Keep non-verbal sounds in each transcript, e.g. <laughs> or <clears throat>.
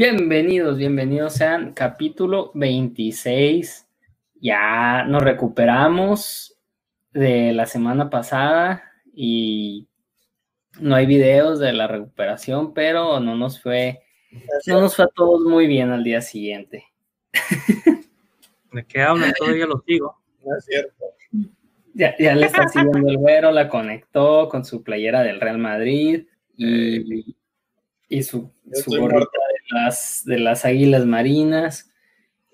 Bienvenidos, bienvenidos sean capítulo 26. Ya nos recuperamos de la semana pasada y no hay videos de la recuperación, pero no nos fue, no nos fue a todos muy bien al día siguiente. ¿De qué hablan? Todavía lo sigo. No es cierto. Ya, ya le está siguiendo el güero, la conectó con su playera del Real Madrid y, y su, su gorrita las, de las águilas marinas.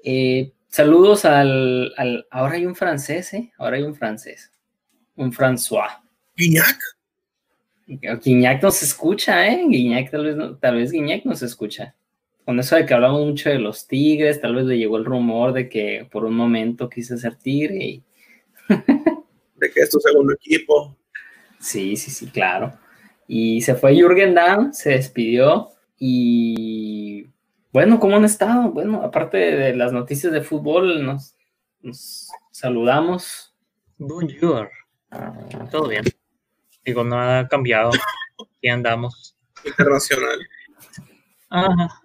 Eh, saludos al, al- Ahora hay un francés, ¿eh? Ahora hay un francés. Un François. ¿Guiñac? Guiñac nos escucha, ¿eh? Guiñac tal vez, no- tal vez Guiñac nos escucha. Con eso de que hablamos mucho de los tigres, tal vez le llegó el rumor de que por un momento quise ser tigre y <laughs> ¿De qué es tu segundo equipo? Sí, sí, sí, claro. Y se fue Jürgen Damm, se despidió y bueno, ¿cómo han estado? Bueno, aparte de las noticias de fútbol, nos, nos saludamos. Bonjour. Todo bien. Digo, nada ha cambiado. Aquí andamos. Internacional. Ajá.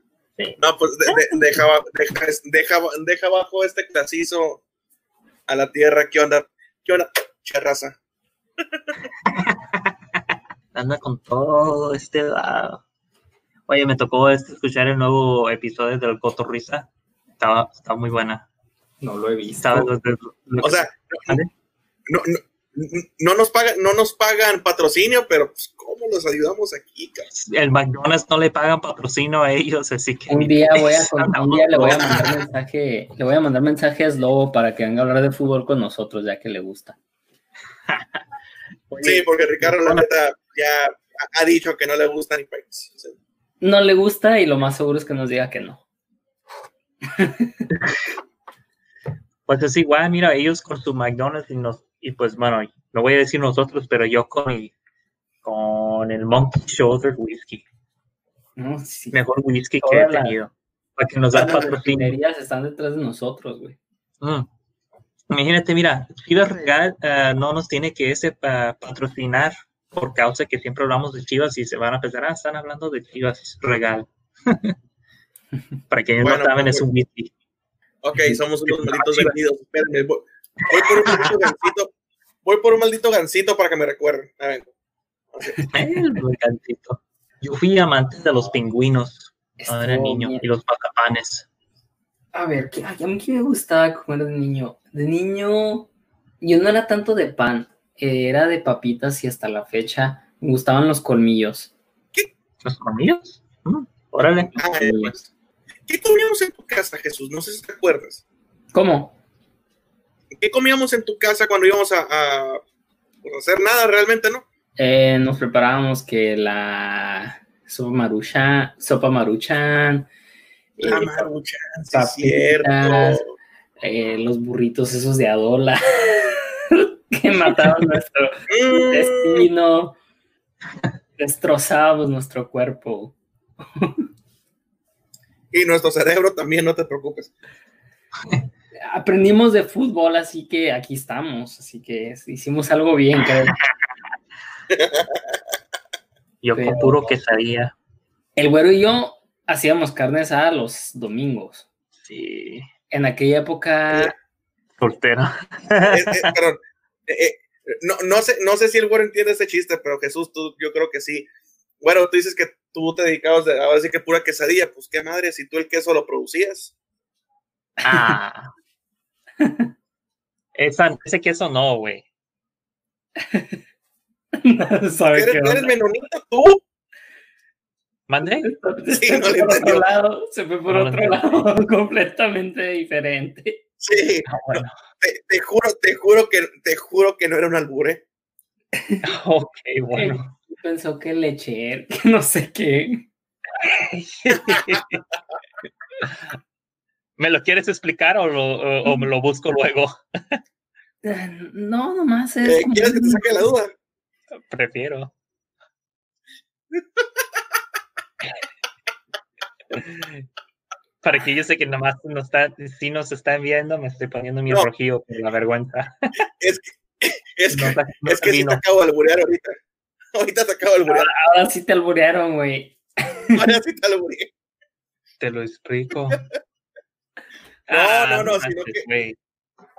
No, pues de- de- deja, deja, deja, deja abajo este clasizo a la tierra. ¿Qué onda? ¿Qué onda? Charraza. <laughs> Anda con todo este lado. Oye, me tocó este, escuchar el nuevo episodio del Cotorrisa. Estaba, estaba muy buena. No lo he visto. Lo- lo- lo- O sea, no, no, no nos pagan, no nos pagan patrocinio, pero pues, ¿cómo los ayudamos aquí? cabrón? el McDonald's no le pagan patrocinio a ellos, así que Un día voy a <laughs> con- Andamos un día le voy a mandar mensaje, le voy a mandar mensaje a Slobo para que venga a hablar de fútbol con nosotros, ya que le gusta. Oye, <laughs> Sí, porque Ricardo, la neta, ya ha- ha dicho que no le gusta ni país. Sí. No le gusta y lo más seguro es que nos diga que no. <laughs> Pues es igual, mira, ellos con su McDonald's y, nos, y pues bueno, no voy a decir nosotros, pero yo con el, con el Monkey Shoulder Whiskey, No, sí. mejor whisky que he tenido, para que nos Las refinerías están detrás de nosotros, güey. Mm. Imagínate, mira, Chivas Regal ah, no nos tiene que ese pa- patrocinar por causa que siempre hablamos de Chivas y se van a pensar, ah, están hablando de Chivas Regal. <laughs> para que ellos Bueno, no saben, pues, es un whisky. Ok, somos unos <laughs> malditos vendidos. Espérenme, voy, voy por un maldito gancito. Voy por un maldito gancito para que me recuerden. A ver. El volcancito. Yo fui amante de los pingüinos cuando era Estuvo niño bien. y los pacapanes. A ver, ¿qué- ay, a mí qué me gustaba comer de niño. De niño, yo no era tanto de pan, eh, era de papitas y hasta la fecha me gustaban los colmillos. ¿Los colmillos? Mm, Órale. Ah, eh, pues. ¿Qué comíamos en tu casa, Jesús? No sé si te acuerdas. ¿Cómo? ¿Qué comíamos en tu casa cuando íbamos a, a, pues, hacer nada realmente, no? Eh, nos preparábamos que la sopa maruchan, sopa maruchan, eh, La maruchan, sí es papitas. cierto. eh, los burritos esos de Adola <laughs> <laughs> que mataban nuestro intestino, destrozábamos nuestro cuerpo. y nuestro cerebro también, no te preocupes. Aprendimos de fútbol, así que aquí estamos, así que hicimos algo bien, creo. Yo Pero- con puro quesadilla. El güero y yo hacíamos carne asada los domingos. Sí. En aquella época, Soltero. Eh, eh, perdón. Eh, eh, no, no, sé, no sé si el güero entiende ese chiste, pero Jesús, tú, yo creo que sí. Bueno, tú dices que tú te dedicabas de, a decir que pura quesadilla, pues qué madre, si tú el queso lo producías. Ah. <laughs> Esa, ese queso no, güey. no <laughs> sabe ¿Eres, qué eres menonita tú? ¿Mande? Sí, se no fue le por otro lado, se fue por No otro lado <laughs> completamente diferente. Sí, Ah, bueno. Te, te juro, te juro que, te juro que no era un albure. <laughs> Ok, bueno. Pensó que leche, <laughs> que no sé qué. <laughs> ¿Me lo quieres explicar o lo, o- o me lo busco luego? No, nomás es. Eh, ¿Quieres que te saque la duda? Prefiero. Para que yo sé que nomás nos está, si nos están viendo, me estoy poniendo mi No. rojillo por la vergüenza. Es que, <laughs> es que, No está- no es que sí te acabo de alburear ahorita. <laughs> Ahorita te acabo de alburear. Ahora sí te alburearon, güey. <laughs> Ahora sí te albureé. te lo explico. no, Ah, no, no, no sino que,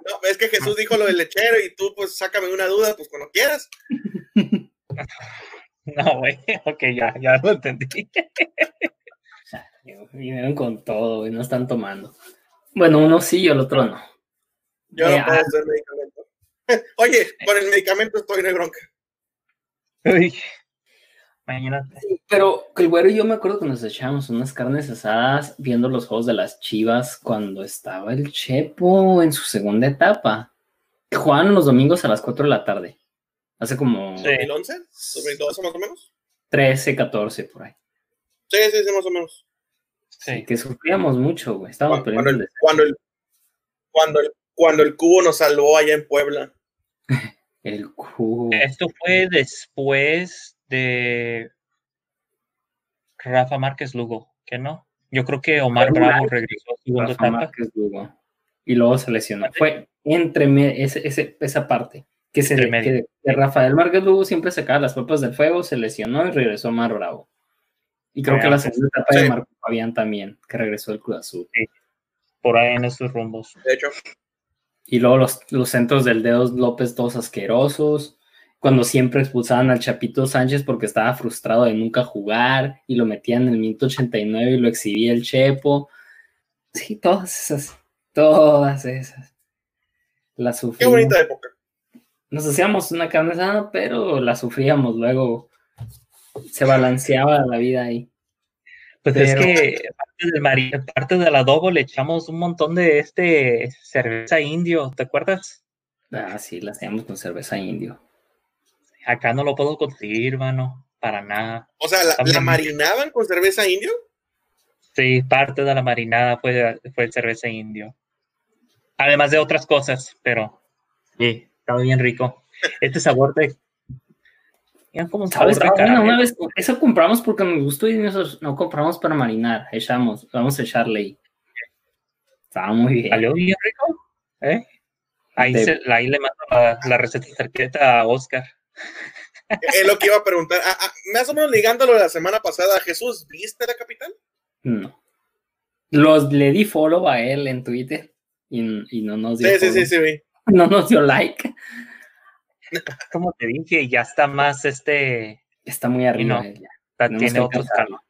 no, es que Jesús dijo lo del lechero y tú, pues, sácame una duda, pues, cuando quieras. No, güey. Ok, ya, ya lo entendí. Vinieron con todo y no están tomando. Bueno, uno sí y el otro no. Yo Eh, no puedo ah. hacer medicamento. <laughs> Oye, con el medicamento estoy de bronca. Uy. Imagínate. Pero el güero y yo me acuerdo que nos echábamos unas carnes asadas viendo los juegos de las chivas cuando estaba el Chepo en su segunda etapa. Jugaban los domingos a las 4 de la tarde. Hace como Sí. ¿2011? ¿2012 más o menos? 13, 14 por ahí. Sí, sí, sí, más o menos. Sí. Que sufríamos mucho, güey. Estábamos Cuando, perdiendo el, el cuando, el, cuando, el, cuando el cubo nos salvó allá en Puebla. <laughs> El cubo. Esto fue después de Rafa Márquez Lugo, ¿que no? Yo creo que Omar Bravo regresó a segunda Rafa. Márquez Lugo. Y luego se lesionó. Fue entre ese, ese- esa parte. Que, se, que, que Rafael Márquez Lugo siempre sacaba las papas del fuego, se lesionó y regresó Omar Bravo. Y creo que la segunda etapa de sí. Marco Fabián también, que regresó del Cruz Azul. Por ahí en esos rumbos. De hecho, Y luego los, los centros del Dedos López, todos asquerosos. Cuando siempre expulsaban al Chapito Sánchez porque estaba frustrado de nunca jugar y lo metían en el minuto 89 y lo exhibía el Chepo. Sí, todas esas, todas esas. Las qué sufrimos. bonita época. Nos hacíamos una carne pero la sufríamos luego. Se balanceaba la vida ahí. Pues Pero- es que parte del mari- parte del adobo le echamos un montón de este cerveza indio, ¿te acuerdas? Ah, sí, la hacíamos con cerveza indio. Acá no lo puedo conseguir, mano, para nada. O sea, ¿la, la marinaban con cerveza indio? Sí, parte de la marinada fue, fue cerveza indio. Además de otras cosas, pero sí, estaba bien rico. Este sabor de... Como ¿Sabes? una vez, eso compramos porque nos gustó y nosotros no compramos para marinar. Echamos, vamos a echarle ahí. Estaba muy bien. ¿Salió bien rico? ¿Eh? Ahí, De- se- ahí le mando la, la receta a Oscar. Es lo que iba a preguntar. Ah, ah, más o menos ligándolo de la semana pasada, Jesús, ¿viste la capital? No. Los, le di follow a él en Twitter y, y no nos dio Sí, sí, sí, sí. <laughs> No nos dio like. Como te dije, ya está más este... Está muy arriba. no, ya Tenemos tiene otros escalones.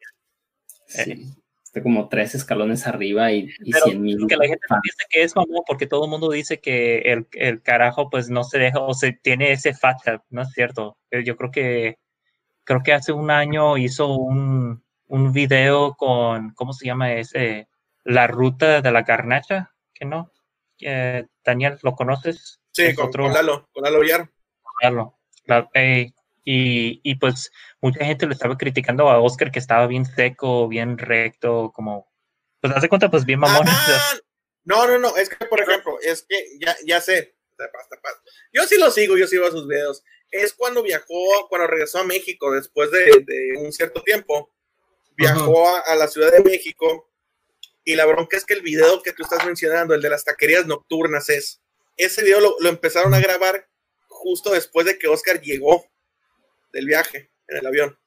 Sí. Está como tres escalones arriba y, y Pero 100 mil. que la gente no fans. piensa que es mamón porque todo el mundo dice que el, el carajo pues no se deja o se tiene ese fat tap, no es cierto. Eh, Yo creo que creo que hace un año hizo un, un video con ¿cómo se llama ese? La ruta de la garnacha, que no. Eh, Daniel, ¿lo conoces? Sí, con, otro- con Lalo, con Lalo Villar. Claro. La- eh, y, y pues mucha gente lo estaba criticando a Oscar que estaba bien seco, bien recto, como pues hace cuenta pues bien mamón. Ah, <laughs> no, no, no, es que, por ejemplo, es que ya, ya sé. Yo sí lo sigo, yo sigo a sus videos. Es cuando viajó, cuando regresó a México después de, de un cierto tiempo, viajó a, a la Ciudad de México y la bronca es que el video que tú estás mencionando, el de las taquerías nocturnas, es, ese video lo, lo empezaron a grabar justo después de que Oscar llegó del viaje en el avión.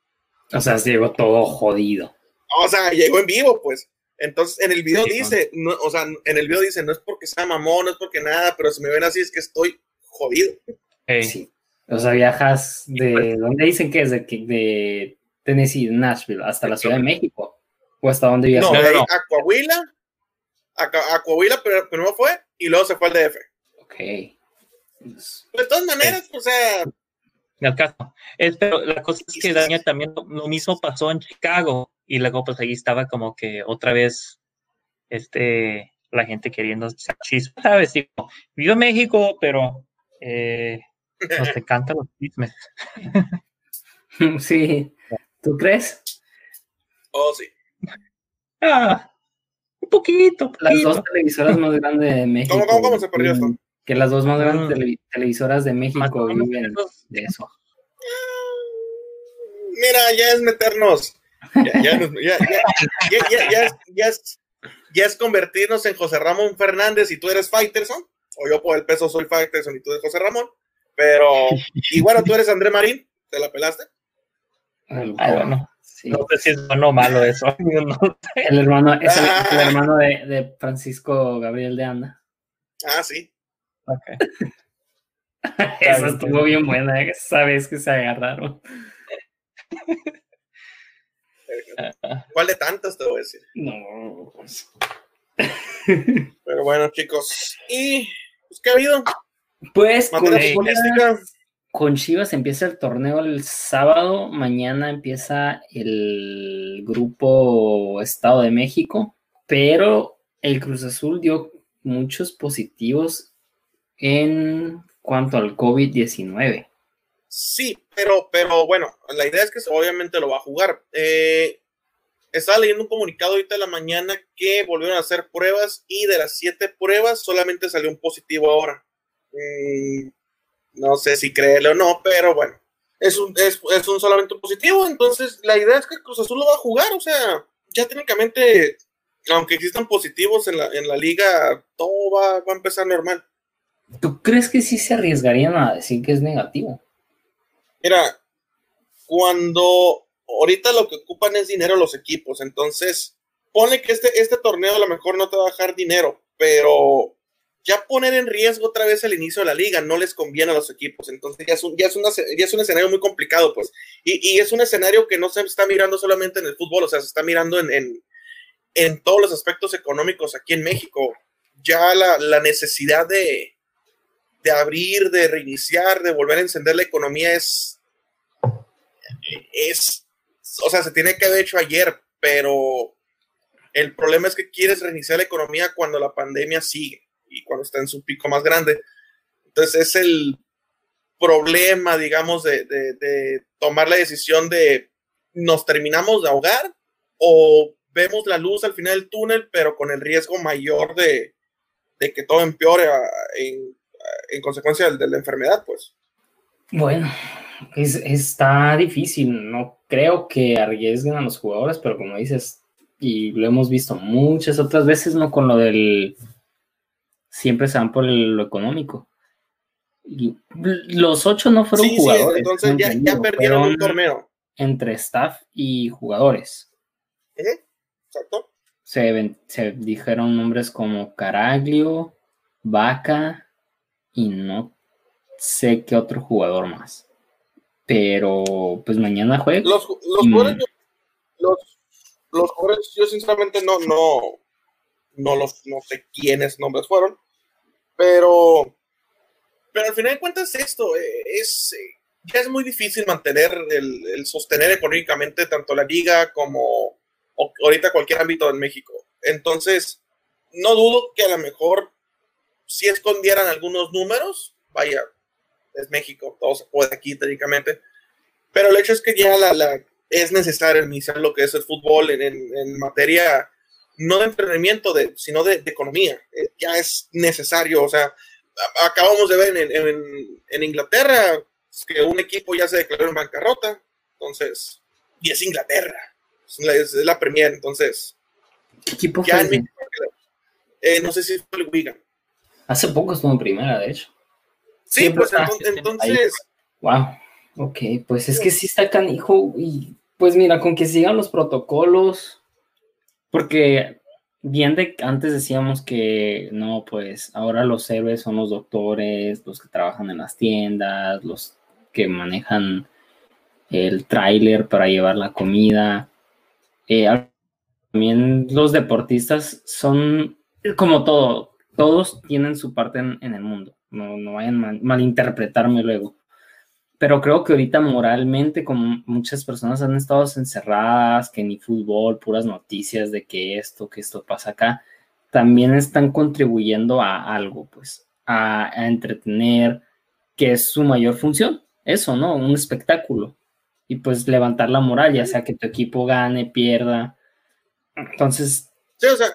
O sea, se llegó todo jodido. O sea, llegó en vivo, pues. Entonces, en el video Sí, dice, no, o sea, en el video dice, no es porque sea mamón, no es porque nada, pero si me ven así es que estoy jodido. Sí. O sea, viajas de. ¿Dónde dicen que es? De, de Tennessee, Nashville, hasta la Ciudad de México. ¿O hasta dónde viajas? No, no, no. a Coahuila, a Coahuila pero primero fue y luego se fue al DF. Ok. De todas maneras, o sea, en el caso. Es, pero la cosa es que Daniel también lo, lo mismo pasó en Chicago y luego pues ahí estaba como que otra vez este la gente queriendo chismes, ¿sabes? Digo, vivo en México, pero eh, nos <laughs> encantan los chismes. <laughs> Sí. ¿Tú crees? oh sí. Ah, un poquito, Las dos televisoras más grandes de México. ¿Cómo, cómo, cómo se perdió esto? Que las dos más grandes tele- televisoras de México viven de eso. Mira, ya es meternos. Ya, ya, nos- ya, ya, ya, ya, ya es, ya, es, ya es convertirnos en José Ramón Fernández y tú eres Fighterson, o yo por el peso soy Fighterson y tú eres José Ramón, pero, y bueno, tú eres André Marín, ¿te la pelaste? Ah, mejor. bueno. Sí. No sé si es bueno o malo eso. <laughs> el hermano, es el, el hermano de, de, Francisco Gabriel de Anda. Ah, sí. Okay. <laughs> Eso estuvo bien buena, ¿eh? sabes que se agarraron. <laughs> ¿Cuál de tantas te voy a decir? No. <laughs> Pero bueno, chicos. ¿Y pues, qué ha habido? Pues con Chivas, con Chivas empieza el torneo el sábado. Mañana empieza el grupo Estado de México. Pero el Cruz Azul dio muchos positivos en cuanto al COVID-19. Sí, pero, pero bueno, la idea es que obviamente lo va a jugar. Eh, estaba leyendo un comunicado ahorita de la mañana que volvieron a hacer pruebas y de las siete pruebas solamente salió un positivo ahora. Mm, no sé si creerlo o no, pero bueno, es un, es, es un solamente un positivo. Entonces, la idea es que Cruz Azul lo va a jugar. O sea, ya técnicamente, aunque existan positivos en la, en la liga, todo va, va a empezar normal. ¿Tú crees que sí se arriesgarían a decir que es negativo? Mira, cuando ahorita lo que ocupan es dinero los equipos, entonces pone que este, este torneo a lo mejor no te va a dejar dinero, pero ya poner en riesgo otra vez el inicio de la liga no les conviene a los equipos, entonces ya es un, ya es una, ya es un escenario muy complicado, pues, y, y, es un escenario que no se está mirando solamente en el fútbol, o sea, se está mirando en, en, en todos los aspectos económicos aquí en México. Ya la, la necesidad de, de abrir, de reiniciar, de volver a encender la economía es, es, o sea, se tiene que haber hecho ayer, pero el problema es que quieres reiniciar la economía cuando la pandemia sigue y cuando está en su pico más grande. Entonces es el problema, digamos, de, de tomar la decisión de nos terminamos de ahogar o vemos la luz al final del túnel, pero con el riesgo mayor de, de que todo empeore en consecuencia de, la enfermedad, pues. Bueno, es, está difícil. No creo que arriesguen a los jugadores, pero como dices, y lo hemos visto muchas otras veces, no con lo del. Siempre se van por lo económico. Y los ocho no fueron jugadores. entonces ya, perdieron un torneo. Entre staff y jugadores. Exacto. Se, se dijeron nombres como Caraglio, Vaca, y no sé qué otro jugador más. Pero pues mañana juega. Los, los, jugadores, los, los, jugadores, yo sinceramente no, no, no, los, no sé quiénes nombres fueron, pero, pero al final de cuentas esto eh, es, eh, ya es muy difícil mantener el, el sostener económicamente tanto la liga como ahorita cualquier ámbito en México. Entonces, no dudo que a lo mejor si escondieran algunos números, vaya, es México, todo se puede aquí técnicamente, pero el hecho es que ya la, la es necesario iniciar lo que es el fútbol en, en, materia no de entrenamiento, de, sino de, economía. Eh, ya es necesario, o sea, acabamos de ver en, en, Inglaterra que un equipo ya se declaró en bancarrota, entonces, y es Inglaterra, es la, es la Premier, entonces. ¿Qué equipo? Eh, no sé si fue el Wigan. Hace poco estuvo en primera, de hecho. Sí, pues entonces. Wow. Ok, pues es que sí está canijo. Y pues mira, con que sigan los protocolos. Porque bien de antes decíamos que no, pues ahora los héroes son los doctores, los que trabajan en las tiendas, los que manejan el tráiler para llevar la comida. Eh, también los deportistas son como todo, todos tienen su parte en, el mundo, no, no vayan a malinterpretarme luego. Pero creo que ahorita moralmente, como muchas personas han estado encerradas, que ni fútbol, puras noticias de que esto, que esto pasa acá, también están contribuyendo a algo, pues, a, a entretener, que es su mayor función, eso, ¿no? Un espectáculo. Y pues levantar la moral, ya sea que tu equipo gane, pierda. Entonces, sí, o sea,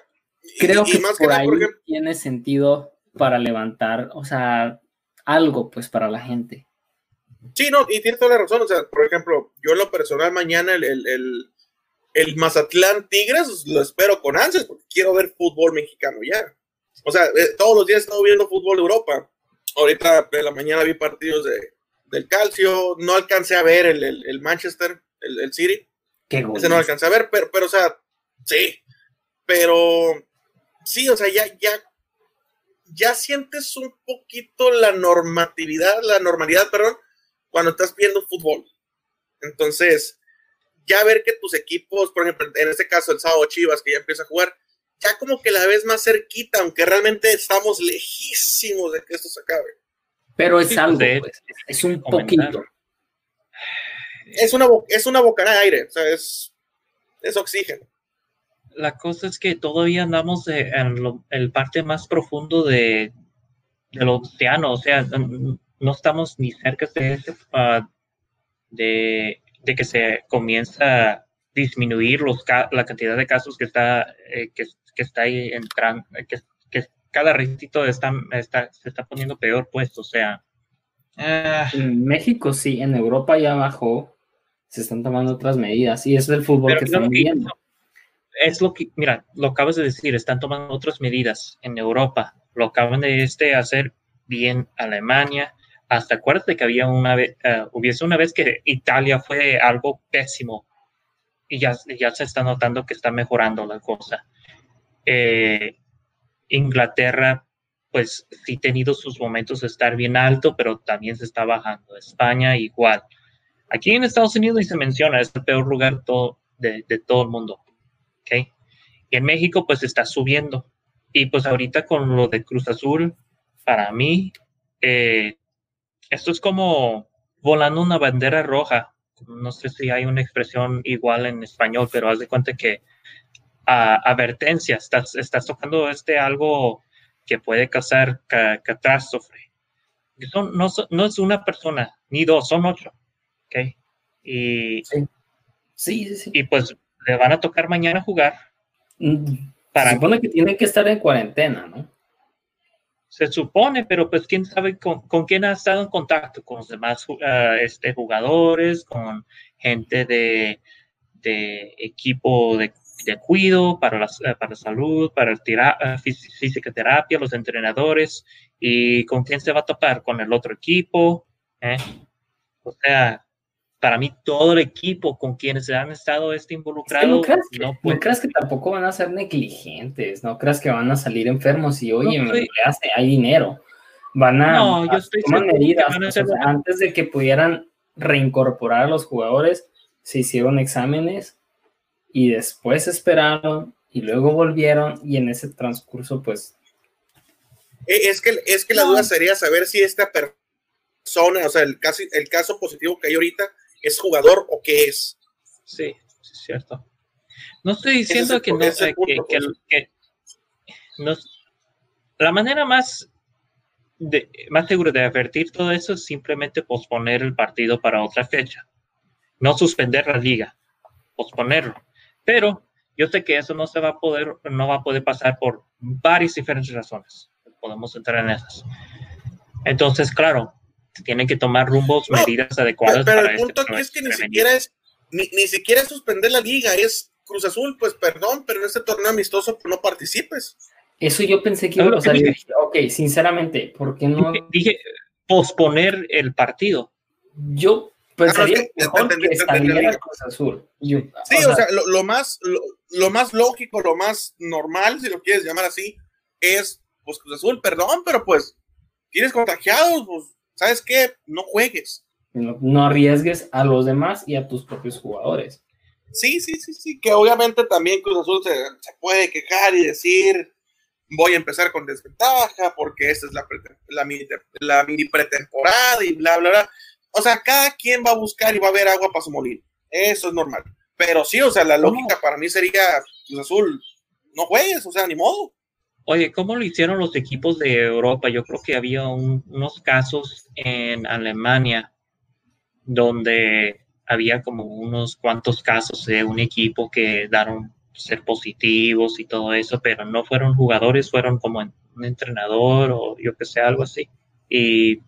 creo que más por ahí tiene sentido para levantar, o sea, algo pues para la gente. Sí, no, y tienes toda la razón, o sea, por ejemplo, yo en lo personal mañana el, el, el, Mazatlán Tigres lo espero con ansias porque quiero ver fútbol mexicano ya. O sea, eh, todos los días he estado viendo fútbol de Europa. Ahorita en la mañana vi partidos de, del Calcio, no alcancé a ver el, el Manchester, el, City, Qué. Ese no alcancé a ver, pero, pero, o sea, sí. Pero sí, o sea, ya, ya, ya sientes un poquito la normatividad, la normalidad, perdón, cuando estás viendo fútbol. Entonces, ya ver que tus equipos, por ejemplo, en este caso el sábado Chivas, que ya empieza a jugar, ya como que la ves más cerquita, aunque realmente estamos lejísimos de que esto se acabe. Pero es algo, pues, es un poquito. Es una, es una bocanada de aire, o sea, es, es oxígeno. La cosa es que todavía andamos en lo, el parte más profundo de, del océano, o sea, no estamos ni cerca de, ese, uh, de, de, que se comienza a disminuir los, la cantidad de casos que está, eh, que, que, está ahí entrando, que, que cada ratito está, está, se está poniendo peor, pues, o sea. Uh, en México sí, en Europa ya bajó, se están tomando otras medidas y es el fútbol que estamos viendo. Es lo que, mira, lo acabas de decir, están tomando otras medidas en Europa, lo acaban de este hacer bien Alemania, hasta acuérdate que había una vez, uh, hubiese una vez que Italia fue algo pésimo y ya, ya se está notando que está mejorando la cosa. Eh, Inglaterra, pues sí ha tenido sus momentos de estar bien alto, pero también se está bajando. España igual. Aquí en Estados Unidos y se menciona, es el peor lugar todo, de, de, todo el mundo. ¿Okay? Y en México pues está subiendo. Y pues ahorita con lo de Cruz Azul, para mí, eh, esto es como volando una bandera roja. No sé si hay una expresión igual en español, pero haz de cuenta que a, advertencia, estás, estás tocando este algo que puede causar ca, catástrofe. Son, no, no, es una persona, ni dos, son ocho. ¿okay? Y, sí. Sí, sí, y pues le van a tocar mañana jugar. Para Se supone que tienen que estar en cuarentena, ¿no? Se supone, pero pues quién sabe con, con quién ha estado en contacto, con los demás uh, este, jugadores, con gente de, de equipo de, de cuido para la, para la salud, para el tira, física terapia, los entrenadores, y con quién se va a topar, con el otro equipo. ¿eh? O sea, para mí todo el equipo con quienes han estado este involucrado. Es que no, creas que, no, no, creas que, tampoco van a ser negligentes, no creas que van a salir enfermos y oye, no, hace, hay dinero. Van a, no, yo estoy tomar medidas. O sea, antes de que pudieran reincorporar a los jugadores, se hicieron exámenes y después esperaron y luego volvieron y en ese transcurso pues... Es que, es que la duda sería saber si esta persona, o sea, el caso, el caso positivo que hay ahorita, ¿Es jugador o qué es? Sí, es cierto. No estoy diciendo ese, que no sé que, que, que no, la manera más de, más segura de advertir todo eso es simplemente posponer el partido para otra fecha. No suspender la liga, posponerlo. Pero yo sé que eso no se va a poder, no va a poder pasar por varias diferentes razones. Podemos entrar en esas. Entonces, claro, tienen que tomar rumbos, no, medidas adecuadas. Pero el punto este aquí es que ni siquiera es, ni, ni, siquiera es suspender la liga, es Cruz Azul, pues perdón, pero en este torneo amistoso pues, no participes. Eso yo pensé que iba a pasar. Dije, ok, sinceramente, ¿por qué no? Dije, posponer el partido. Yo pensaría ah, que, que saliera Cruz Azul. Yo, sí, o sea, o sea lo, lo, más, lo, lo, más lógico, lo más normal, si lo quieres llamar así, es, pues Cruz Azul, perdón, pero pues, tienes contagiados, pues ¿sabes qué? No juegues. No, no, arriesgues a los demás y a tus propios jugadores. Sí, sí, sí, sí, que obviamente también Cruz Azul se, se puede quejar y decir, voy a empezar con desventaja porque esta es la, la, mini, la mini pretemporada y bla, bla, bla. O sea, cada quien va a buscar y va a ver agua para su molino. Eso es normal. Pero sí, o sea, la lógica no. para mí sería Cruz Azul, no juegues, o sea, ni modo. Oye, ¿cómo lo hicieron los equipos de Europa? Yo creo que había un, unos casos en Alemania donde había como unos cuantos casos de un equipo que daron ser positivos y todo eso, pero no fueron jugadores, fueron como un entrenador o yo que sé, algo así. Y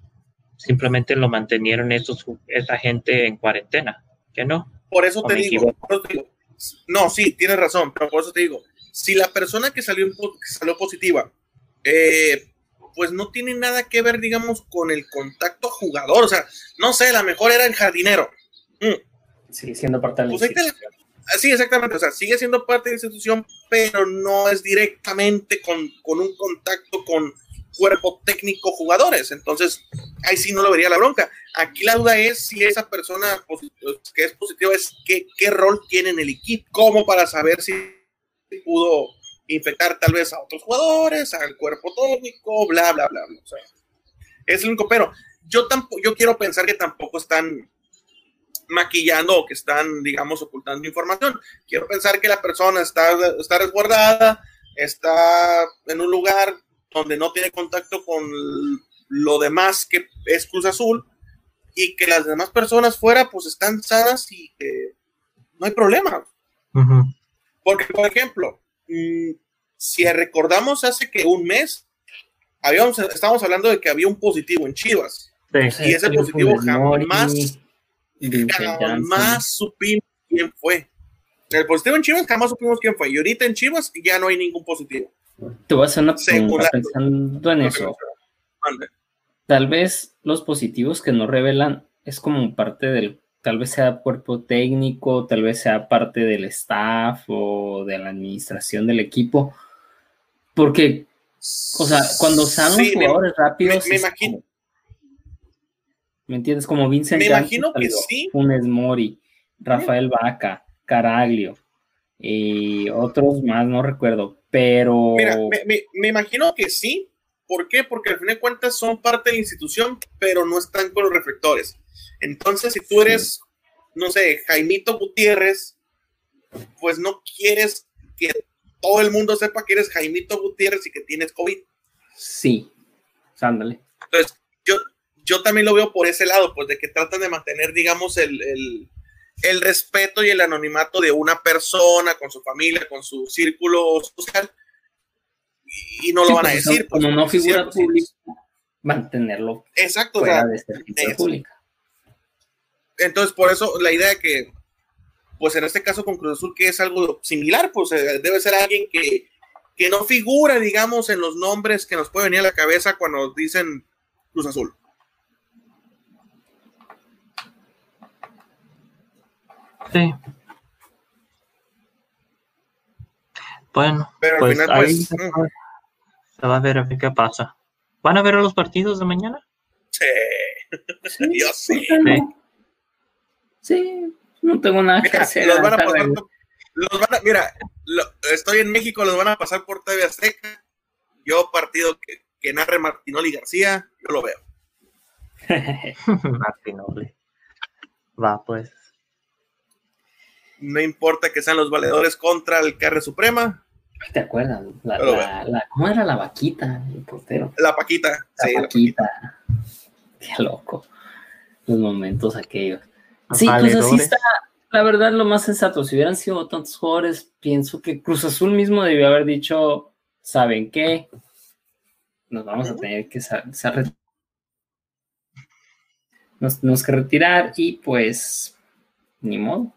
simplemente lo mantenieron esos, esa gente en cuarentena, que no. Por eso, te digo, por eso te digo, no, sí, tienes razón, pero por eso te digo, si la persona que salió, que salió positiva, eh, pues no tiene nada que ver, digamos, con el contacto jugador. O sea, no sé, la mejor era el jardinero. Mm. Sigue siendo parte del pues la, Sí, exactamente. O sea, sigue siendo parte de la institución, pero no es directamente con, con un contacto con cuerpo técnico jugadores. Entonces, ahí sí no lo vería la bronca. Aquí la duda es si esa persona que es positiva es qué, qué rol tiene en el equipo, como para saber si pudo infectar tal vez a otros jugadores, al cuerpo técnico, bla, bla, bla. bla. O sea, es el único, pero yo tampoco, yo quiero pensar que tampoco están maquillando o que están, digamos, ocultando información. Quiero pensar que la persona está, está resguardada, está en un lugar donde no tiene contacto con lo demás que es Cruz Azul y que las demás personas fuera pues están sanas y que no hay problema. Porque, por ejemplo, mm, si recordamos hace que un mes, habíamos, estábamos hablando de que había un positivo en Chivas. Y ese positivo jamás, jamás supimos quién fue. El positivo en Chivas jamás supimos quién fue. Y ahorita en Chivas ya no hay ningún positivo. Te voy a hacer una pregunta pensando en eso. Tal vez los positivos que no revelan es como parte del, tal vez sea cuerpo técnico, tal vez sea parte del staff o de la administración del equipo, porque, o sea, cuando salen los jugadores rápidos, me, imagino. ¿me entiendes? Como Vincent Me imagino que sí. Funes Mori, Rafael Vaca, Caraglio y otros más, no recuerdo, pero... Mira, me, imagino que sí. ¿Por qué? Porque al fin de cuentas son parte de la institución, pero no están con los reflectores. Entonces, si tú eres, no sé, Jaimito Gutiérrez, pues no quieres que todo el mundo sepa que eres Jaimito Gutiérrez y que tienes COVID. Sí, ándale. Entonces, yo, yo también lo veo por ese lado, pues de que tratan de mantener, digamos, el el respeto y el anonimato de una persona con su familia, con su círculo social, y, no lo van a pues, decir. Como no figura pública, mantenerlo Exacto, fuera de pública. Entonces, por eso la idea de que, pues en este caso con Cruz Azul, que es algo similar, pues eh, debe ser alguien que, que no figura, digamos, en los nombres que nos puede venir a la cabeza cuando dicen Cruz Azul. Sí. Bueno, Pero pues al final, ahí pues, se, va, se va a ver a ver qué pasa. ¿Van a ver los partidos de mañana? Sí. <laughs> Yo sí. Sí. Sí, no tengo nada que Mira, hacer. los van a pasar luego. por- los van a- mira, lo- estoy en México, los van a pasar por TV Azteca. Yo, partido que, que narre Martinoli García, yo lo veo. <laughs> Martinoli. Va, pues. No importa que sean los valedores contra el Carre Suprema, ¿Te acuerdas? La, la- la- ¿Cómo era la vaquita? El portero. la Paquita. La sí, la vaquita. Qué loco. Los momentos aquellos. Sí, pues así está. La verdad, lo más sensato. Si hubieran sido tantos jugadores, pienso que Cruz Azul mismo debió haber dicho: ¿Saben qué? Nos vamos a tener que nos tenemos que retirar y pues ni modo.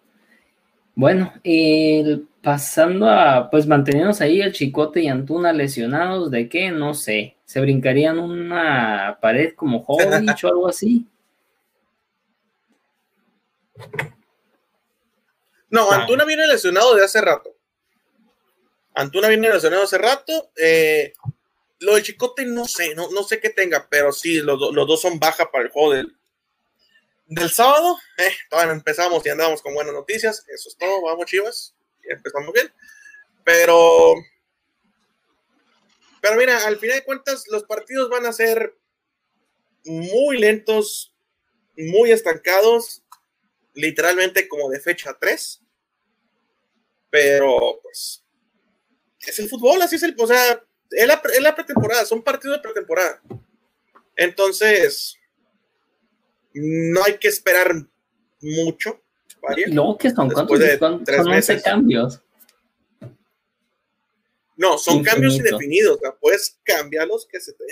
Bueno, el- pasando a pues manteniéndonos ahí el Chicote y Antuna lesionados, ¿de qué? No sé. ¿Se brincarían una pared como Jovic o algo así? No. Antuna viene lesionado de hace rato. Antuna viene lesionado hace rato. eh, lo del Chicote no sé, no, no sé qué tenga, pero sí, los, do- los dos son baja para el juego del, del sábado. Eh, todavía no empezamos y andamos con buenas noticias. Eso es todo, vamos chivas. Empezamos bien. Pero, pero mira, al final de cuentas, los partidos van a ser muy lentos, muy estancados, literalmente como de fecha 3. Pero, pues, es el fútbol, así es el, o sea, es la, es la pretemporada, son partidos de pretemporada. Entonces, no hay que esperar mucho. luego que son, Después de Son, tres son 11 meses. cambios. No, son cambios indefinidos, o sea, puedes cambiarlos que se te...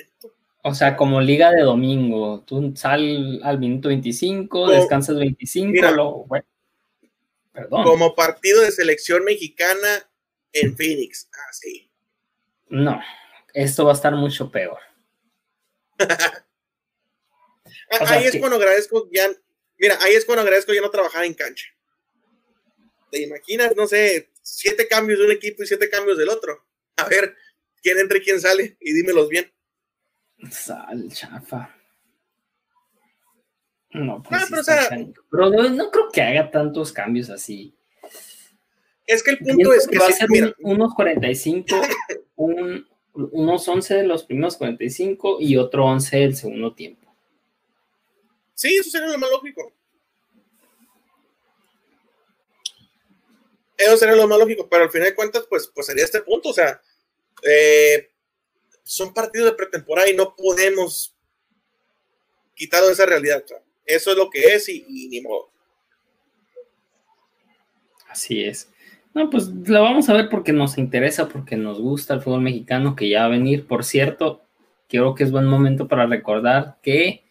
O sea, como liga de domingo. Tú sal al minuto 25, Como- descansas 25, Mira. luego, bueno, perdón. Como partido de selección mexicana en Phoenix, así. No, esto va a estar mucho peor. Ah, <laughs> O sea, ahí es que- cuando agradezco ya, mira, ahí es cuando agradezco ya no trabajar en cancha. ¿te imaginas, no sé, siete cambios de un equipo y siete cambios del otro? A ver, quién entra y quién sale, y dímelos bien. Sal, chafa. No, pues ah, pero, no, creo que haga tantos cambios así. Es que el punto es que va a ser unos 45, un, unos 11 <laughs> de los primeros 45 y otro 11 del segundo tiempo. Sí, eso sería lo más lógico. Eso sería lo más lógico, pero al final de cuentas, pues, pues sería este punto. O sea, eh, son partidos de pretemporada y no podemos quitarlo de esa realidad. eso es lo que es y, ni modo. Así es. No, pues lo vamos a ver porque nos interesa, porque nos gusta el fútbol mexicano que ya va a venir. Por cierto, creo que es buen momento para recordar que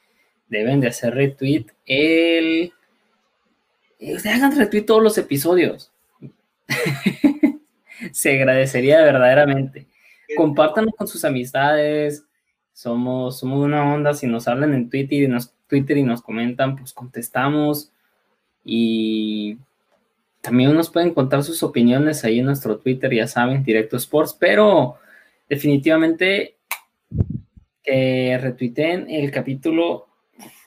deben de hacer retweet el... Eh, hagan retweet todos los episodios. <laughs> Se agradecería verdaderamente. Compártanlo con sus amistades. Somos, somos una onda. Si nos hablan en Twitter y nos, Twitter y nos comentan, pues contestamos. Y también nos pueden contar sus opiniones ahí en nuestro Twitter, ya saben, Directo Sports. Pero definitivamente que retuiteen el capítulo,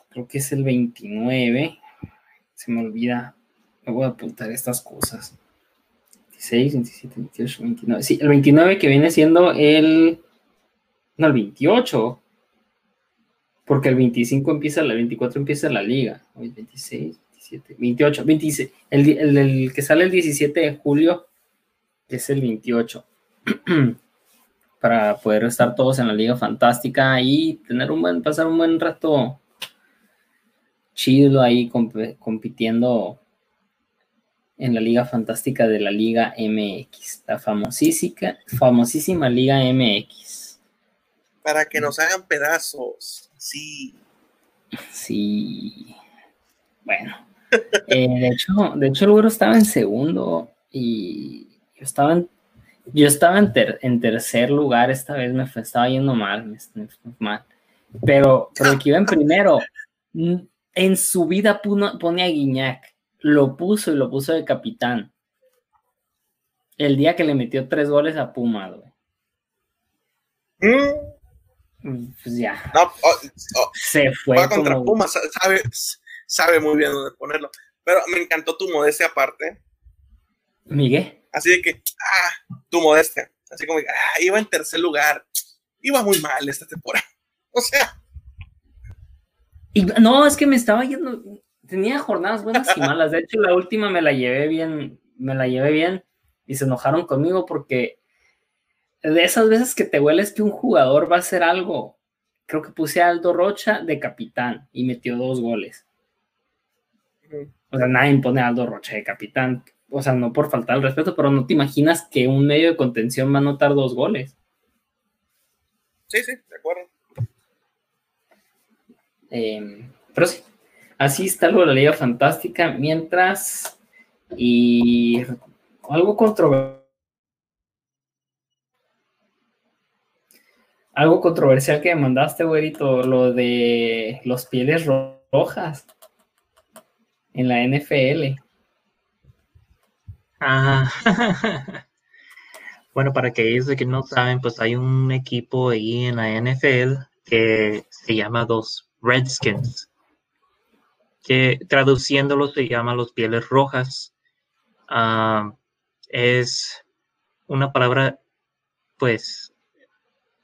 creo que es el 29. Se me olvida. Me voy a apuntar estas cosas. 26, 27, 28, 29. Sí, el 29 que viene siendo el. No, el 28. Porque el 25 empieza, el 24 empieza la liga. Hoy 26, 27, 28, 26. El, el, que sale el 17 de julio es el 28. <clears throat> Para poder estar todos en la liga fantástica y tener un buen, pasar un buen rato chido ahí compitiendo en la Liga Fantástica de la Liga MX, la famosísima, famosísima Liga MX. Para que nos hagan pedazos, sí. Sí. Bueno. <laughs> Eh, de hecho, de hecho, el güero estaba en segundo y yo estaba en, yo estaba en, tercer lugar. Esta vez me estaba yendo mal, me, mal. Pero, pero el que iba en primero, en su vida pone a Guiñac lo puso y lo puso de capitán. El día que le metió tres goles a Puma, güey. Mm. Pues ya. Oh, oh, se fue. contra Puma, sabe, sabe muy bien dónde ponerlo. Pero me encantó tu modestia aparte. Miguel. Así de que, ah, tu modestia. Así como, ah, iba en tercer lugar. Iba muy mal esta temporada. <laughs> O sea. no, es que me estaba yendo tenía jornadas buenas y malas. De hecho, la última me la llevé bien, me la llevé bien y se enojaron conmigo porque de esas veces que te hueles que un jugador va a hacer algo, creo que puse a Aldo Rocha de capitán y metió dos goles. O sea, nadie pone a Aldo Rocha de capitán. O sea, no por faltar el respeto, pero no te imaginas que un medio de contención va a anotar dos goles. Sí, sí, de acuerdo. Eh, pero sí, Así está algo de la Liga Fantástica, mientras y algo controversial. Algo controversial que me mandaste, güerito, lo de los pieles rojas en la NFL. Ah, <laughs> bueno, para aquellos que no saben, pues hay un equipo ahí en la NFL que se llama los Redskins que traduciéndolo se llama los pieles rojas. Ah, es una palabra, pues,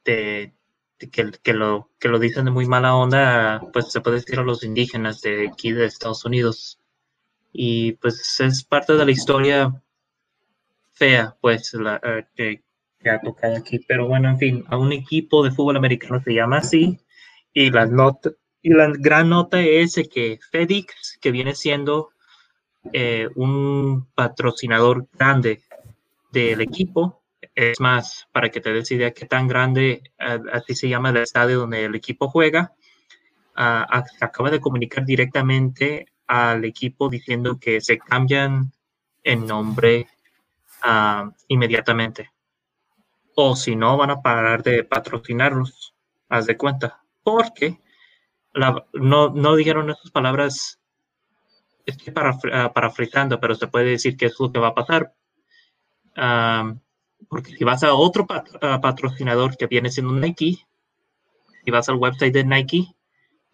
de, que, lo, que lo dicen de muy mala onda, pues se puede decir a los indígenas de aquí de Estados Unidos. Y pues es parte de la historia fea, pues, la, eh, que, que, ha tocado aquí. Pero bueno, en fin, a un equipo de fútbol americano se llama así. Y las notas, y la gran nota es que FedEx, que viene siendo eh, un patrocinador grande del equipo, es más, para que te des idea qué tan grande, así se llama el estadio donde el equipo juega, acaba de comunicar directamente al equipo diciendo que se cambian el nombre inmediatamente. O si no, van a parar de patrocinarlos, haz de cuenta. Porque no, no dijeron esas palabras estoy para, ah, parafraseando, pero se puede decir que es lo que va a pasar. porque si vas a otro ah, patrocinador que viene siendo Nike, si vas al website de Nike,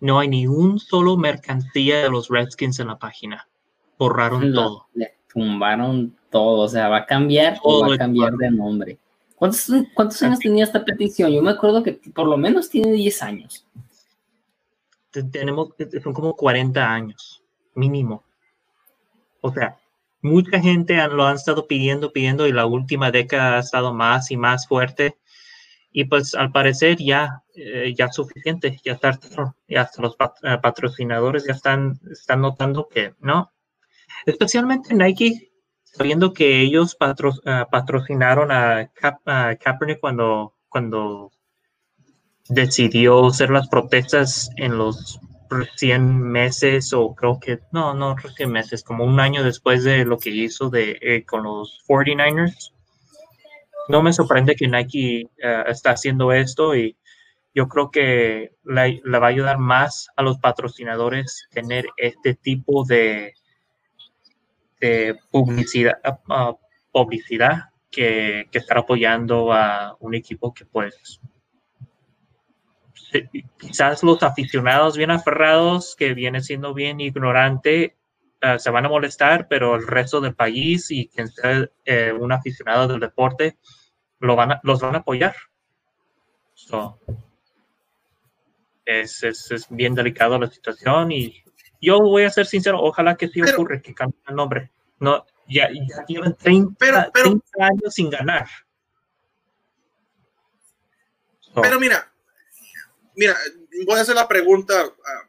no hay ni un solo mercancía de los Redskins en la página. Borraron todo. Le tumbaron todo, o sea, va a cambiar o va a cambiar de nombre. ¿Cuántos, cuántos años tenía esta petición? Yo me acuerdo que por lo menos tiene 10 años. Tenemos, son como 40 años, mínimo. O sea, mucha gente lo han estado pidiendo, pidiendo y la última década ha estado más y más fuerte. Y pues al parecer ya, eh, ya es suficiente, ya está, ya hasta los eh, patrocinadores ya están, están notando que no. Especialmente Nike, sabiendo que ellos eh, patrocinaron a, Kaepernick cuando, cuando decidió hacer las protestas en los recién meses o creo que, no, no recién meses, como un año después de lo que hizo de, eh, con los 49ers. No me sorprende que Nike eh, está haciendo esto y yo creo que le, va a ayudar más a los patrocinadores tener este tipo de, publicidad, publicidad que, que estar apoyando a un equipo que pues quizás los aficionados bien aferrados, que viene siendo bien ignorante, eh, se van a molestar, pero el resto del país y quien sea eh, un aficionado del deporte lo van los van a apoyar. es, es, bien delicado la situación y yo voy a ser sincero, ojalá que sí ocurre, que cambie el nombre. No, ya, ya llevan 30, años sin ganar. pero mira, mira, voy a hacer la pregunta ah,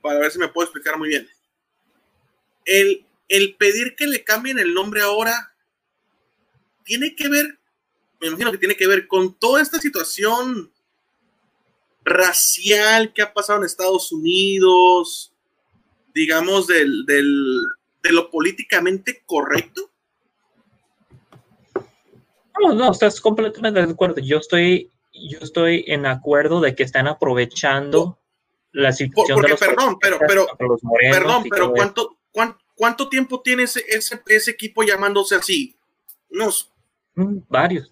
para ver si me puedo explicar muy bien. El, el pedir que le cambien el nombre ahora tiene que ver, me imagino que tiene que ver con toda esta situación racial que ha pasado en Estados Unidos, digamos, del, del, de lo políticamente correcto. No, no, estás completamente de acuerdo. Yo estoy yo estoy en acuerdo de que están aprovechando la situación de los perdón, pero, pero, perdón, pero ¿cuánto, cuánto, tiempo tiene ese, ese, equipo llamándose así? Unos mm, varios,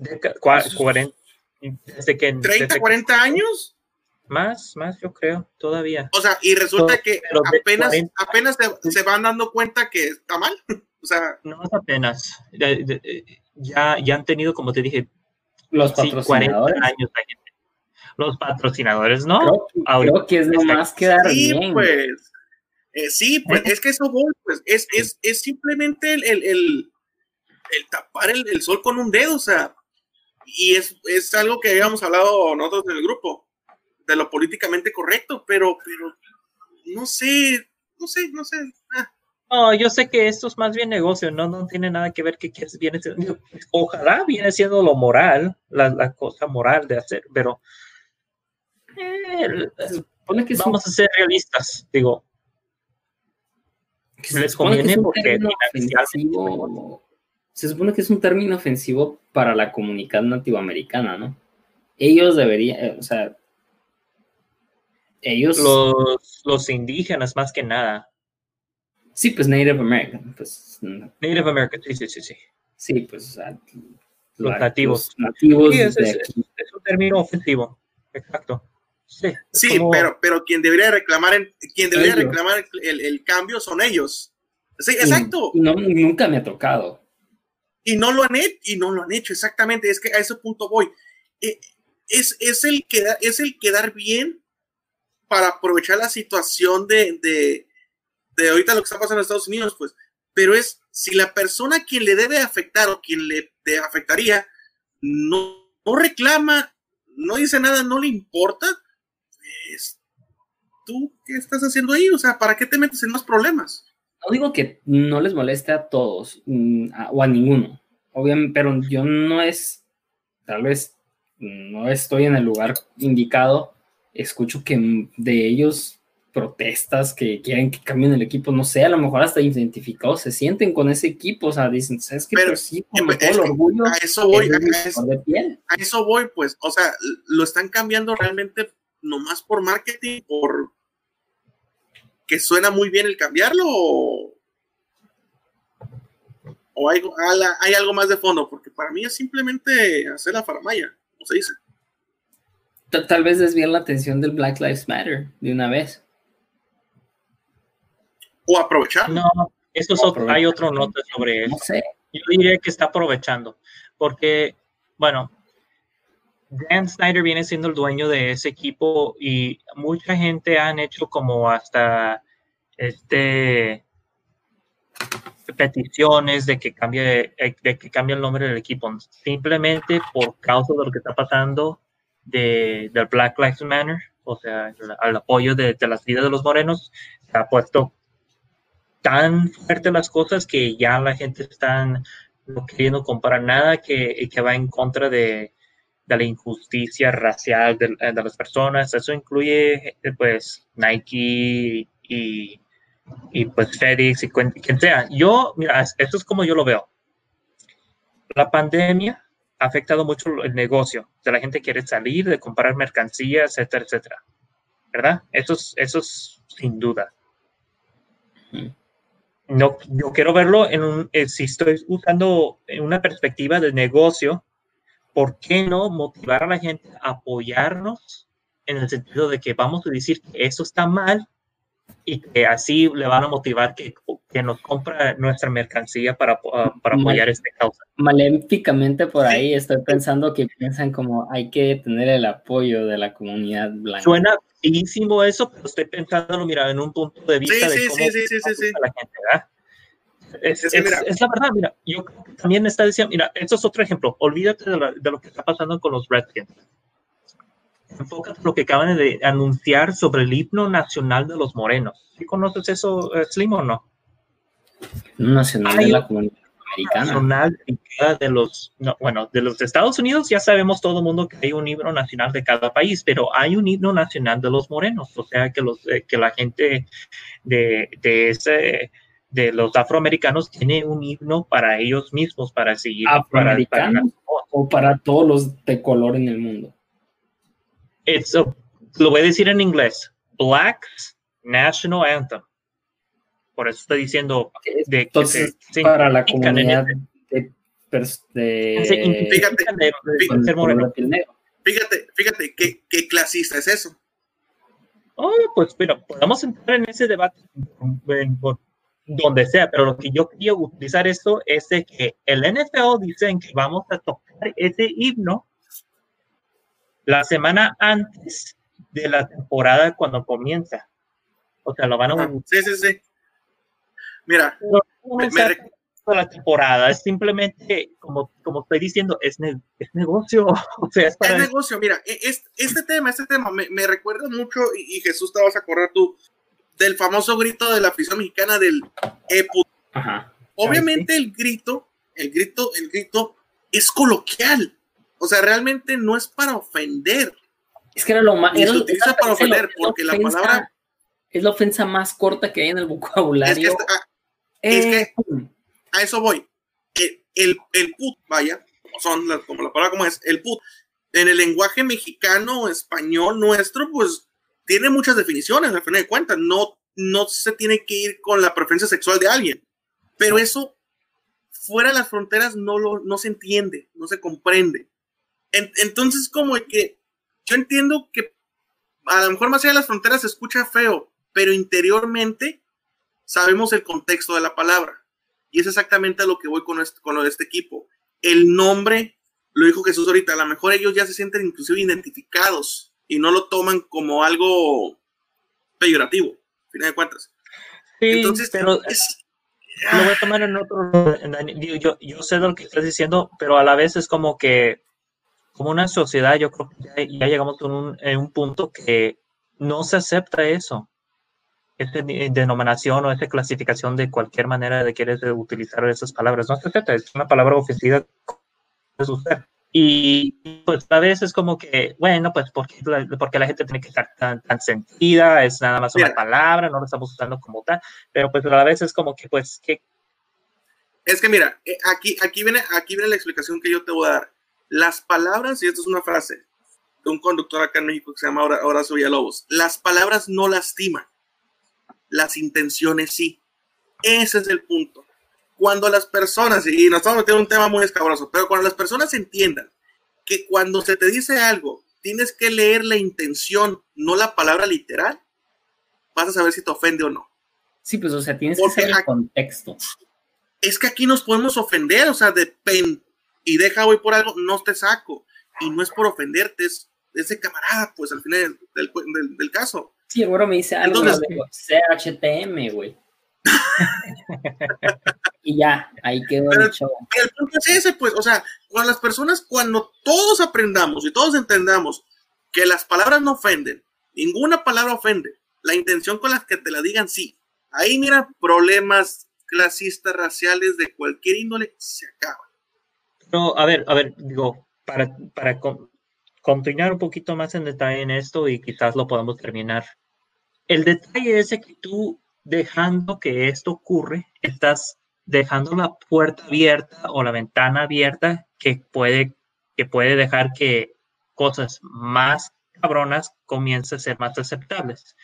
desde que, 30, 40 años. Más, más, yo creo, todavía. O sea, y resulta que apenas, apenas se, van dando cuenta que está mal. <laughs> o sea, no es apenas. Ya, ya han tenido, como te dije, los patrocinadores. años Los patrocinadores, ¿no? Creo, que es más quedar sí, Pues, eh, sí, pues es que eso voy, pues es, es, es simplemente el, el, el, tapar el, sol con un dedo, o sea, y es, es algo que habíamos hablado nosotros en el grupo, de lo políticamente correcto, pero, pero no sé, no sé, no sé. Ah. No, yo sé que esto es más bien negocio, no, no tiene nada que ver que, viene siendo, ojalá viene siendo lo moral, la, cosa moral de hacer, pero eh, que vamos a ser realistas, digo. Se les conviene porque se supone que es un término ofensivo para la comunidad nativoamericana, ¿no? Ellos deberían, eh, o sea, ellos... Los, los indígenas más que nada Sí, pues Native American. Pues, Native American, sí, sí, sí. Sí, sí pues los nativos. nativos es, un término ofensivo, exacto. Sí, sí pero, pero quien debería reclamar, el, quien debería reclamar el, el, cambio son ellos. Sí, exacto. no, nunca me ha tocado. Y no lo han hecho, y no lo han hecho, exactamente. Es que a ese punto voy. Eh, es, es, el, quedar, es el quedar bien para aprovechar la situación de, de de ahorita lo que está pasando en Estados Unidos, pues, pero es si la persona a quien le debe afectar o quien le te afectaría no, no reclama, no dice nada, no le importa, pues, ¿tú qué estás haciendo ahí? O sea, ¿para qué te metes en más problemas? No digo que no les moleste a todos mm, o a ninguno, obviamente, pero yo no es, tal vez no estoy en el lugar indicado, escucho que de ellos protestas que quieren que cambien el equipo, no sé, a lo mejor hasta identificados se sienten con ese equipo, o sea, dicen, ¿sabes qué? Pero, sí, con todo el orgullo. A eso voy, a, eso voy, pues, o sea, lo están cambiando realmente nomás por marketing, por que suena muy bien el cambiarlo o, o hay, hay, algo más de fondo, porque para mí es simplemente hacer la faramaya, como se dice. Tal vez desviar la atención del Black Lives Matter de una vez. O aprovechar. No, eso hay otro nota sobre eso. Yo diría que está aprovechando, porque, bueno, Dan Snyder viene siendo el dueño de ese equipo y mucha gente han hecho como hasta este peticiones de que cambie de que cambie el nombre del equipo simplemente por causa de lo que está pasando de, del Black Lives Matter o sea al apoyo de, de las vidas de los morenos se ha puesto tan fuerte las cosas que ya la gente está no queriendo comprar nada que, que va en contra de, de la injusticia racial de, de, las personas. Eso incluye pues Nike y, y pues FedEx y quien sea. Yo, mira, esto es como yo lo veo. La pandemia ha afectado mucho el negocio. De la gente quiere salir, de comprar mercancías, etcétera, etcétera. ¿Verdad? Eso es, eso es sin duda. Mm no, yo quiero verlo en un, eh, si estoy usando una perspectiva de negocio, ¿por qué no motivar a la gente a apoyarnos en el sentido de que vamos a decir que eso está mal y que así le van a motivar que, que nos compra nuestra mercancía para, ah, para apoyar esta causa? Maléficamente por ahí estoy pensando que piensan como hay que tener el apoyo de la comunidad blanca. Suena eso, pero estoy pensando, mira, en un punto de vista de cómo sí, sí, sí, la gente, ¿verdad? Es, es, es, la verdad, mira, yo también está diciendo, mira, esto es otro ejemplo, olvídate de, de lo que está pasando con los Redskins. Enfócate en lo que acaban de anunciar sobre el himno nacional de los morenos. ¿Sí conoces eso, eh, Slim, o no? Nacional de la comunidad nacional de los, bueno, de los Estados Unidos ya sabemos todo el mundo que hay un himno nacional de cada país, pero hay un himno nacional de los morenos, o sea que los eh, que la gente de, de ese de los afroamericanos tiene un himno para ellos mismos para seguir afroamericanos o para todos los de color en el mundo. Lo voy a decir en inglés. Black National Anthem por eso estoy diciendo de Entonces, para la comunidad de, fíjate, fíjate, ¿qué, qué clasista es eso. Oh, pues pero podemos entrar en ese debate donde sea, pero lo que yo quería utilizar esto es de que el NFL dicen que vamos a tocar ese himno la semana antes de la temporada cuando comienza. O sea, lo van a... sí, sí, sí. Mira, la temporada, es simplemente, como, como estoy diciendo, es, es negocio. <laughs> O sea, es, negocio, mira, e, es, este tema, este tema me, me recuerda mucho, y, Jesús te vas a acordar tú, del famoso grito de la afición mexicana del EPU. Obviamente el grito, el grito, el grito es coloquial. O sea, realmente no es para ofender. Es que era lo más. Se utiliza para ofender, porque la palabra. Es la ofensa más corta que hay en el vocabulario. Ah, es que eh, a eso voy. El, el, put, vaya, son como la palabra como es, el put, en el lenguaje mexicano, español nuestro, pues tiene muchas definiciones, al final de cuentas, no, no se tiene que ir con la preferencia sexual de alguien, pero eso fuera de las fronteras no, lo, no se entiende, no se comprende. Entonces, como que yo entiendo que a lo mejor más allá de las fronteras se escucha feo, pero interiormente sabemos el contexto de la palabra. Y es exactamente a lo que voy con, este, con lo de este equipo. El nombre, lo dijo Jesús ahorita, a lo mejor ellos ya se sienten inclusive identificados y no lo toman como algo peyorativo, a final de cuentas. Entonces, pero lo voy a tomar en otro. Yo, yo, sé lo que estás diciendo, pero a la vez es como que, como una sociedad, yo creo que ya, llegamos a un, en un punto que no se acepta eso esa denominación o esa clasificación de cualquier manera de querer utilizar esas palabras. No se trata, es una palabra ofensiva usted. Y pues a veces es como que, bueno, pues porque, porque la gente tiene que estar tan, tan sentida, es nada más una palabra, no lo estamos usando como tal, pero pues a vez es como que, pues, que... Es que mira, eh, aquí, aquí, viene, aquí viene la explicación que yo te voy a dar. Las palabras, y esto es una frase de un conductor acá en México que se llama Horacio Villalobos, las palabras no lastiman las intenciones sí. Ese es el punto. Cuando las personas, y nos estamos metiendo en un tema muy escabroso, pero cuando las personas entiendan que cuando se te dice algo, tienes que leer la intención, no la palabra literal, vas a saber si te ofende o no. Sí, pues, o sea, tienes que saber el contexto. Es que aquí nos podemos ofender, o sea, depende. Y deja hoy por algo, no te saco. Y no es por ofenderte, es, ese camarada, pues, al final del, del, caso. Sí, ahora me dice algo de CHTM, güey. <laughs> y ya, ahí quedó el show. el punto es ese, pues, o sea, cuando las personas, cuando todos aprendamos y todos entendamos que las palabras no ofenden, ninguna palabra ofende, la intención con la que te la digan sí, ahí mira, problemas clasistas, raciales, de cualquier índole, se acaban. No, a ver, a ver, digo, para, para continuar un poquito más en detalle en esto y quizás lo podamos terminar. El detalle es que tú dejando que esto ocurre, estás dejando la puerta abierta o la ventana abierta que puede, que puede dejar que cosas más cabronas comiencen a ser más aceptables.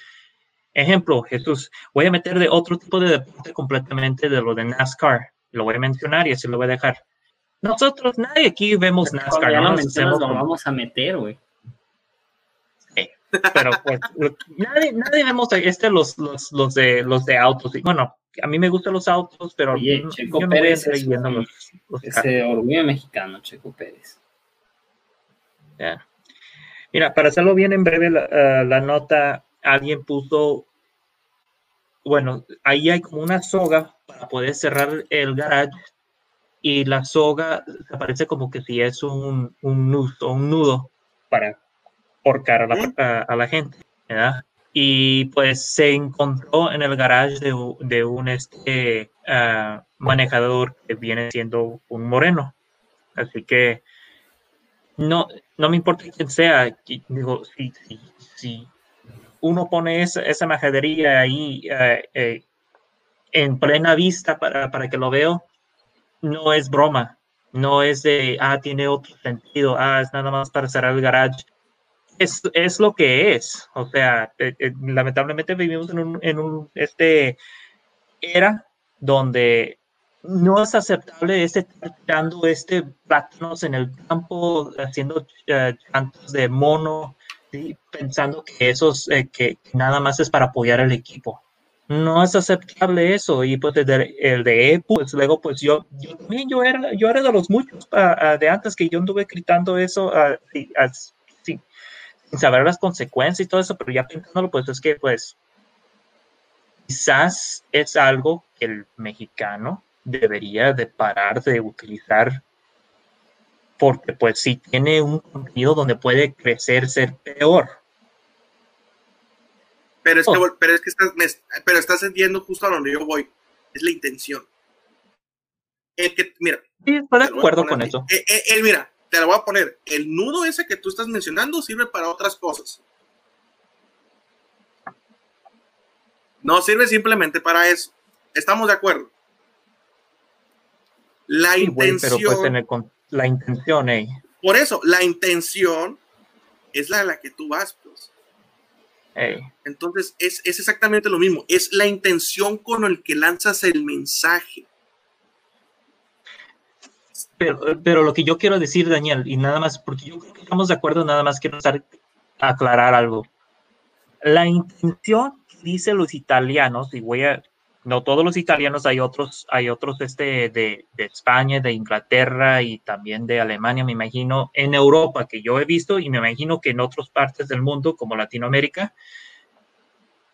Ejemplo, Jesús, voy a meter de otro tipo de deporte completamente de lo de NASCAR. Lo voy a mencionar y así lo voy a dejar. Nosotros, nadie aquí vemos NASCAR. No nos lo vamos a meter, güey. Pero pues <laughs> nadie, nadie vemos este los, los, los de los de autos. Y, bueno, a mí me gustan los autos, pero Checo Pérez es ese orgullo mexicano, Checo Pérez. Mira, para hacerlo bien en breve la, eh, la, nota, alguien puso, bueno, ahí hay como una soga para poder cerrar el garage y la soga parece como que si es un, un nudo, un nudo para porcar a la, a, la gente, ¿verdad? Y pues se encontró en el garage de, de un este, uh, manejador que viene siendo un moreno. Así que no, no me importa quién sea, digo, si, si, si uno pone esa, esa majadería ahí uh, eh, en plena vista para, para que lo veo, no es broma, no es de, ah, tiene otro sentido, ah, es nada más para cerrar el garage es, es, lo que es. O sea, eh, eh, lamentablemente vivimos en un, en un este era donde no es aceptable este tirando este plátanos en el campo, haciendo uh, de mono, pensando que eso es, que, nada más es para apoyar al equipo. No es aceptable eso. Y pues el de, el de pues luego pues yo, yo yo era, yo era de los muchos de antes que yo anduve gritando eso uh, saber las consecuencias y todo eso, pero ya pensándolo, pues es que pues quizás es algo que el mexicano debería de parar de utilizar porque pues si tiene un contenido donde puede crecer, ser peor. Pero es, que, oh. pero es que estás, pero estás entendiendo justo a donde yo voy. Es la intención. El que, mira. Sí, estoy de acuerdo con eso. Eh, eh, mira, te lo voy a poner, el nudo ese que tú estás mencionando sirve para otras cosas. No sirve simplemente para eso. Estamos de acuerdo. La intención. pero pues la intención, eh. Por eso, la intención es la, la que tú vas, pues. Entonces, es, es exactamente lo mismo. Es la intención con el que lanzas el mensaje. Pero, lo que yo quiero decir, Daniel, y nada más, porque yo creo que estamos de acuerdo, nada más quiero estar, aclarar algo. La intención que dicen los italianos, y voy a, no todos los italianos, hay otros, hay otros este, de, España, de Inglaterra y también de Alemania, me imagino, en Europa, que yo he visto, y me imagino que en otras partes del mundo, como Latinoamérica,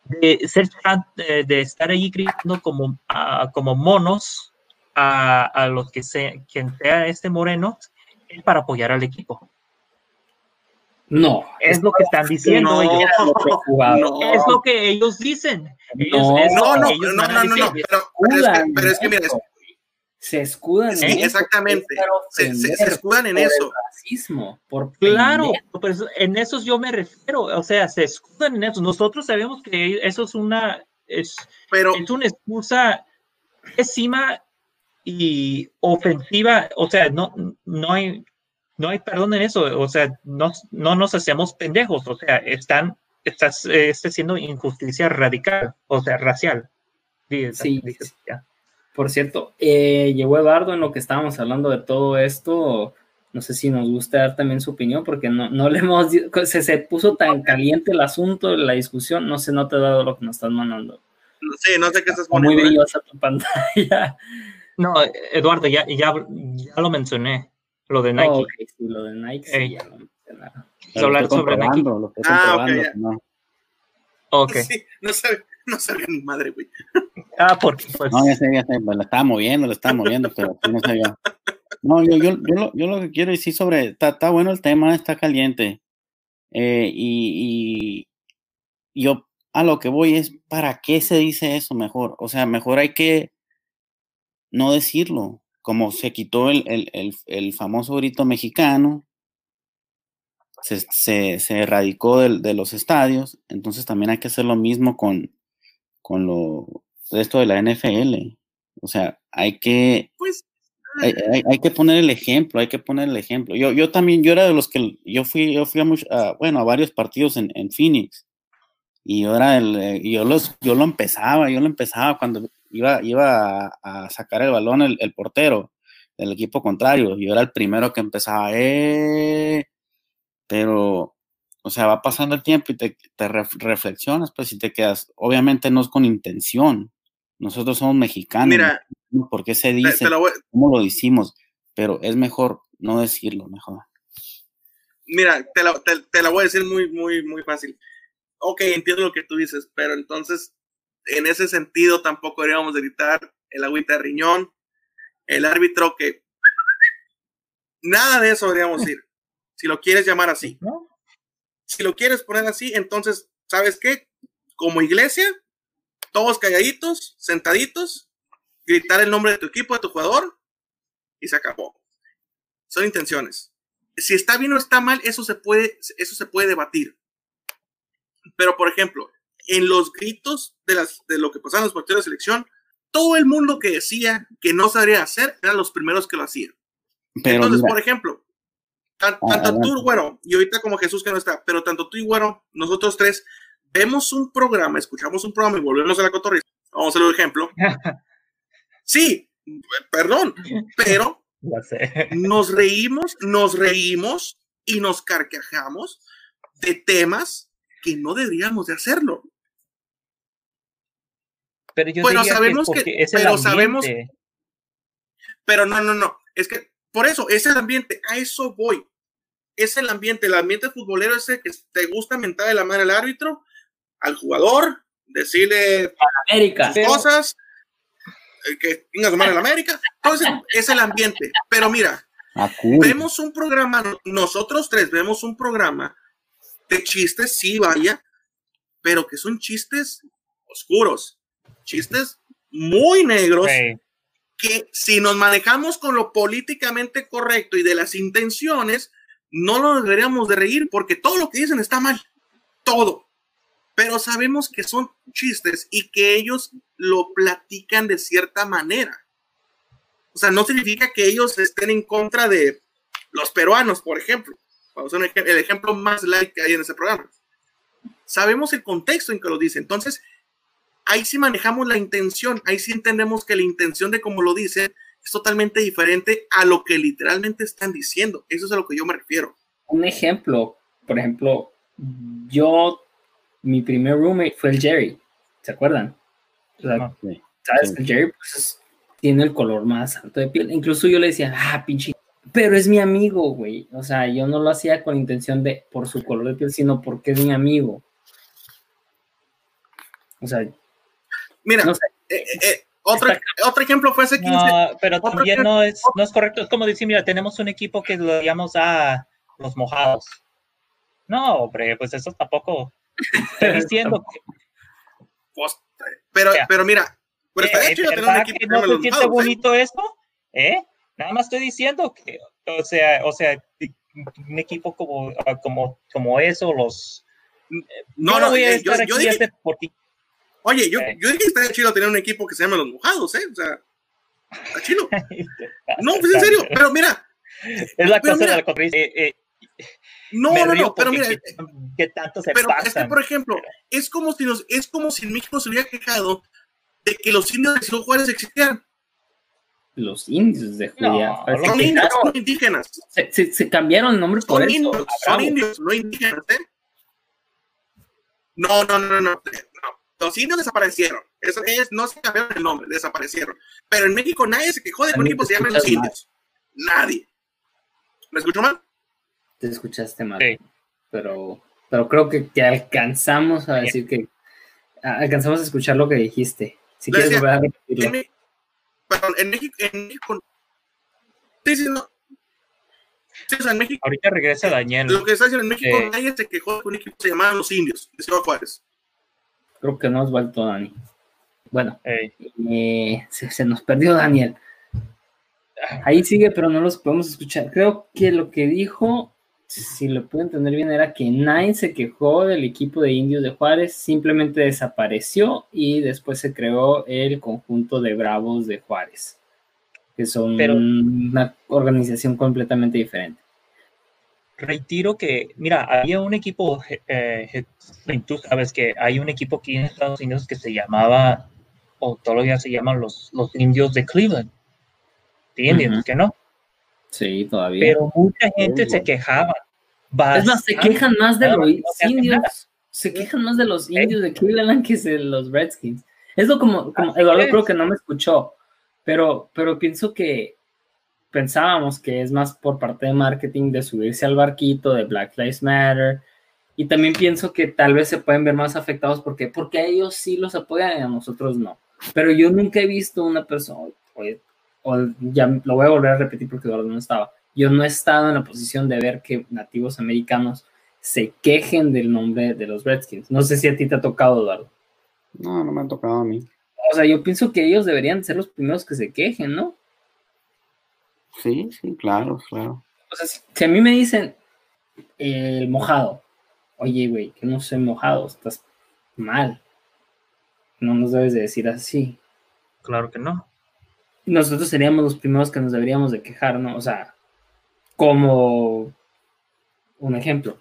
de, ser, de, estar ahí gritando como, como monos a, los que sea, quien sea este Moreno para apoyar al equipo. No. Es lo que están diciendo ellos. <laughs> Es lo que ellos dicen. no, no, no, no, no, pero, es que, mira, se escudan en eso. Exactamente. Se, se, escudan en eso. Racismo, por claro, en eso yo me refiero. O sea, se escudan en eso. Nosotros sabemos que eso es una, es, pero, es una excusa encima y ofensiva, o sea, no, no hay, no hay perdón en eso, o sea, no, no nos hacemos pendejos, o sea, están estás eh, está haciendo injusticia radical, o sea, racial. Sí, Por cierto, eh, llegó Eduardo en lo que estábamos hablando de todo esto. No sé si nos gusta dar también su opinión, porque no, no le hemos. Se, se puso tan caliente el asunto, la discusión. No sé, no te he dado lo que nos estás mandando. Sí, no sé qué estás poniendo. Muy ¿eh? brillosa tu pantalla. No, Eduardo, ya, ya, ya lo mencioné. Lo de Nike. Oh, sí, lo de Nike, sí, ya lo mencionaron. Hablar sobre Nike. Lo ah, ok. No. okay. <laughs> Sí, no sabía, no sabía ni madre, güey. Ah, porque pues. No, ya sé, ya sé, pues, la estaba moviendo, la estaba moviendo, pero no sabía. No, yo, yo, yo, lo, yo lo que quiero decir sobre, está, está bueno el tema, está caliente. Eh, y, y yo a lo que voy es, ¿para qué se dice eso mejor? O sea, mejor hay que no decirlo, como se quitó el, el, el, famoso grito mexicano, se, se, se erradicó de, de, los estadios, entonces también hay que hacer lo mismo con, con lo, esto de la NFL. O sea, hay que... Pues, hay, hay, hay, que poner el ejemplo, hay que poner el ejemplo. Yo, yo también, yo era de los que, yo fui, yo fui a, a bueno, a varios partidos en, en Phoenix, y yo era el, eh, yo los, yo lo empezaba, yo lo empezaba cuando iba, iba a, sacar el balón el, el, portero del equipo contrario, yo era el primero que empezaba, eh, pero, o sea, va pasando el tiempo y te, te reflexionas, pues, si te quedas, obviamente no es con intención, nosotros somos mexicanos, Mira, ¿por qué se dice? Te, te voy... ¿Cómo lo decimos? Pero es mejor no decirlo, mejor. Mira, te la, te, te la voy a decir muy, muy, muy fácil ok, entiendo lo que tú dices, pero entonces en ese sentido tampoco deberíamos gritar el agüita de riñón, el árbitro que nada de eso deberíamos decir, si lo quieres llamar así. Si lo quieres poner así, entonces, ¿sabes qué? Como iglesia, todos calladitos, sentaditos, gritar el nombre de tu equipo, de tu jugador, y se acabó. Son intenciones. Si está bien o está mal, eso se puede, eso se puede debatir. Pero, por ejemplo, en los gritos de, las, de lo que pasaban en los partidos de selección, todo el mundo que decía que no sabría hacer eran los primeros que lo hacían. Pero Entonces, por ejemplo, tanto ah, tú, bueno, y ahorita como Jesús que no está, pero tanto tú y bueno, nosotros tres vemos un programa, escuchamos un programa y volvemos a la cotorrisa. Vamos a hacer un ejemplo. <laughs> Sí, perdón, <laughs> pero nos reímos, nos reímos y nos carcajamos de temas que no deberíamos de hacerlo. Pero yo bueno, sabemos que, es pero sabemos, pero no, no, no, es que por eso es el ambiente, a eso voy. Es el ambiente, el ambiente futbolero ese que te gusta mentar de la madre al árbitro, al jugador, decirle América, cosas, eh, que tengas su madre en América. Entonces, es el ambiente. Pero mira, ah, vemos un programa, nosotros tres vemos un programa de chistes, sí, vaya, pero que son chistes oscuros, chistes muy negros, que si nos manejamos con lo políticamente correcto y de las intenciones, no lo deberíamos de reír porque todo lo que dicen está mal, todo. Pero sabemos que son chistes y que ellos lo platican de cierta manera. O sea, no significa que ellos estén en contra de los peruanos, por ejemplo. Vamos a el ejemplo más light que hay en ese programa. Sabemos el contexto en que lo dice. Entonces, ahí sí manejamos la intención, ahí sí entendemos que la intención de cómo lo dice es totalmente diferente a lo que literalmente están diciendo. Eso es a lo que yo me refiero. Un ejemplo, por ejemplo, yo, mi primer roommate fue el Jerry, ¿se acuerdan? ¿Sabes? El Jerry pues, tiene el color más alto de piel. Incluso yo le decía, ah, pinche pero es mi amigo, güey. O sea, yo no lo hacía con intención de por su color de piel, sino porque es mi amigo. O sea, mira, no sé. Eh, eh, eh, otro, otro, ejemplo fue ese 15. No, pero también no es, no es correcto. Es como decir, mira, tenemos un equipo que lo llamamos a los mojados. No, hombre, pues eso tampoco. <laughs> Estoy diciendo que. Pues, pero, pero mira, pero está hecho un equipo ¿No se siente bonito esto? ¿Eh? Nada más estoy diciendo que, o sea, o sea, un equipo como, como, como eso, los... No, no, voy a estar yo, aquí dije, Oye, yo, yo dije que estaría chido tener un equipo que se llame Los Mojados, ¿eh? O sea, está chido. <laughs> no, pues en serio, pero mira. Es la cosa mira. de la eh, eh, No, no, no, pero mira, qué, tanto se pero pasan. es que, por ejemplo, es como si nos, es como si en México se hubiera quejado de que los indios de Ciudad Juárez existieran. Los indios de No, Julia. los indios, son indígenas. se, se- se cambiaron el nombre por Son eso. indios, son indios, no indígenas, ¿eh? No, no, no, no, no. no. Los indios desaparecieron. Eso es, no se cambiaron el nombre, desaparecieron. Pero en México nadie se quejó de que un equipo se llame los mal. indios. Nadie. ¿Me escucho mal? Te escuchaste mal. Sí. Pero, pero creo que, que alcanzamos a decir que a- alcanzamos a escuchar lo que dijiste. Si Le quieres decía, volver a En, repetirlo. Perdón, en México, en México. Sí, sí, no. Sí, o sea, en México, Ahorita regresa Daniel. lo que está diciendo en México, Eh. nadie se quejó de que un equipo se llamaba los indios de Ciudad Juárez. Creo que no has vuelto, Dani. Bueno, eh, se, se nos perdió Daniel. Ahí sigue, pero no los podemos escuchar. Creo que lo que dijo, si lo puedo entender bien, era que nadie se quejó del equipo de indios de Juárez, simplemente desapareció y después se creó el conjunto de Bravos de Juárez, que son Pero- una organización completamente diferente. Retiro que, mira, había un equipo, eh, eh, tú sabes que hay un equipo aquí en Estados Unidos que se llamaba, o todavía se llaman los, los indios de Cleveland. Ujú. que no? Sí, todavía. Pero mucha gente se quejaba. es más, se quejan más de los no indios. Se quejan más de los indios de Cleveland que de los Redskins. Es lo como, como Eduardo creo que no me escuchó, pero, pero pienso que pensábamos que es más por parte de marketing de subirse al barquito de Black Lives Matter. Y también pienso que tal vez se pueden ver más afectados porque, porque a ellos sí los apoyan y a nosotros no. Pero yo nunca he visto una persona, o, o ya lo voy a volver a repetir porque Eduardo no estaba. Yo no he estado en la posición de ver que nativos americanos se quejen del nombre de los Redskins. No sé si a ti te ha tocado, Eduardo. No, no me ha tocado a mí. O sea, yo pienso que ellos deberían ser los primeros que se quejen, ¿no? Sí, sí, claro, claro. O sea, si, si a mí me dicen eh, el mojado, oye, güey, que no soy mojado, estás mal. No nos debes de decir así. Claro que no. Nosotros seríamos los primeros que nos deberíamos de quejar, ¿no? O sea, como un ejemplo.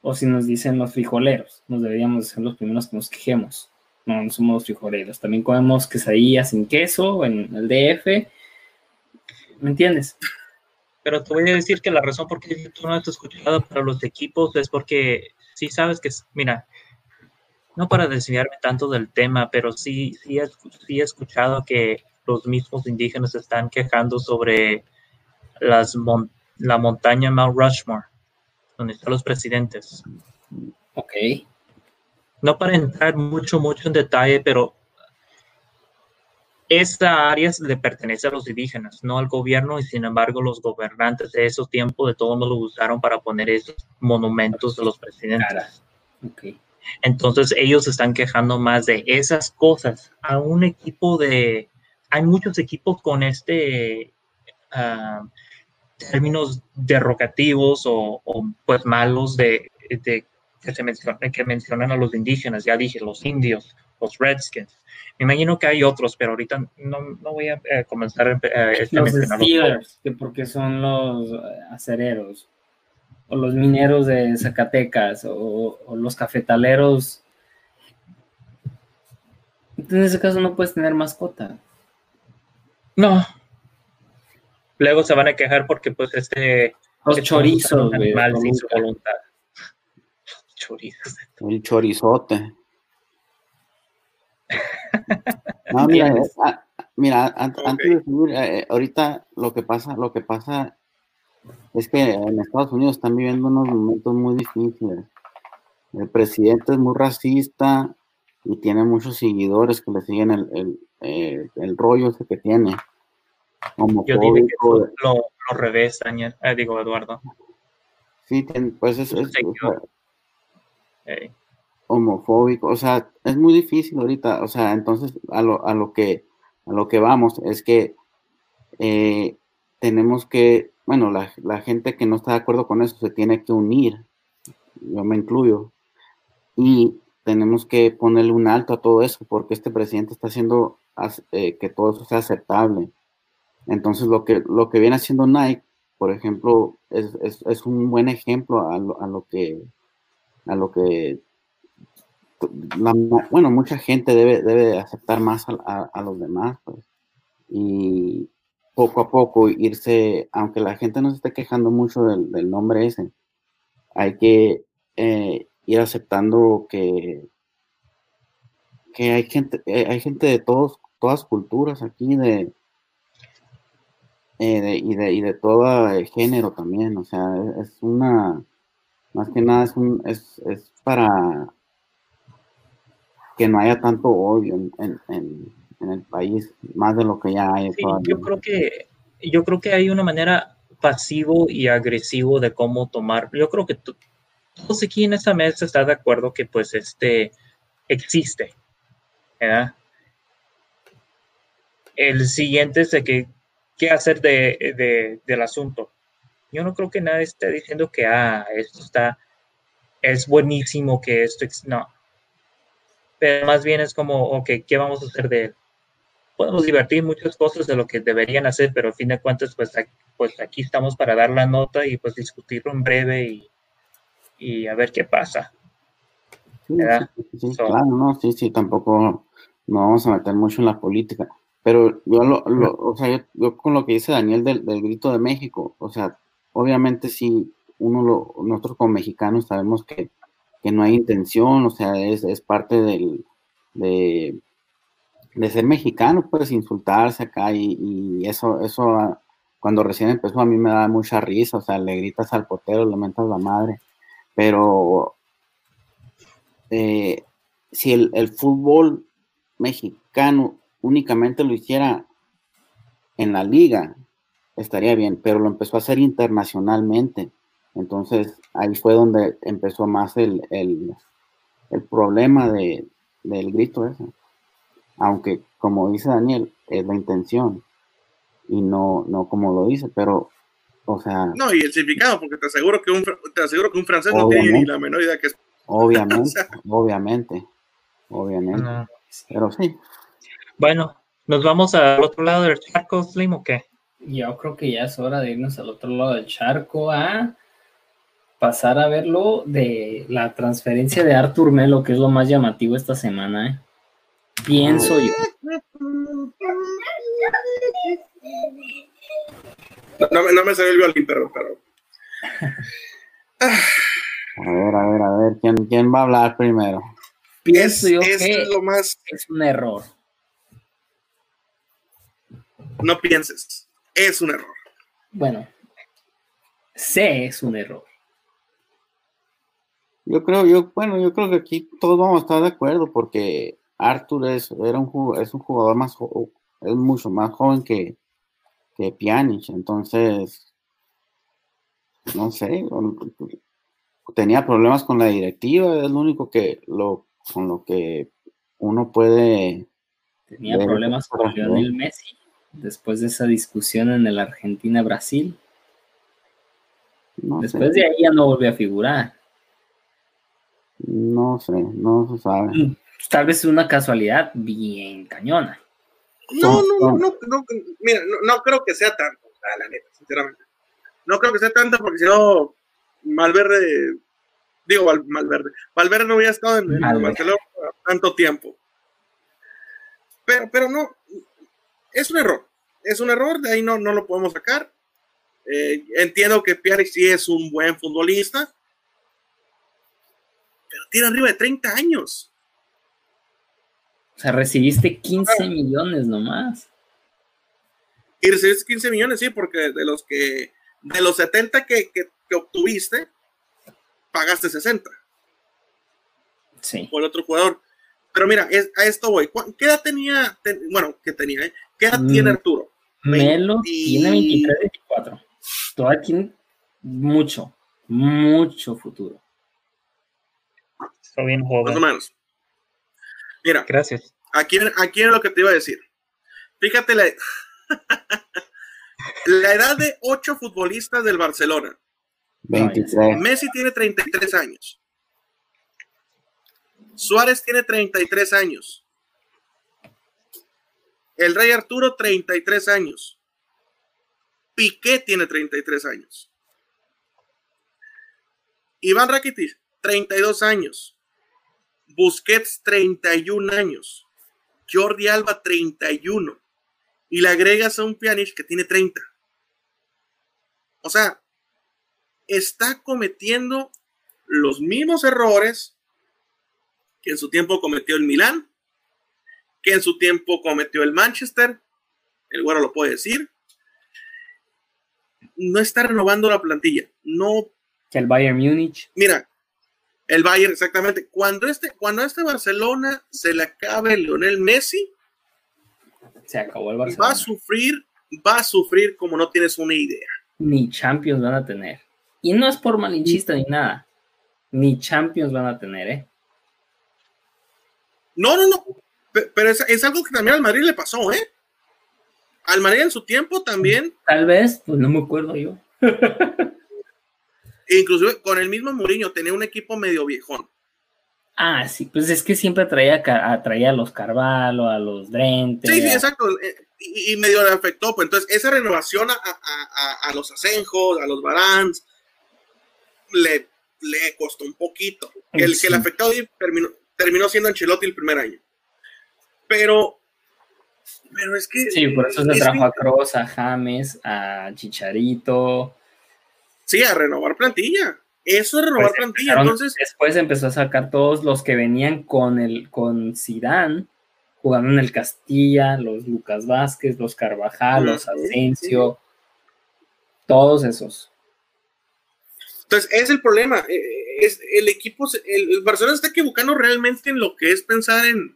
O si nos dicen los frijoleros, nos deberíamos ser los primeros que nos quejemos. No, no somos los frijoleros. También comemos quesadillas sin queso en el DF. ¿Me entiendes? Pero te voy a decir que la razón por qué tú no has escuchado para los equipos es porque sí sabes que, es- mira, no para desviarme tanto del tema, pero sí, sí, he, sí he escuchado que los mismos indígenas están quejando sobre las mon- la montaña Mount Rushmore, donde están los presidentes. Ok. No para entrar mucho, mucho en detalle, pero esta área le pertenece a los indígenas, no al gobierno, y sin embargo los gobernantes de esos tiempos de todos lo usaron para poner esos monumentos de los presidentes. Entonces ellos se están quejando más de esas cosas. A un equipo de... Hay muchos equipos con este... ah, términos derogativos o, o, pues malos de, de que se menciona, que mencionan a los indígenas, ya dije, los indios, los redskins. Me imagino que hay otros, pero ahorita no, no voy a eh, comenzar a eh, este, Los Steelers, que porque son los eh, acereros, o los mineros de Zacatecas, o, o los cafetaleros. Entonces, en ese caso no puedes tener mascota. No. Luego se van a quejar porque pues este... Los que <laughs> chorizos, un güey. animal de sin su Toluca. voluntad. Chorizos. El chorizote. <laughs> No, <laughs> mira, ah, mira, an- antes de seguir, eh, eh, ahorita lo que pasa, lo que pasa es que en Estados Unidos están viviendo unos momentos muy difíciles. El presidente es muy racista y tiene muchos seguidores que le siguen el, el, eh, el rollo ese que tiene. Yo dije que lo, lo revés, Daniel. Eh, digo, Eduardo. sí, pues es, es- Eh, homofóbico, o sea, es muy difícil ahorita, o sea, entonces a lo, a lo que a lo que vamos es que eh, tenemos que, bueno, la, la gente que no está de acuerdo con eso se tiene que unir, yo me incluyo, y tenemos que ponerle un alto a todo eso, porque este presidente está haciendo eh, que todo eso sea aceptable. Entonces lo que, lo que viene haciendo Nike, por ejemplo, es, es, es un buen ejemplo a lo, a lo, que, a lo que, bueno, mucha gente debe, debe aceptar más a, a, los demás, pues, y poco a poco irse, aunque la gente no se esté quejando mucho del, del nombre ese, hay que eh, ir aceptando que, que hay gente, eh, hay gente de todos, todas culturas aquí, de, eh, y, de, y de todo el género también, o sea, es, una, más que nada es, un, es, es, para que no haya tanto odio en, en, en, el país, más de lo que ya hay. Sí, yo creo que yo creo que hay una manera pasivo y agresivo de cómo tomar. Yo creo que todos aquí en esta mesa están de acuerdo que pues este existe. ¿verdad? El siguiente es de que qué hacer de, de, del asunto. Yo no creo que nadie esté diciendo que ah, esto está es buenísimo que esto no. Pero más bien es como, ok, ¿qué vamos a hacer de él? Podemos divertir muchas cosas de lo que deberían hacer, pero al fin de cuentas, pues, pues aquí estamos para dar la nota y pues discutirlo en breve y y a ver qué pasa. Sí, sí, claro, no, sí, sí, tampoco no vamos a meter mucho en la política. Pero yo, lo, o sea, yo, con lo que dice Daniel del, grito de México, o sea, obviamente sí, uno lo, nosotros como mexicanos sabemos que, que no hay intención, o sea, es, es parte del, de, ser mexicano, pues insultarse acá y, y, eso, eso cuando recién empezó a mí me da mucha risa, o sea, le gritas al portero, le mentas la madre pero eh, si el, fútbol mexicano únicamente lo hiciera en la liga, estaría bien, pero lo empezó a hacer internacionalmente. Entonces ahí fue donde empezó más el, el, problema de, del grito ese. Aunque, como dice Daniel, es la intención y no, no como lo dice, pero o sea. No, y el significado, porque te aseguro que un, te aseguro que un francés no tiene ni la menor idea que es. Obviamente, <laughs> obviamente, obviamente. Pero sí. Bueno, ¿nos vamos al otro lado del charco, Slim, o qué? Yo creo que ya es hora de irnos al otro lado del charco a pasar a verlo de la transferencia de Artur Melo, que es lo más llamativo esta semana, ¿eh? Pienso yo. No, no me salió el violín, pero. pero... A ver, a ver, a ver, ¿quién, quién va a hablar primero? Pienso yo que lo más... es un error. No pienses, es un error. Bueno, sé es un error. Yo creo, yo, bueno, yo creo que aquí todos vamos a estar de acuerdo porque Arthur es, era un, es un jugador más, es mucho más joven que, que Pjanic, entonces, no sé, tenía problemas con la directiva, es lo único que, lo, con lo que uno puede... Tenía problemas con Lionel Messi, después de esa discusión en el Argentina-Brasil. después de ahí ya no volvió a figurar. No sé, no se sabe. Mm, tal vez es una casualidad bien cañona. No, no, no, no, no, mira, no, creo que sea tanto, la neta, sinceramente. No creo que sea tanto porque si no, Malverde, digo Malverde, Malverde no hubiera estado en, Barcelona tanto tiempo. Pero, pero no, es un error, es un error, de ahí no, no lo podemos sacar. Eh, entiendo que Pierre sí es un buen futbolista, tiene arriba de 30 años. O sea, recibiste 15 millones nomás. Y recibiste 15 millones, sí, porque de los que, de los 70 que, obtuviste, pagaste 60. Sí. Por el otro jugador. Pero mira, a esto voy. ¿Qué edad tenía? bueno, ¿qué tenía? Eh? ¿Qué edad tiene mm, Arturo? Melo tiene 23, 24. Todavía tiene mucho, mucho futuro. Está bien joven. Más o menos. Mira, gracias. Aquí, aquí es lo que te iba a decir. Fíjate la, <laughs> la edad de ocho futbolistas del Barcelona. 23. Messi tiene 33 años. Suárez tiene 33 años. El Rey Arturo, 33 años. Piqué tiene 33 años. Iván Rakitic, 32 años. Busquets, 31 años. Jordi Alba, 31. Y le agregas a un Pjanic que tiene 30. O sea, está cometiendo los mismos errores que en su tiempo cometió el Milán, que en su tiempo cometió el Manchester, el güero lo puede decir. No está renovando la plantilla, no. Que el Bayern Múnich. Mira, el Bayern, exactamente. Cuando este, cuando este Barcelona se le acabe Lionel Messi, se acabó el Barcelona. Va a sufrir, va a sufrir como no tienes una idea. Ni Champions van a tener. Y no es por malinchista ni nada. Ni Champions van a tener, ¿eh? No, no, no. Pero es, algo que también al Madrid le pasó, ¿eh? Al Madrid en su tiempo también. Tal vez, pues no me acuerdo yo. <laughs> Inclusive con el mismo Mourinho tenía un equipo medio viejón. Ah, sí, pues es que siempre traía, atraía a los Carvalho, a los Drente. Sí, sí, exacto. Eh, y, medio le afectó. Pues entonces, esa renovación a, los Asenjos, a los Barans, le, le costó un poquito. El que le afectó terminó, terminó siendo Ancelotti el primer año. Pero, pero es que. Sí, por eso se trajo a Cross, a James, a Chicharito. Sí, a renovar plantilla. Eso es renovar pues plantilla. Entonces. Después empezó a sacar todos los que venían con el con Zidane, jugando en el Castilla, los Lucas Vázquez, los Carvajal, los Asensio, todos esos. Entonces, es el problema. Eh, es el equipo, el, Barcelona está equivocando realmente en lo que es pensar en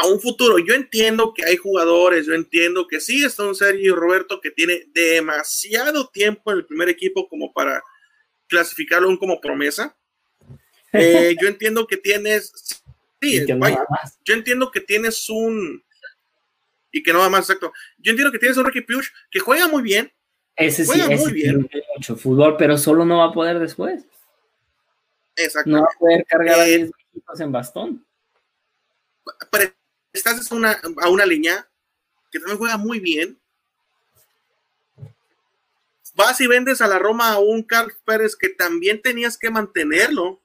a un futuro. Yo entiendo que hay jugadores, yo entiendo que sí está un Sergio Roberto que tiene demasiado tiempo en el primer equipo como para clasificarlo como promesa. <laughs> Eh, yo entiendo que tienes, sí, yo entiendo que tienes un y que no va más exacto. Yo entiendo que tienes un Ricky Puch que juega muy bien, ese sí, ese tiene mucho fútbol, pero solo no va a poder después. Exacto. No va a poder cargar a 10 equipos en bastón. Estás a una, a una línea que también juega muy bien. Vas y vendes a la Roma a un Carlos Pérez que también tenías que mantenerlo.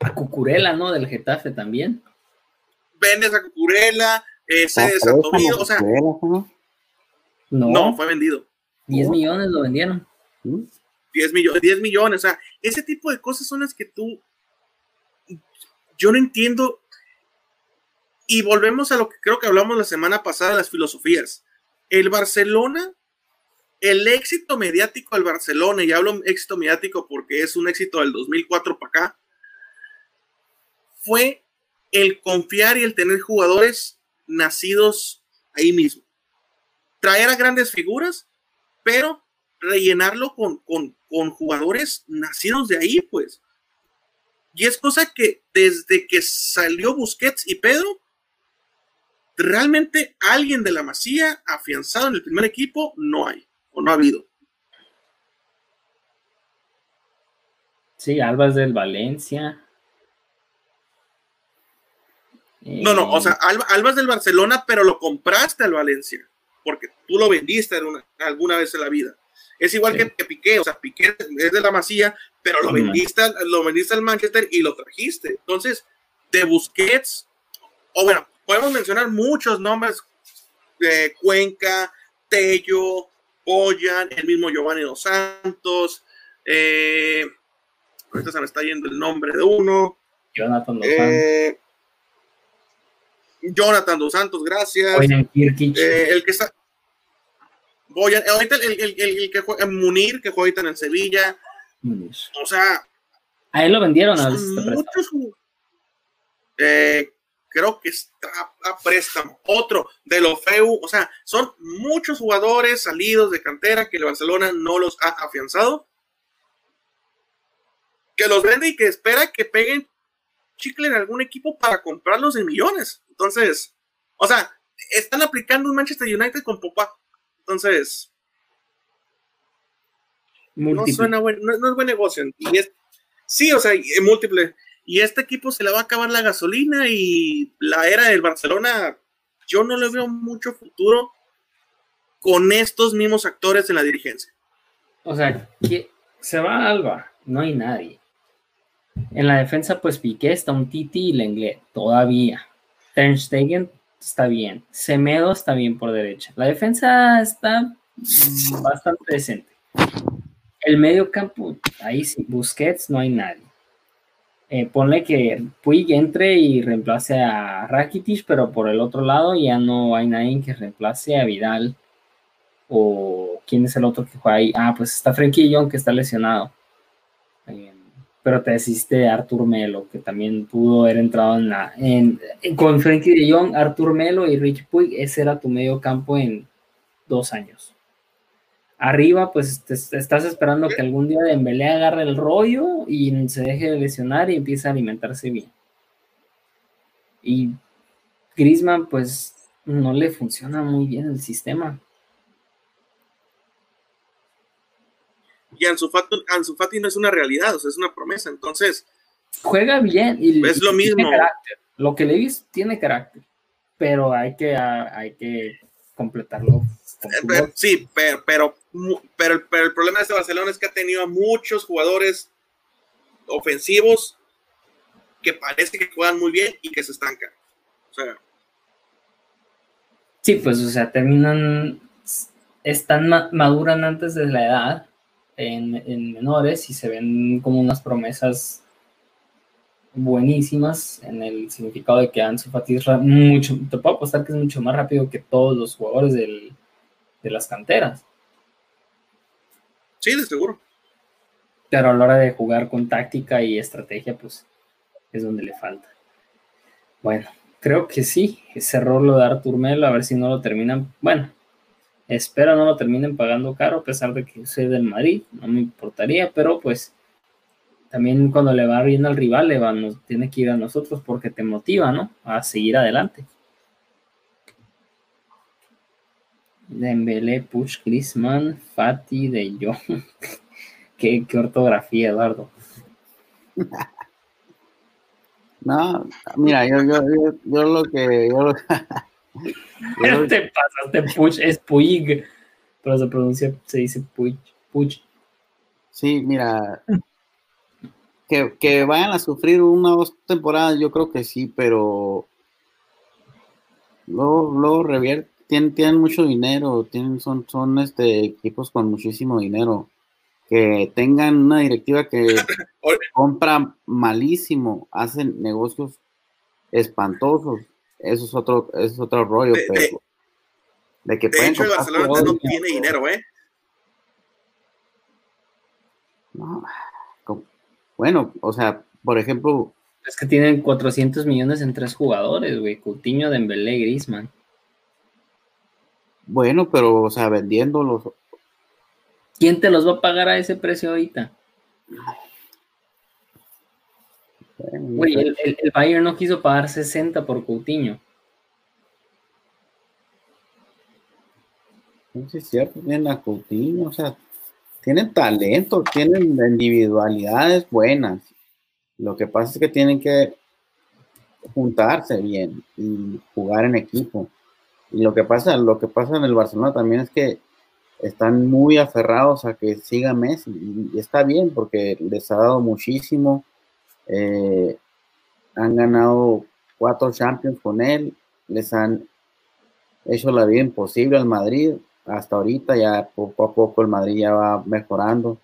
A Cucurela, ¿no? Del Getafe también. Vendes a Cucurela, eh, cedes a o sea. No. fue vendido. 10 millones lo vendieron. 10 millones, 10 millones, o sea, ese tipo de cosas son las que tú, yo no entiendo. Y volvemos a lo que creo que hablamos la semana pasada, las filosofías. El Barcelona, el éxito mediático del Barcelona, y hablo éxito mediático porque es un éxito del 2004 para acá, fue el confiar y el tener jugadores nacidos ahí mismo traer a grandes figuras, pero rellenarlo con, jugadores nacidos de ahí, pues. Y es cosa que desde que salió Busquets y Pedro, realmente alguien de la Masía afianzado en el primer equipo no hay, o no ha habido. Sí, Albas del Valencia. No, no, o sea, eh, Albas del Barcelona, pero lo compraste al Valencia porque tú lo vendiste alguna vez en la vida. Es igual que, Piqué, o sea, Piqué es de la Masía, pero lo vendiste, lo vendiste al Manchester y lo trajiste. Entonces, de Busquets, o bueno, podemos mencionar muchos nombres Cuenca, Tello, Boyan, el mismo Giovanni Dos Santos, eh, ahorita se me está yendo el nombre de uno. Jonathan Dos Santos. Eh, Jonathan Dos Santos, gracias. Eh, el que está. Voy ahorita el, el, el, que juega, Munir, que juega ahorita en el Sevilla. O sea. A él lo vendieron a muchos, eh, creo que está a préstamo. Otro de los FEU. O sea, son muchos jugadores salidos de cantera que el Barcelona no los ha afianzado. Que los vende y que espera que peguen chicle en algún equipo para comprarlos en millones. Entonces, o sea, están aplicando un Manchester United con Popa. Entonces, no suena buen, no, es buen negocio. Y es, sí, o sea, múltiple. Y este equipo se le va a acabar la gasolina y la era del Barcelona, yo no le veo mucho futuro con estos mismos actores en la dirigencia. O sea, se va Alba, no hay nadie. En la defensa, pues Piqué está un Titi y Lenglet, todavía. Stegen está bien. Semedo está bien por derecha. La defensa está bastante decente. El medio campo, ahí sí, Busquets, no hay nadie. Eh, ponle que Puig entre y reemplace a Rakitic, pero por el otro lado ya no hay nadie que reemplace a Vidal. O quién es el otro que juega ahí. Ah, pues está Frenkie Young que está lesionado. Pero te asiste Artur Melo, que también pudo haber entrado en la. Con Frenkie de Jong, Artur Melo y Rich Puig, ese era tu medio campo en dos años. Arriba, pues te, estás esperando que algún día Dembélé agarre el rollo y se deje de lesionar y empiece a alimentarse bien. Y Griezmann, pues no le funciona muy bien el sistema. Y Ansu Fati, no es una realidad, o sea, es una promesa. Entonces, juega bien y es lo mismo. Lo que le tiene carácter, pero hay que, hay que completarlo eh, sí, pero, pero, pero, el problema de este Barcelona es que ha tenido muchos jugadores ofensivos que parece que juegan muy bien y que se estancan. O sea. Sí, pues, o sea, terminan, están maduran antes de la edad en, en menores y se ven como unas promesas buenísimas en el significado de que Ansu Fati es mucho, te puedo apostar que es mucho más rápido que todos los jugadores del, de las canteras. Sí, de seguro. Pero a la hora de jugar con táctica y estrategia, pues es donde le falta. Bueno, creo que sí, ese error lo de Artur Melo, a ver si no lo terminan. Bueno, espero no lo terminen pagando caro, a pesar de que soy del Madrid, no me importaría, pero pues también cuando le va bien al rival, le va, nos, tiene que ir a nosotros porque te motiva, ¿no? A seguir adelante. Dembélé, Push, Griezmann, Fati, De Jong. <laughs> ¿Qué, ¿Qué, ortografía, Eduardo. <laughs> No, mira, yo, yo, yo, lo que... Yo lo... <laughs> te pasaste, Puch, es Puig, pero se pronuncia, se dice Puig. Puch. Sí, mira, que, que, vayan a sufrir una o dos temporadas, yo creo que sí, pero luego, luego revierte tienen, mucho dinero, tienen, son, son este, equipos con muchísimo dinero. Que tengan una directiva que <coughs> compra malísimo, hacen negocios espantosos. Eso es otro, es otro rollo. De, pero, de, que de hecho, el Barcelona no tiene dinero, ¿eh? No, bueno, o sea, por ejemplo. Es que tienen 400 millones en tres jugadores, güey. Coutinho, Dembélé, Griezmann. Bueno, pero, o sea, vendiéndolos. ¿Quién te los va a pagar a ese precio ahorita? Güey, el, el, Bayern no quiso pagar 60 por Coutinho. No sé si es cierto, tienen a Coutinho, o sea, tienen talento, tienen individualidades buenas. Lo que pasa es que tienen que juntarse bien y jugar en equipo. Y lo que pasa, lo que pasa en el Barcelona también es que están muy aferrados a que siga Messi y, está bien porque les ha dado muchísimo. Eh, han ganado cuatro Champions con él, les han hecho la vida imposible al Madrid. Hasta ahorita ya poco a poco el Madrid ya va mejorando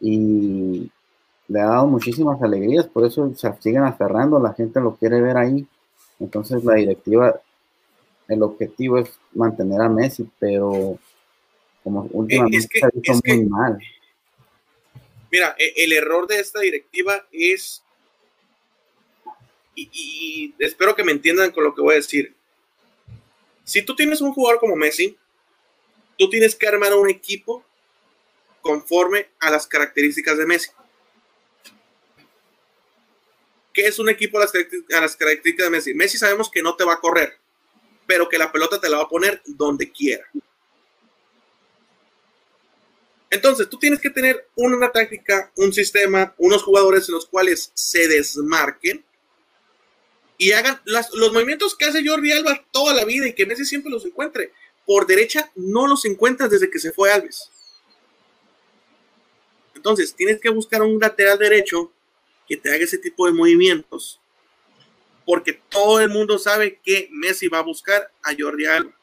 y le ha dado muchísimas alegrías, por eso se siguen aferrando, la gente lo quiere ver ahí. Entonces la directiva el objetivo es mantener a Messi, pero como últimamente se ha visto muy mal. Mira, e, el error de esta directiva es, y, espero que me entiendan con lo que voy a decir. Si tú tienes un jugador como Messi, tú tienes que armar un equipo conforme a las características de Messi. ¿Qué es un equipo a las, características de Messi? Messi sabemos que no te va a correr pero que la pelota te la va a poner donde quiera. Entonces, tú tienes que tener una táctica, un sistema, unos jugadores en los cuales se desmarquen y hagan los movimientos que hace Jordi Alba toda la vida y que Messi siempre los encuentre. Por derecha no los encuentras desde que se fue Alves. Entonces, tienes que buscar un lateral derecho que te haga ese tipo de movimientos. Porque todo el mundo sabe que Messi va a buscar a Jordi Alba.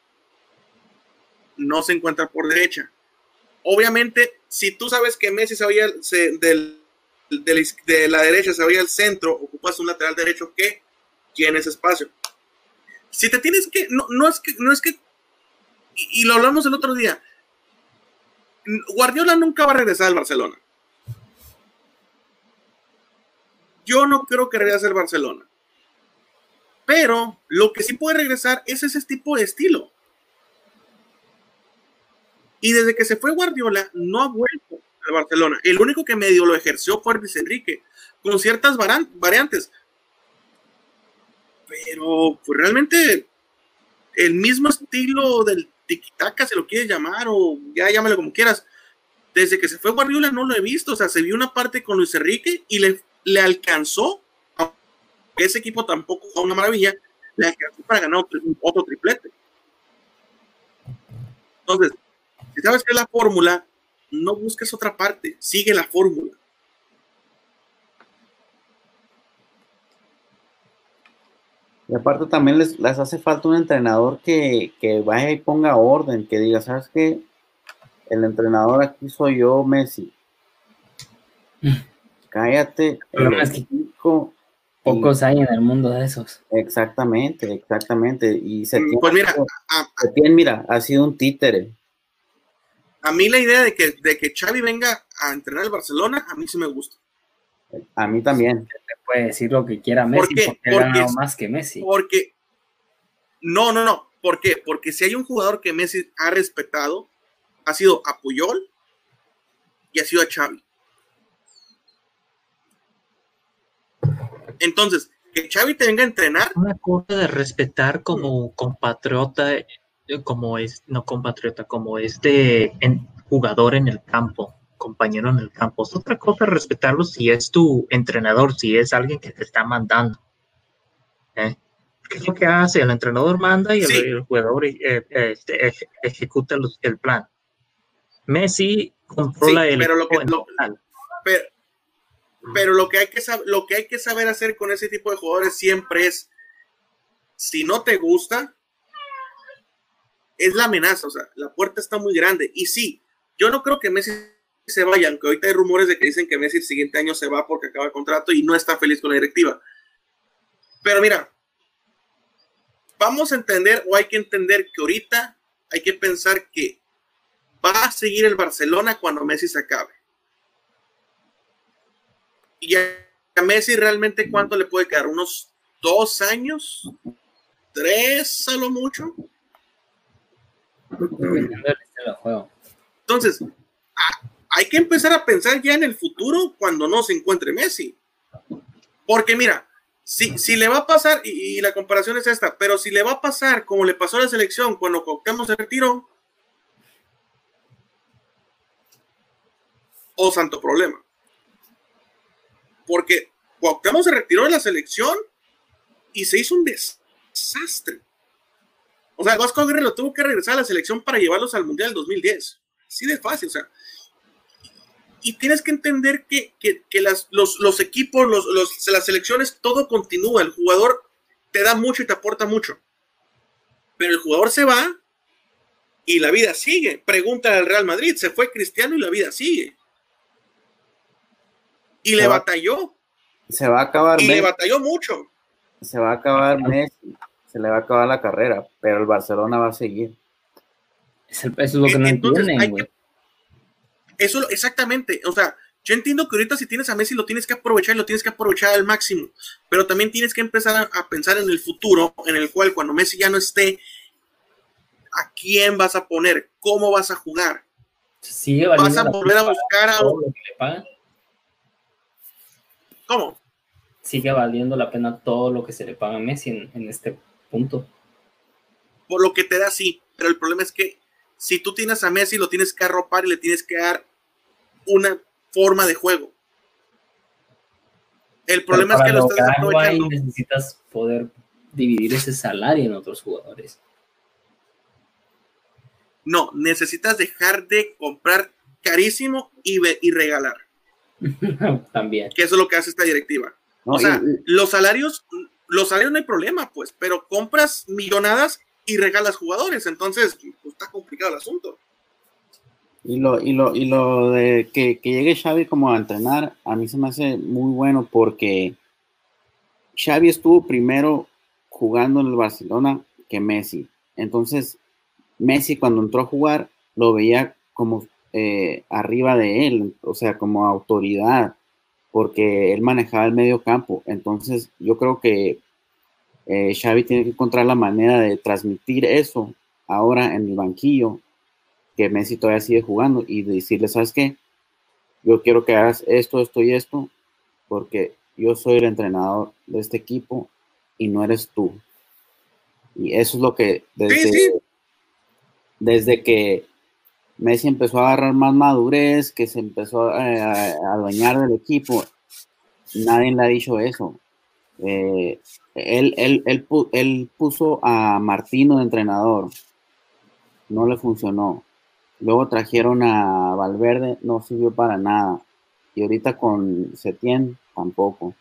No se encuentra por derecha. Obviamente, si tú sabes que Messi se vaya del, de la derecha, se vaya al centro, ocupas un lateral derecho que tiene ese espacio. Si te tienes que, no, no es que, no es que, y, lo hablamos el otro día, Guardiola nunca va a regresar al Barcelona. Yo no creo que regrese al Barcelona. Pero lo que sí puede regresar es ese tipo de estilo. Y desde que se fue Guardiola, no ha vuelto al Barcelona. El único que medio lo ejerció fue Luis Enrique, con ciertas variantes. Pero pues realmente el mismo estilo del tiquitaca, se lo quieres llamar, o ya llámalo como quieras. Desde que se fue Guardiola no lo he visto. O sea, se vio una parte con Luis Enrique y le, le alcanzó, ese equipo tampoco fue una maravilla, le alcanzó para ganar otro, otro triplete. Entonces, si sabes que es la fórmula, no busques otra parte, sigue la fórmula. Y aparte también les, les hace falta un entrenador que, que, vaya y ponga orden, que diga, ¿sabes qué? El entrenador aquí soy yo, Messi. Cállate. pocos hay en el mundo de esos. Exactamente, exactamente. Y se pues mira, mira, ha sido un títere. A mí la idea de que, de que Xavi venga a entrenar al Barcelona, a mí sí me gusta. A mí también. puede decir lo que quiera Messi, porque, ha más que Messi. Porque, no, no, no. ¿Por qué? Porque si hay un jugador que Messi ha respetado, ha sido a Puyol y ha sido a Xavi. Entonces, que Xavi te venga a entrenar. Una cosa de respetar como compatriota, como es, no compatriota, como este jugador en el campo compañero en el campo. Es otra cosa respetarlo si es tu entrenador, si es alguien que te está mandando. ¿Eh? ¿Qué es lo que hace? El entrenador manda y el, jugador eh, este, ejecuta el plan. Messi controla el pero lo que, pero, lo que hay que saber, lo que hay que saber hacer con ese tipo de jugadores siempre es si no te gusta es la amenaza, o sea, la puerta está muy grande y sí, yo no creo que Messi se vaya, aunque ahorita hay rumores de que dicen que Messi el siguiente año se va porque acaba el contrato y no está feliz con la directiva. Pero mira, vamos a entender o hay que entender que ahorita hay que pensar que va a seguir el Barcelona cuando Messi se acabe. Y a Messi realmente cuánto le puede quedar, unos dos años, tres a lo mucho. Entonces, hay que empezar a pensar ya en el futuro cuando no se encuentre Messi. Porque mira, si, si le va a pasar, y, la comparación es esta, pero si le va a pasar como le pasó a la selección cuando Cuauhtémoc se retiró, o santo problema. Porque Cuauhtémoc se retiró de la selección y se hizo un desastre. O sea, Vasco Aguirre lo tuvo que regresar a la selección para llevarlos al Mundial 2010. Así de fácil, o sea, y tienes que entender que, los, equipos, los, las selecciones, todo continúa. El jugador te da mucho y te aporta mucho. Pero el jugador se va y la vida sigue. Pregunta al Real Madrid, se fue Cristiano y la vida sigue. Y le batalló. Se va a acabar. Y le batalló mucho. Se va a acabar Messi, se le va a acabar la carrera, pero el Barcelona va a seguir. Eso es lo que no entienden, güey. Eso, exactamente. O sea, yo entiendo que ahorita si tienes a Messi lo tienes que aprovechar y lo tienes que aprovechar al máximo, pero también tienes que empezar a, pensar en el futuro, en el cual cuando Messi ya no esté, ¿a quién vas a poner? ¿Cómo vas a jugar? Sigue ¿Vas a volver a buscar a... Lo que le pagan? ¿Cómo? Sigue valiendo la pena todo lo que se le paga a Messi en, en este punto. Por lo que te da, sí, pero el problema es que si tú tienes a Messi, lo tienes que arropar y le tienes que dar una forma de juego. El problema es que lo estás aprovechando. necesitas poder dividir ese salario en otros jugadores. No, necesitas dejar de comprar carísimo y, y regalar. <laughs> También. Que eso es lo que hace esta directiva. o sea, los salarios, los salarios no hay problema, pues, pero compras millonadas y regalas jugadores. Entonces, pues, está complicado el asunto. Y lo, y lo, y lo de que, que, llegue Xavi como a entrenar, a mí se me hace muy bueno porque Xavi estuvo primero jugando en el Barcelona que Messi. Entonces, Messi cuando entró a jugar lo veía como eh, arriba de él, o sea, como autoridad, porque él manejaba el medio campo. Entonces, yo creo que eh, Xavi tiene que encontrar la manera de transmitir eso ahora en el banquillo, que Messi todavía sigue jugando y decirle, ¿sabes qué? Yo quiero que hagas esto, esto y esto, porque yo soy el entrenador de este equipo y no eres tú. Y eso es lo que desde, desde que Messi empezó a agarrar más madurez, que se empezó a, a, adueñar del equipo, nadie le ha dicho eso. Eh, él, él, él, él, puso a Martino de entrenador, no le funcionó. Luego trajeron a Valverde, no sirvió para nada. Y ahorita con Setién tampoco.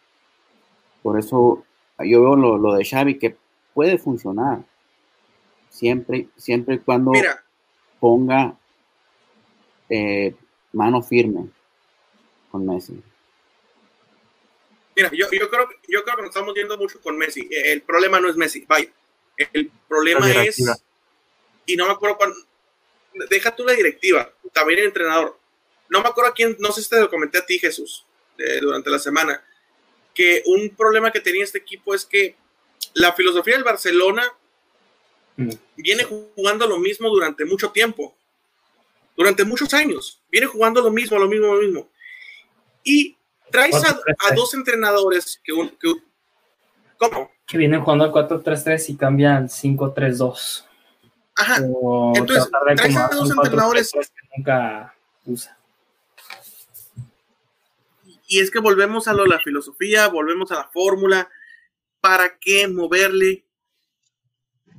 Por eso yo veo lo, lo de Xavi que puede funcionar. Siempre, siempre y cuando ponga eh, mano firme con Messi. Mira, yo, yo, creo, yo creo que nos estamos yendo mucho con Messi. El problema no es Messi, vaya. El problema es, y no me acuerdo cuándo, deja tú la directiva, también el entrenador. No me acuerdo a quién, no sé si te lo comenté a ti, Jesús, durante la semana, que un problema que tenía este equipo es que la filosofía del Barcelona mm. viene jugando lo mismo durante mucho tiempo, durante muchos años, viene jugando lo mismo, lo mismo, lo mismo. Y traes a, dos entrenadores que, que, ¿Cómo? Que vienen jugando al 4-3-3 y cambian 5-3-2. Ajá. Entonces, traes a dos entrenadores que nunca usa. Y es que volvemos a lo de la filosofía, volvemos a la fórmula. ¿Para qué moverle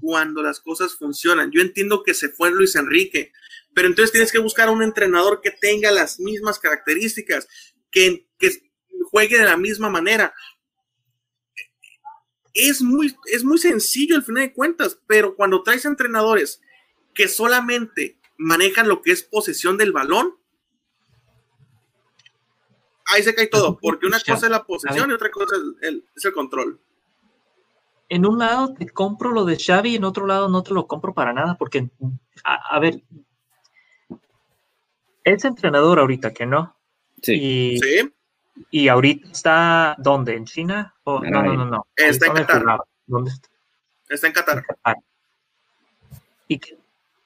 cuando las cosas funcionan? Yo entiendo que se fue Luis Enrique, pero entonces tienes que buscar a un entrenador que tenga las mismas características, que, que juegue de la misma manera. Es muy, es muy sencillo al final de cuentas, pero cuando traes entrenadores que solamente manejan lo que es posesión del balón, ahí se cae todo, porque una cosa es la posesión y otra cosa es el, control. En un lado te compro lo de Xavi y en otro lado no te lo compro para nada, porque, a, ver, es entrenador ahorita, que no. Sí. Y, ¿Sí? Y ahorita está, ¿dónde? ¿En China? no, no, no, no. Está en Qatar. ¿Dónde está? Está en Qatar. Y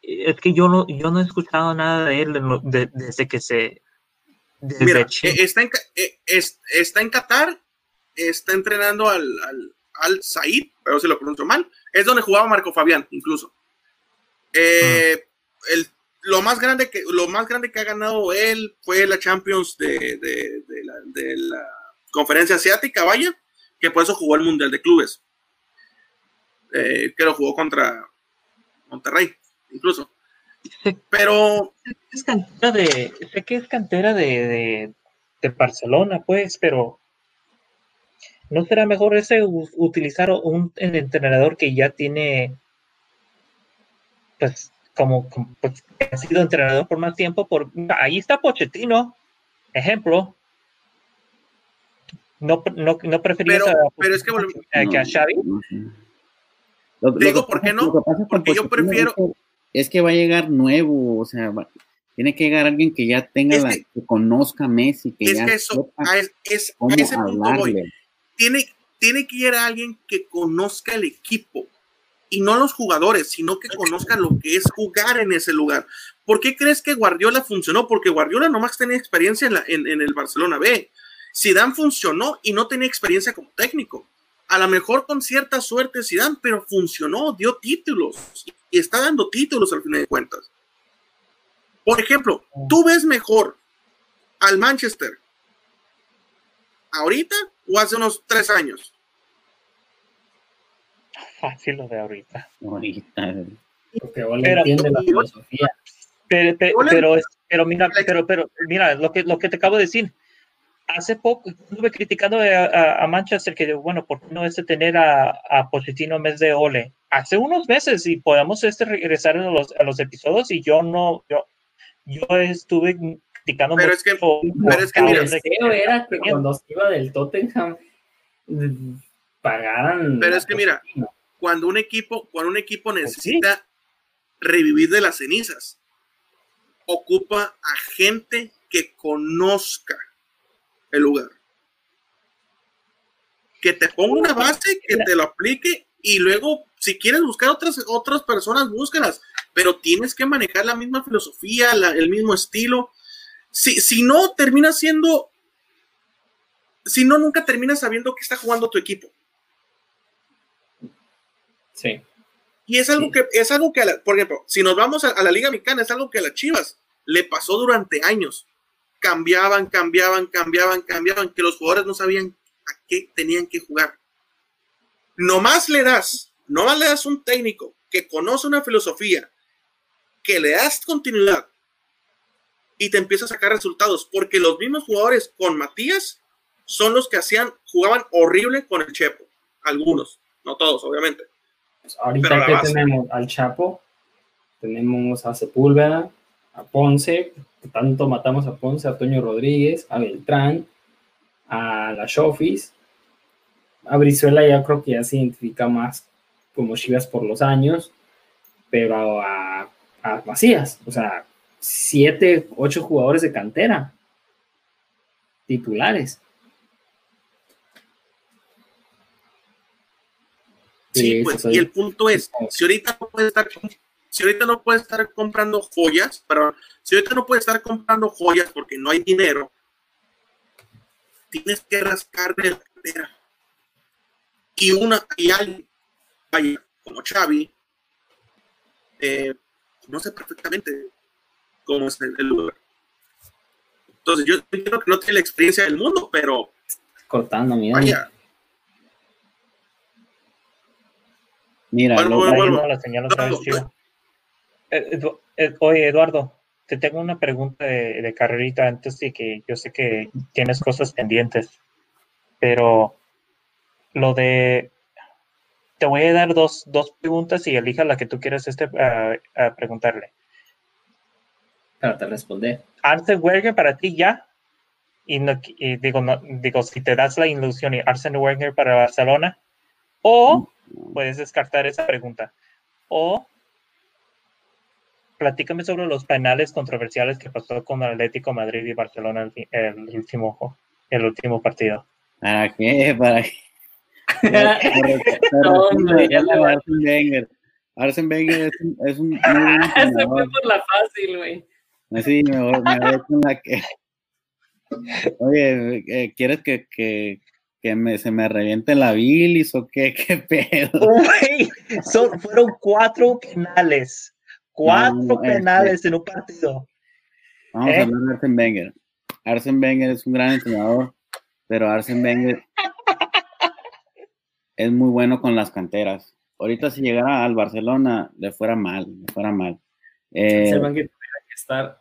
es que yo no, yo no he escuchado nada de él desde que se Mira, eh, está en, eh, está en Qatar, está entrenando al, al, Said, pero si lo pronuncio mal, es donde jugaba Marco Fabián, incluso. Eh, el, lo, más grande que, lo más grande que ha ganado él fue la Champions de, de, la, de la, conferencia asiática, vaya, que por eso jugó el Mundial de Clubes. que lo jugó contra Monterrey, incluso. <laughs> Pero. Es cantera de. Sé que es cantera de, de, Barcelona, pues, pero. ¿No será mejor ese utilizar un entrenador que ya tiene. Pues, como, pues, ha sido entrenador por más tiempo? Por, ahí está Pochettino, ejemplo. No, no, no preferiría pero, es que, a, Xavi. Digo, ¿por qué no? Porque yo prefiero es que va a llegar nuevo, o sea, tiene que llegar alguien que ya tenga la, que, conozca a Messi, que es ya que eso, es, es a ese punto voy. Tiene, tiene que llegar alguien que conozca el equipo y no los jugadores, sino que conozca lo que es jugar en ese lugar. ¿Por qué crees que Guardiola funcionó? Porque Guardiola nomás tenía experiencia en, la, en, en el Barcelona B. Zidane funcionó y no tenía experiencia como técnico a lo mejor con cierta suerte Zidane, pero funcionó, dio títulos y está dando títulos al final de cuentas. Por ejemplo, ¿tú ves mejor al Manchester ahorita o hace unos tres años? <laughs> Fácil lo de ahorita. Ahorita. Porque Ole entiende la filosofía. Pero, pero, pero, mira, pero, pero, mira, lo que, lo que te acabo de decir. Hace poco estuve criticando a, a, Manchester que, bueno, ¿por qué no este tener a, a Pochettino en vez de Ole? Hace unos meses y podemos este regresar a los, a los episodios y yo no, yo, yo estuve criticando pero es que, pero es que mira, era que cuando iba del Tottenham pagaran. Pero es que mira, cuando un equipo, cuando un equipo pues necesita revivir de las cenizas, ocupa a gente que conozca el lugar. Que te ponga una base, que te lo aplique y luego, si quieres buscar otras, otras personas, búscalas. Pero tienes que manejar la misma filosofía, el mismo estilo. Si, si no, termina siendo. Si no, nunca terminas sabiendo que está jugando tu equipo. Sí. Y es algo que, es algo que, por ejemplo, si nos vamos a, la Liga Mexicana, es algo que a las Chivas le pasó durante años. Cambiaban, cambiaban, cambiaban, cambiaban, que los jugadores no sabían a qué tenían que jugar. Nomás le das, nomás le das un técnico que conoce una filosofía, que le das continuidad y te empieza a sacar resultados, porque los mismos jugadores con Matías son los que hacían, jugaban horrible con el Chepo, algunos, no todos, obviamente pues, ahorita que tenemos al Chapo, tenemos a Sepúlveda, a Ponce, que tanto matamos a Ponce, a Toño Rodríguez, a Beltrán, a la Shofis. A Brizuela ya creo que ya se identifica más como Chivas por los años, pero a, a Macías, o sea, siete, ocho jugadores de cantera titulares. Sí, pues, y el punto es, si ahorita no puede estar, si ahorita no puede estar comprando joyas, pero si ahorita no puede estar comprando joyas porque no hay dinero, tienes que rascarle la cartera. Y una, y alguien, vaya, como Xavi, eh, no sé perfectamente cómo es el, lugar. Entonces, yo creo que no tiene la experiencia del mundo, pero. Cortando, mira. Vaya, Mira, oye, Eduardo, te tengo una pregunta de, carrerita antes de que yo sé que tienes cosas pendientes, pero lo de te voy a dar dos, dos preguntas y elija la que tú quieras este, preguntarle. Para te responder. Arsene Wenger para ti ya. Y, digo, no, digo, si te das la ilusión y Arsene Wenger para Barcelona. O puedes descartar esa pregunta. O platícame sobre los penales controversiales que pasó con Atlético Madrid y Barcelona el, último, el último partido. ¿Para qué? ¿Para qué? <laughs> Arsen Wenger. Arsen Wenger es un, es un <laughs> Se fue por la fácil, güey. Sí, me voy, me con la que. Oye, eh, ¿quieres que, que, que me, se me reviente la bilis o qué, <laughs> qué pedo. Uy, son, fueron cuatro penales. Cuatro penales en un partido. Vamos a ¿Eh? hablar de Arsen Wenger. Arsen Wenger es un gran entrenador, pero Arsen Wenger es muy bueno con las canteras. Ahorita si llegara al Barcelona le fuera mal, le fuera mal. Eh, Arsen Wenger tendría que estar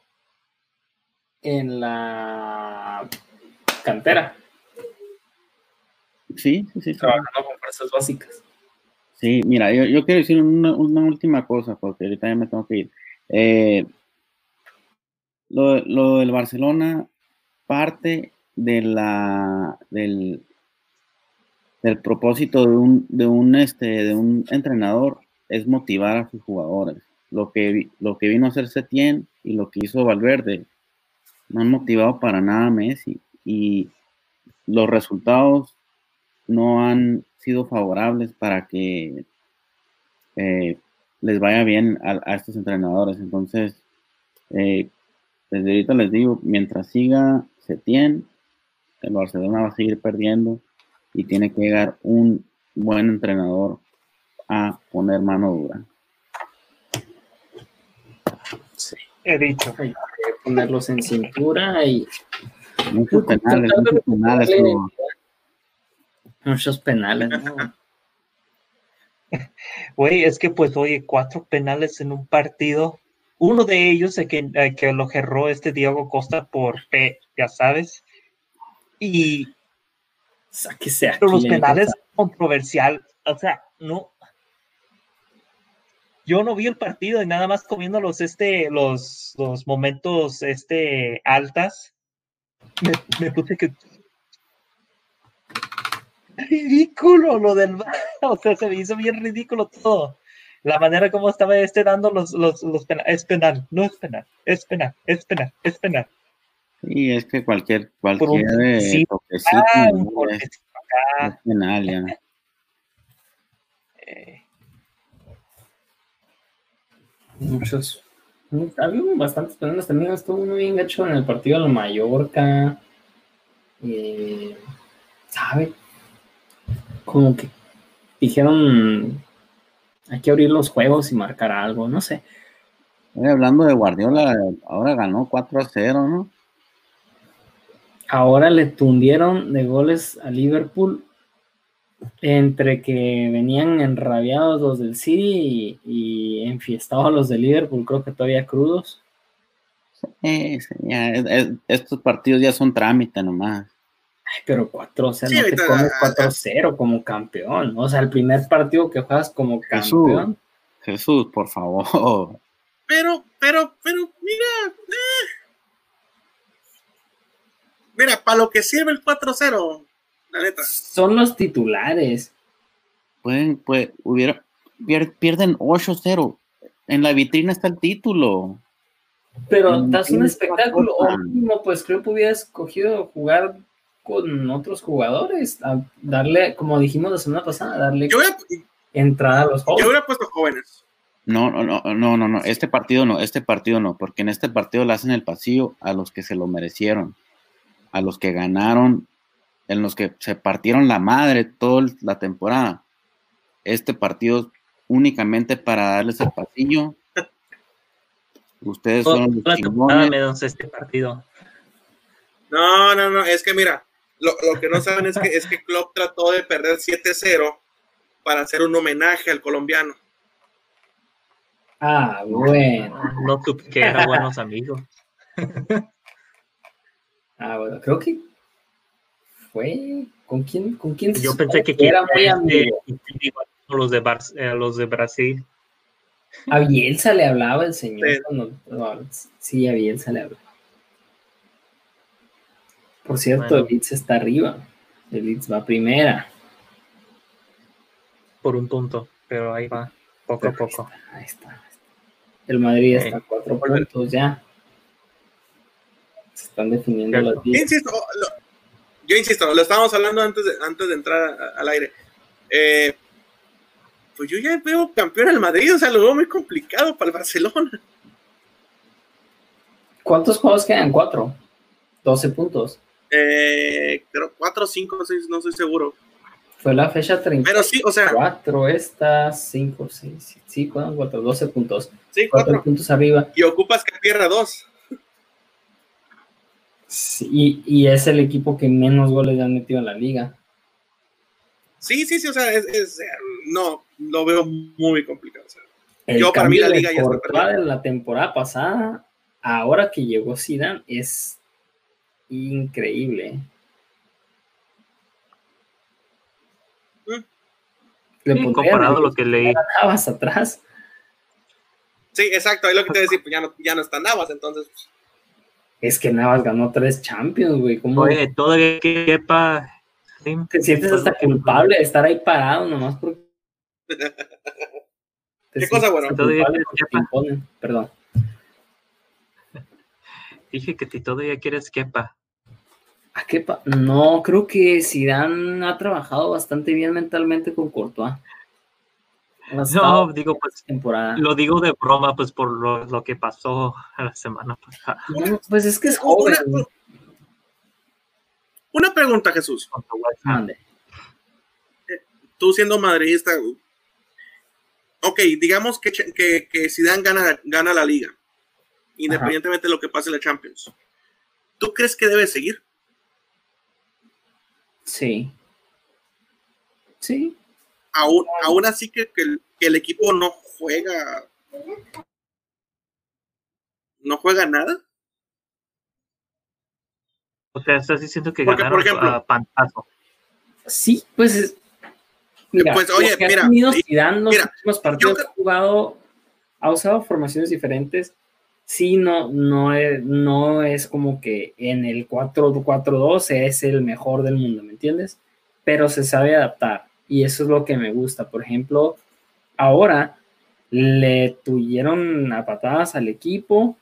en la cantera Sí, sí, sí. Trabajando con fuerzas básicas. Sí, mira, yo, yo quiero decir una, una, última cosa, porque ahorita ya me tengo que ir. Eh, lo, lo, del Barcelona parte de la del, del propósito de un, de un este de un entrenador es motivar a sus jugadores. Lo que, lo que vino a hacer Setién y lo que hizo Valverde no han motivado para nada a Messi. Y los resultados no han sido favorables para que eh, les vaya bien a, estos entrenadores. Entonces, eh, desde ahorita les digo, mientras siga Setién, el Barcelona va a seguir perdiendo y tiene que llegar un buen entrenador a poner mano dura. Sí, he dicho. Hay que ponerlos en cintura y... Muchos penales, muchos penales. Muchos penales, ¿no? Güey, es que pues, oye, cuatro penales en un partido. Uno de ellos es que, eh, que lo gerró este Diego Costa por P, ya sabes. Y Sáquese aquí, pero los penales controversial, o sea, no. Yo no vi el partido y nada más comiendo los este los, los momentos este altas. Me, me puse que ridículo lo del <laughs> o sea, se me hizo bien ridículo todo. La manera como estaba este dando los, los, los penal, es penal, no es penal, es penal, es penal, es penal. Y es que cualquier, un cualquier eh, toquecito Ah, no un es, es penal ya. eh, Muchos. Había bastantes penales también. Estuvo muy bien gacho en el partido de la Mallorca. Eh, ¿Sabe? Como que dijeron hay que abrir los juegos y marcar algo, no sé. Oye, hablando de Guardiola, ahora ganó 4 a 0, ¿no? Ahora le tundieron de goles a Liverpool entre que venían enrabiados los del City y, y enfiestados los de Liverpool, creo que todavía crudos. Eh, sí, ya, es- estos partidos ya son trámite nomás. Ay, pero 4 o sea, Sí, no te ah, 4-0 como campeón. O sea, el primer partido que juegas como campeón. Jesús, por favor. Pero, pero, pero, mira. eh. Mira, para lo que sirve el 4-0, la neta. Son los titulares. Pueden, pues, hubiera, pier- pierden 8-0. En la vitrina está el título. Pero das un espectáculo. O razón. mínimo, pues creo que hubiera escogido jugar con otros jugadores. A darle, como dijimos la semana pasada, darle Yo hubiera, entrada a los yo jóvenes. hubiera puesto jóvenes. No, no, no, no, no, no. Este partido no, este partido no, porque en este partido le hacen el pasillo a los que se lo merecieron, a los que ganaron, en los que se partieron la madre toda la temporada. Este partido únicamente para darles el pasillo. Ustedes fueron los chingones. menos este partido. No, no, no, es que mira, lo, lo que no saben es que, es que Klopp trató de perder 7-0 para hacer un homenaje al colombiano. Ah, bueno. No supe que eran buenos amigos. Ah, bueno, creo que fue. ¿Con quién? ¿Con quién Yo pensé que era muy amigo? los de, Bar- eh, los de Brasil. A Bielsa le hablaba el señor. Sí. no, sí, a Bielsa le hablaba. Por cierto, Bueno. el Leeds está arriba. El Leeds va primera. por un punto, pero ahí va, poco a poco. Ahí está. ahí está. El Madrid está a cuatro puntos ya. Se están definiendo Cierto. las Yo ligas. insisto, lo- yo insisto, lo estábamos hablando antes de, antes de entrar a- al aire. Eh, pues yo ya veo campeón al Madrid, o sea, lo veo muy complicado para el Barcelona. ¿Cuántos juegos quedan? Cuatro. 12 puntos. Eh, creo 4 o 5, no, sé- no estoy seguro. Fue la fecha 34. Pero sí, o sea, esta, 5, 6, sí, ¿cuántos? 4, 12 puntos. sí, 4 4. puntos arriba. Y ocupas que pierda 2. Sí, y, es el equipo que menos goles le han metido en la liga. Sí, sí, sí, o sea, es, es, eh, no, lo veo muy complicado. o sea. Yo, para mí, la liga ya está perdida. la temporada pasada, ahora que llegó Zidane, es increíble. Mm. Le Sí, pondría comparado a lo que leí. Navas atrás. Sí, exacto, ahí lo que te decía, pues ya no, ya no está Navas, entonces. pues, Es que Navas ganó tres Champions, güey. ¿Cómo Oye, todavía que quepa. sí, te sientes hasta culpable de estar ahí parado nomás porque... <laughs> Te ¿Qué cosa, bueno? Todavía que te. Perdón. Dije que si todavía quieres quepa. ¿A qué pa- No, creo que Zidane ha trabajado bastante bien mentalmente con Courtois. No, digo, pues temporada. lo digo de broma, pues por lo, lo que pasó la semana pasada. No, pues es que es joven. Una, una pregunta, Jesús. Mande. Tú siendo madridista, ok, digamos que, que, que Zidane gana, gana la liga, independientemente de lo que pase en la Champions. ¿Tú crees que debe seguir? Sí. Sí. aún, aún así que, que, el, que el equipo no juega no juega nada. O sea, estás diciendo que Porque, ganaron por ejemplo- a pantazo. Sí, pues es- Mira, Pues, oye, que ha mira, tenido y- Zidane los mira, últimos partidos yo ha jugado, ha usado formaciones diferentes. Sí, no, no es, no es como que en el 4-4-2 es el mejor del mundo, ¿me entiendes? Pero se sabe adaptar y eso es lo que me gusta. Por ejemplo, ahora le tuvieron a patadas al equipo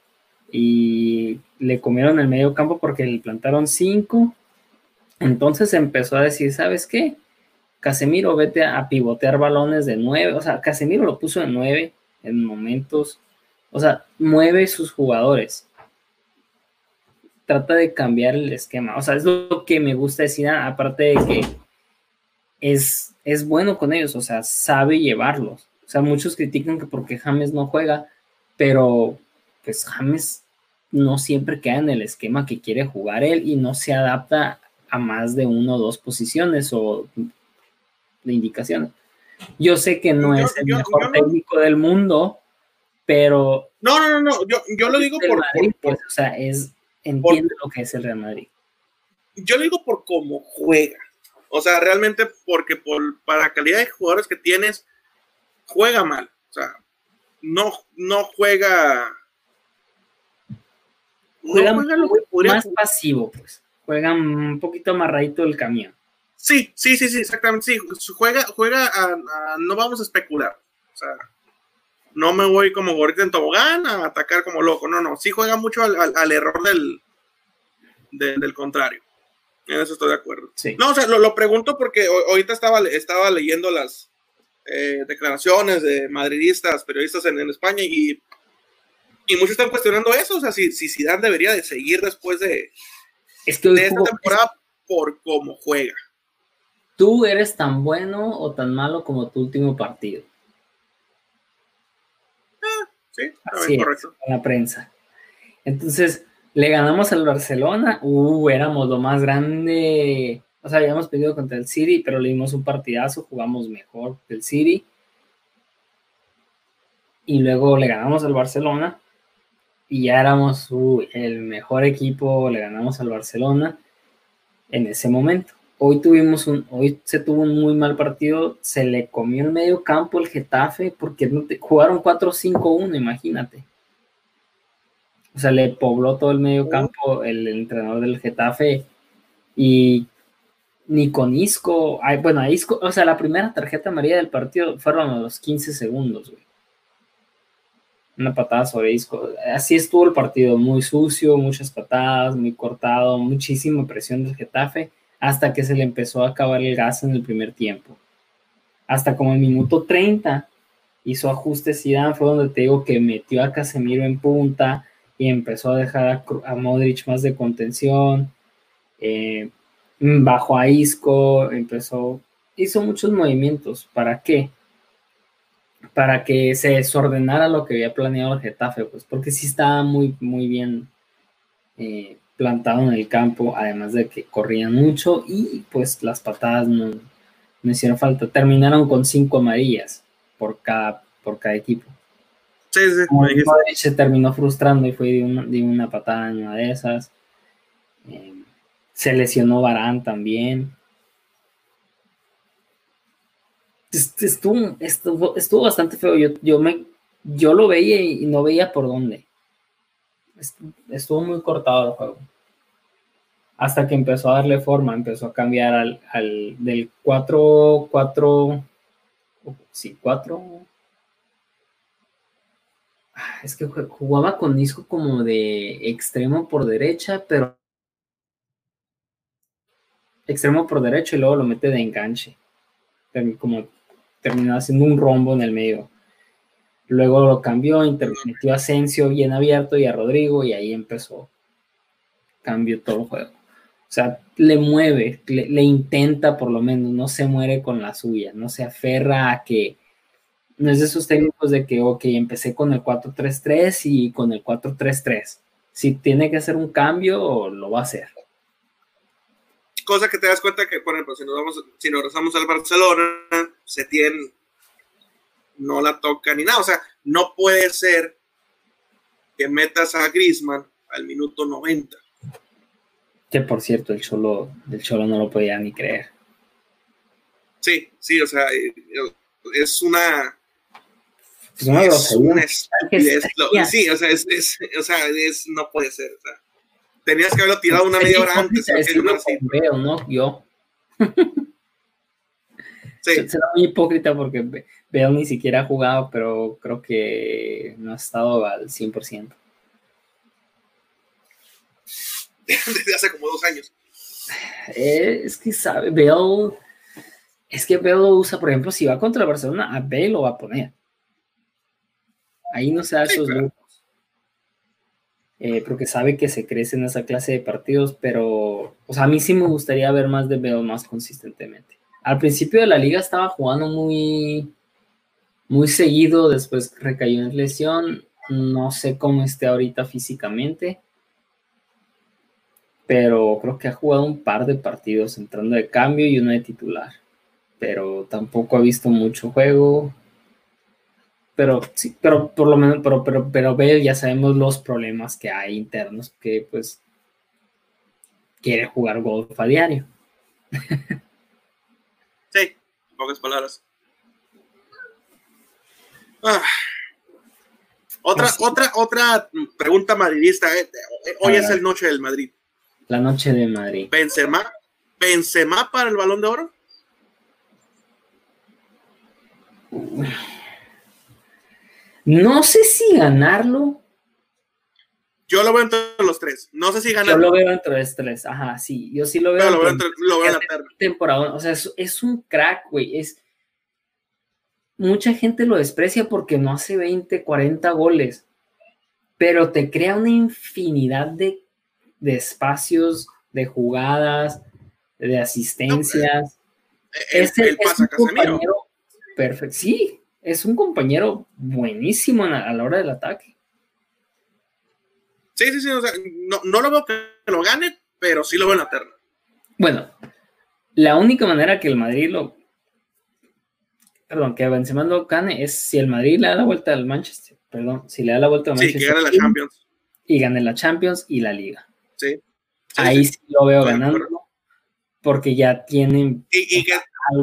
y le comieron el medio campo porque le plantaron cinco. Entonces empezó a decir, ¿sabes qué? Casemiro, vete a pivotear balones de nueve. O sea, Casemiro lo puso de nueve en momentos. O sea, mueve sus jugadores. Trata de cambiar el esquema. O sea, es lo que me gusta decir, aparte de que es, es bueno con ellos. O sea, sabe llevarlos. O sea, muchos critican que porque James no juega, pero pues James no siempre queda en el esquema que quiere jugar él y no se adapta a más de una o dos posiciones o de indicaciones. Yo sé que no Yo- es el yo- mejor yo no- técnico del mundo, pero No, no, no, no. Yo, yo lo digo el por, Madrid, por- por- pues, o sea, es entiende lo que es el Real Madrid. yo lo digo por cómo juega. O sea, realmente porque por, para la calidad de jugadores que tienes, juega mal. O sea, no, no juega. No Juega juega lo que podría Más jugar. pasivo, pues. Juega un poquito amarradito el camión. Sí, sí, sí, sí, exactamente. Sí, juega, juega a, a- no vamos a especular. O sea, no me voy como gorrita en tobogán a atacar como loco. No, no. Sí juega mucho al, al- al error del, del, del contrario. En eso estoy de acuerdo. Sí. No, o sea, lo, lo pregunto porque ho- ahorita estaba, estaba leyendo las eh, declaraciones de madridistas, periodistas en, en España y, y muchos están cuestionando eso. O sea, si, si Zidane debería de seguir después de, Es que hoy de esta jugó- temporada por cómo juega. tú eres tan bueno o tan malo como tu último partido. Sí, es. correcto. a la prensa. Entonces, le ganamos al Barcelona, uh, éramos lo más grande, o sea, habíamos perdido contra el City, pero le dimos un partidazo, jugamos mejor que el City. Y luego le ganamos al Barcelona y ya éramos uh, el mejor equipo, le ganamos al Barcelona en ese momento. Hoy tuvimos un, hoy se tuvo un muy mal partido, se le comió el medio campo el Getafe porque no te- jugaron 4-5-1, imagínate. O sea, le pobló todo el medio campo el, entrenador del Getafe y ni con Isco, ay, bueno, a Isco, o sea, la primera tarjeta amarilla del partido fueron a los 15 segundos, güey. Una patada sobre Isco. Así estuvo el partido, muy sucio, muchas patadas, muy cortado, muchísima presión del Getafe, hasta que se le empezó a acabar el gas en el primer tiempo. Hasta como el minuto 30 hizo ajustes Zidane, fue donde te digo que metió a Casemiro en punta y empezó a dejar a, Modric más de contención, eh, bajó a Isco, empezó, hizo muchos movimientos. ¿Para qué? Para que se desordenara lo que había planeado el Getafe, pues porque sí estaba muy, muy bien eh, plantado en el campo, además de que corrían mucho y pues las patadas no, no hicieron falta. Terminaron con cinco amarillas por cada, por cada equipo. Sí, sí, Como se terminó frustrando y fue de una, de una patada en una de esas. Eh, se lesionó Barán también. Est- Estuvo, estuvo, estuvo bastante feo. Yo, yo, me, yo lo veía y no veía por dónde. Est- Estuvo muy cortado el juego. Hasta que empezó a darle forma, empezó a cambiar al, al del 4, 4, sí, 4, Ah, es que jugaba con Isco como de extremo por derecha, pero extremo por derecha y luego lo mete de enganche. Como terminó haciendo un rombo en el medio. Luego lo cambió, metió a Asensio bien abierto y a Rodrigo y ahí empezó. Cambió todo el juego. O sea, le mueve, le, le intenta por lo menos, no se muere con la suya, no se aferra a que no es de esos técnicos de que, ok, empecé con el 4-3-3 y con el 4-3-3. Si tiene que hacer un cambio, lo va a hacer. cosa que te das cuenta que, por ejemplo, si nos vamos, si nos regresamos al Barcelona, se tiene, no la toca ni nada. O sea, no puede ser que metas a Griezmann al minuto 90. Que por cierto, el Cholo, del Cholo no lo podía ni creer. Sí, sí, o sea, eh, es una. Es una grosería. sí, o sea, es, es, o sea es, no puede ser. O sea, tenías que haberlo tirado una media hora antes. Veo, ¿no? Yo. sí. Será muy hipócrita porque Veo ni siquiera ha jugado, pero creo que no ha estado al 100%. Desde hace como dos años. Eh, es que sabe, Veo es que Bale lo usa, por ejemplo, si va contra Barcelona, a Bale lo va a poner. Ahí no se da esos grupos. Eh, porque sabe que se crece en esa clase de partidos, pero o sea, a mí sí me gustaría ver más de Bale más consistentemente. Al principio de la liga estaba jugando muy, muy seguido, después recayó en lesión. No sé cómo esté ahorita físicamente, pero creo que ha jugado un par de partidos entrando de cambio y uno de titular pero tampoco ha visto mucho juego. Pero sí, pero por lo menos, pero, pero, pero ve, ya sabemos los problemas que hay internos, que pues quiere jugar golf a diario. Sí, pocas palabras. Ah. Otra, pues otra, otra pregunta madridista. Eh, hoy es el noche del Madrid. La noche de Madrid. Benzema, Benzema para el balón de oro. No sé si ganarlo. Yo lo veo entre los tres. No sé si ganarlo. Yo lo veo entre los tres. Ajá, sí. Yo sí lo veo. lo veo, entre, lo veo en la temporada. O sea, es, un crack, güey. Es. Mucha gente lo desprecia porque no hace 20, 40 goles. Pero te crea una infinidad de, espacios, de jugadas, de asistencias. es el, Perfecto. Sí, es un compañero buenísimo a la hora del ataque. Sí, sí, sí. O sea, no, lo veo que lo gane, pero sí lo veo en la terna. Bueno, la única manera que el Madrid lo. Perdón, que Benzema lo gane es si el Madrid le da la vuelta al Manchester. Perdón, si le da la vuelta al Manchester. Sí, que gane la Champions. Y gane la Champions y la Liga. Sí. Ahí sí, lo veo ganando. Porque ya tienen. Y, y, que,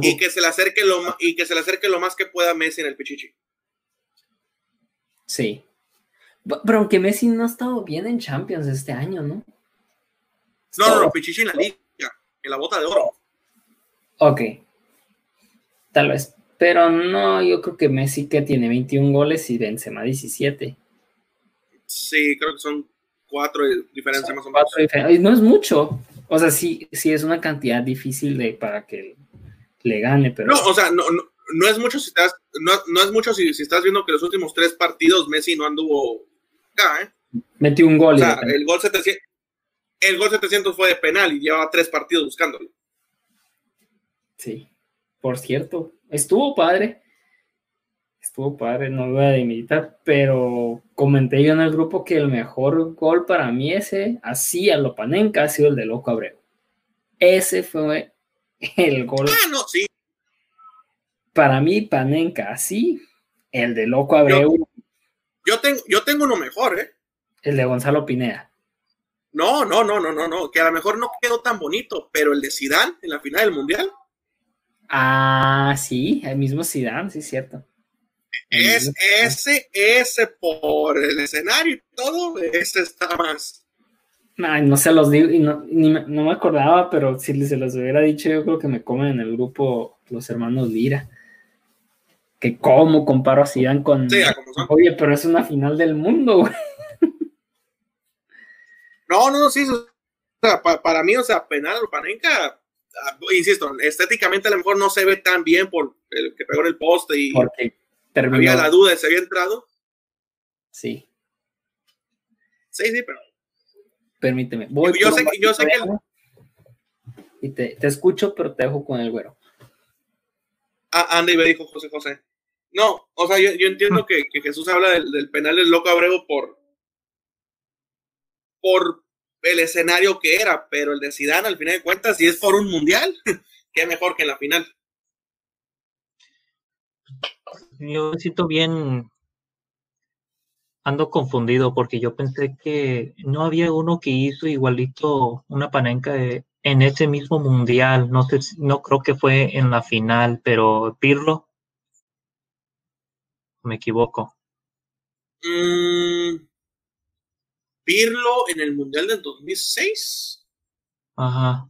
y que se le acerque lo y que se le acerque lo más que pueda Messi en el Pichichi. Sí. Pero aunque Messi no ha estado bien en Champions este año, ¿no? No, no, no, Pichichi en la liga, en la bota de oro. Ok. Tal vez. Pero no, yo creo que Messi que tiene 21 goles y Benzema 17. Sí, creo que son cuatro diferencias más o menos. No es mucho. O sea, sí, sí es una cantidad difícil de para que le gane, pero... No, o sea, no, no, es mucho si estás, no, no es mucho si, si, estás viendo que los últimos tres partidos Messi no anduvo acá, ¿eh? Metió un gol. O sea, el gol 700, el gol 700 fue de penal y llevaba tres partidos buscándolo. Sí, por cierto, estuvo padre. Estuvo padre, no lo voy a demilitar, pero comenté yo en el grupo que el mejor gol para mí ese, así a lo panenca, ha sido el de Loco Abreu. Ese fue el gol. Ah, no, sí. Para mí, Panenka, sí. El de Loco Abreu. Yo, tengo, yo tengo uno mejor, ¿eh? El de Gonzalo Pineda. No, no, no, no, no, no. Que a lo mejor no quedó tan bonito, pero el de Sidán en la final del Mundial. Ah, sí, el mismo Sidán, sí, cierto. es ese, ese por el escenario y todo, ese está más no se los digo, y no, me acordaba, pero si se los hubiera dicho, yo creo que me comen en el grupo los hermanos Lira. Que cómo comparo a Zidane con... Oye, pero es una final del mundo, güey. No, no, sí, para, mí, o sea, penal o Panenka, insisto, estéticamente a lo mejor no se ve tan bien por el que pegó en el poste y Porque había la duda de si había entrado. Sí. Sí, sí, pero Permíteme. Voy yo, sé, yo sé que. Y te, te, escucho, pero te dejo con el güero. Ah, Andy me dijo José José. No, o sea, yo, yo entiendo que, que, Jesús habla del, del, penal del loco Abreu por. por el escenario que era, pero el de Zidane al final de cuentas, si es por un mundial, <laughs> qué mejor que en la final. Yo me siento bien, ando confundido porque yo pensé que no había uno que hizo igualito una panenca en ese mismo mundial. No sé, no creo que fue en la final, pero Pirlo. Me equivoco. Mm, Pirlo en el mundial del 2006. Ajá.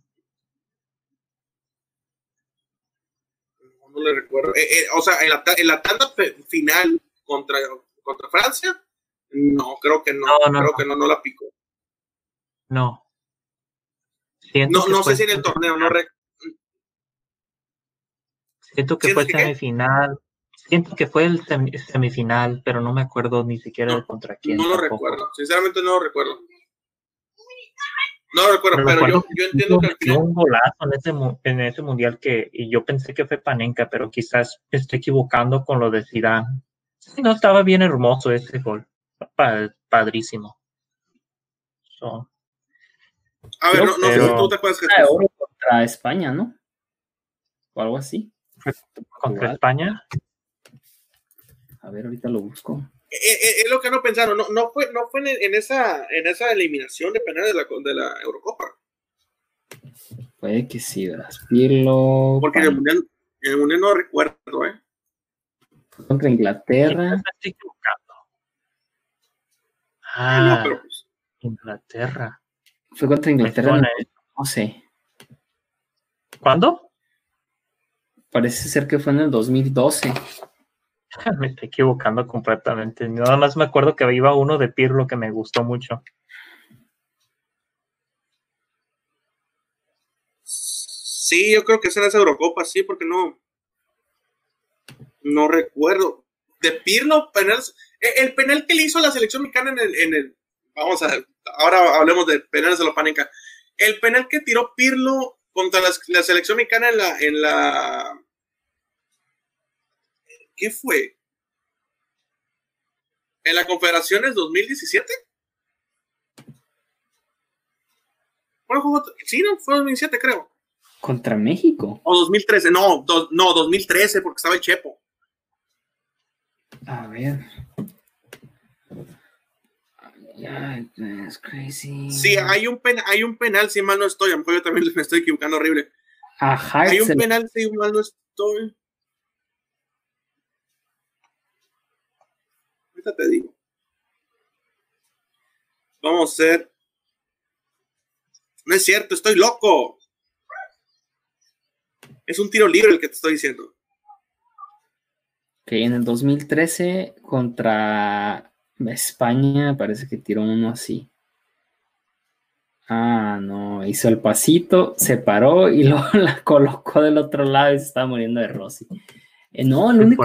No, le recuerdo. Eh, eh, o sea, en la, en la tanda final contra, contra Francia no, creo que no. no, creo que no, no la picó. No. no, no sé si en el torneo, no Siento que fue semifinal. Siento que fue el semifinal, pero no me acuerdo ni siquiera de contra quién. No lo recuerdo, sinceramente no lo recuerdo. No lo recuerdo, pero, yo, yo, entiendo que al final... un golazo en ese, en ese mundial que y yo pensé que fue Panenka, pero quizás me estoy equivocando con lo de Zidane. Sí, no estaba bien hermoso ese gol padrísimo. A ver, no, sé si tú te acuerdas que contra España, ¿no? O algo así. ¿Contra España? A ver, ahorita lo busco. Eh, eh, es, lo que no pensaron, no, no fue, no fue en, esa, en esa eliminación de penales de la, de la Eurocopa. Puede que sí. Pirlo. Porque en el, mundial, en el Mundial no recuerdo, ¿eh? Contra Inglaterra. Ah, pues, Inglaterra. Fue contra Inglaterra. No sé. ¿Cuándo? Parece ser que fue en el 2012. <laughs> me estoy equivocando completamente. Nada más me acuerdo que iba uno de Pirlo que me gustó mucho. Sí, yo creo que es en esa Eurocopa, sí, porque no. No recuerdo. De Pirlo, penales. Eh, el penal que le hizo la selección mexicana en el, en el vamos a ahora hablemos de penales de la panica. El penal que tiró Pirlo contra la, selección mexicana en la, en la ¿qué fue? ¿En la Confederaciones 2017? Sí, no, fue 2017 creo. ¿Contra México? O 2013, no, no, 2013 porque estaba el Chepo. A ver. crazy. Sí, hay un, penal, hay un penal, si mal no estoy. A lo mejor yo también me estoy equivocando horrible. hay un penal, si mal no estoy. Ahorita te digo. Vamos a hacer. No es cierto, estoy loco. Es un tiro libre el que te estoy diciendo. Que en el 2013 contra España parece que tiró uno así. Ah, no, hizo el pasito, se paró y <laughs> luego la colocó del otro lado y se estaba muriendo de Rossi. Eh, no, el único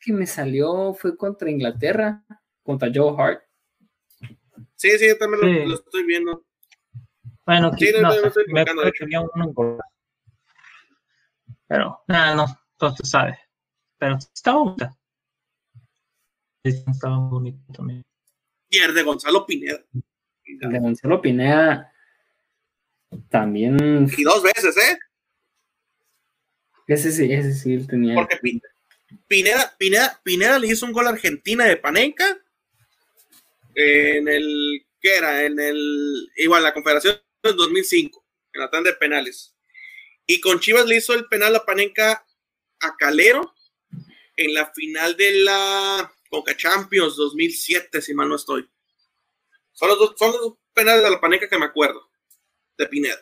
que me salió fue contra Inglaterra, contra Joe Hart. Sí, sí, yo también Lo, estoy viendo. Bueno, sí, no, me que había uno Pero, nada, no, entonces sabe. Pero estaba bonita. Estaba bonito también. Y el de Gonzalo Pineda. El de Gonzalo Pineda también. Y dos veces, ¿eh? Ese sí, ese sí tenía. Porque Pineda, Pineda, Pineda le hizo un gol a Argentina de Panenca en el. ¿Qué era? En el. Igual, la Confederación del 2005, en la tanda de penales. Y con Chivas le hizo el penal a Panenca a Calero en la final de la Coca Champions 2007, si mal no estoy. Son los dos, son los penales de la paneca que me acuerdo, de Pineda.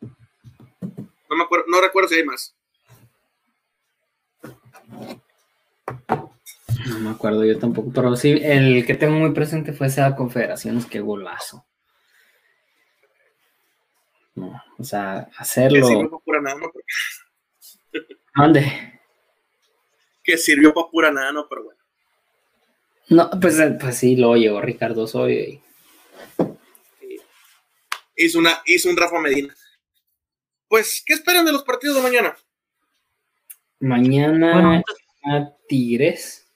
No me acuerdo, no recuerdo si hay más. No me acuerdo yo tampoco, pero sí, el que tengo muy presente fue esa Confederaciones, qué golazo. No, o sea, hacerlo. <laughs> ¿Dónde? Que sirvió para pura nada, no, pero bueno. No, pues, eh, pues sí, lo llegó Ricardo Osorio Hizo, una, hizo un Rafa Medina. Pues, ¿qué esperan de los partidos de mañana? Mañana a Tigres.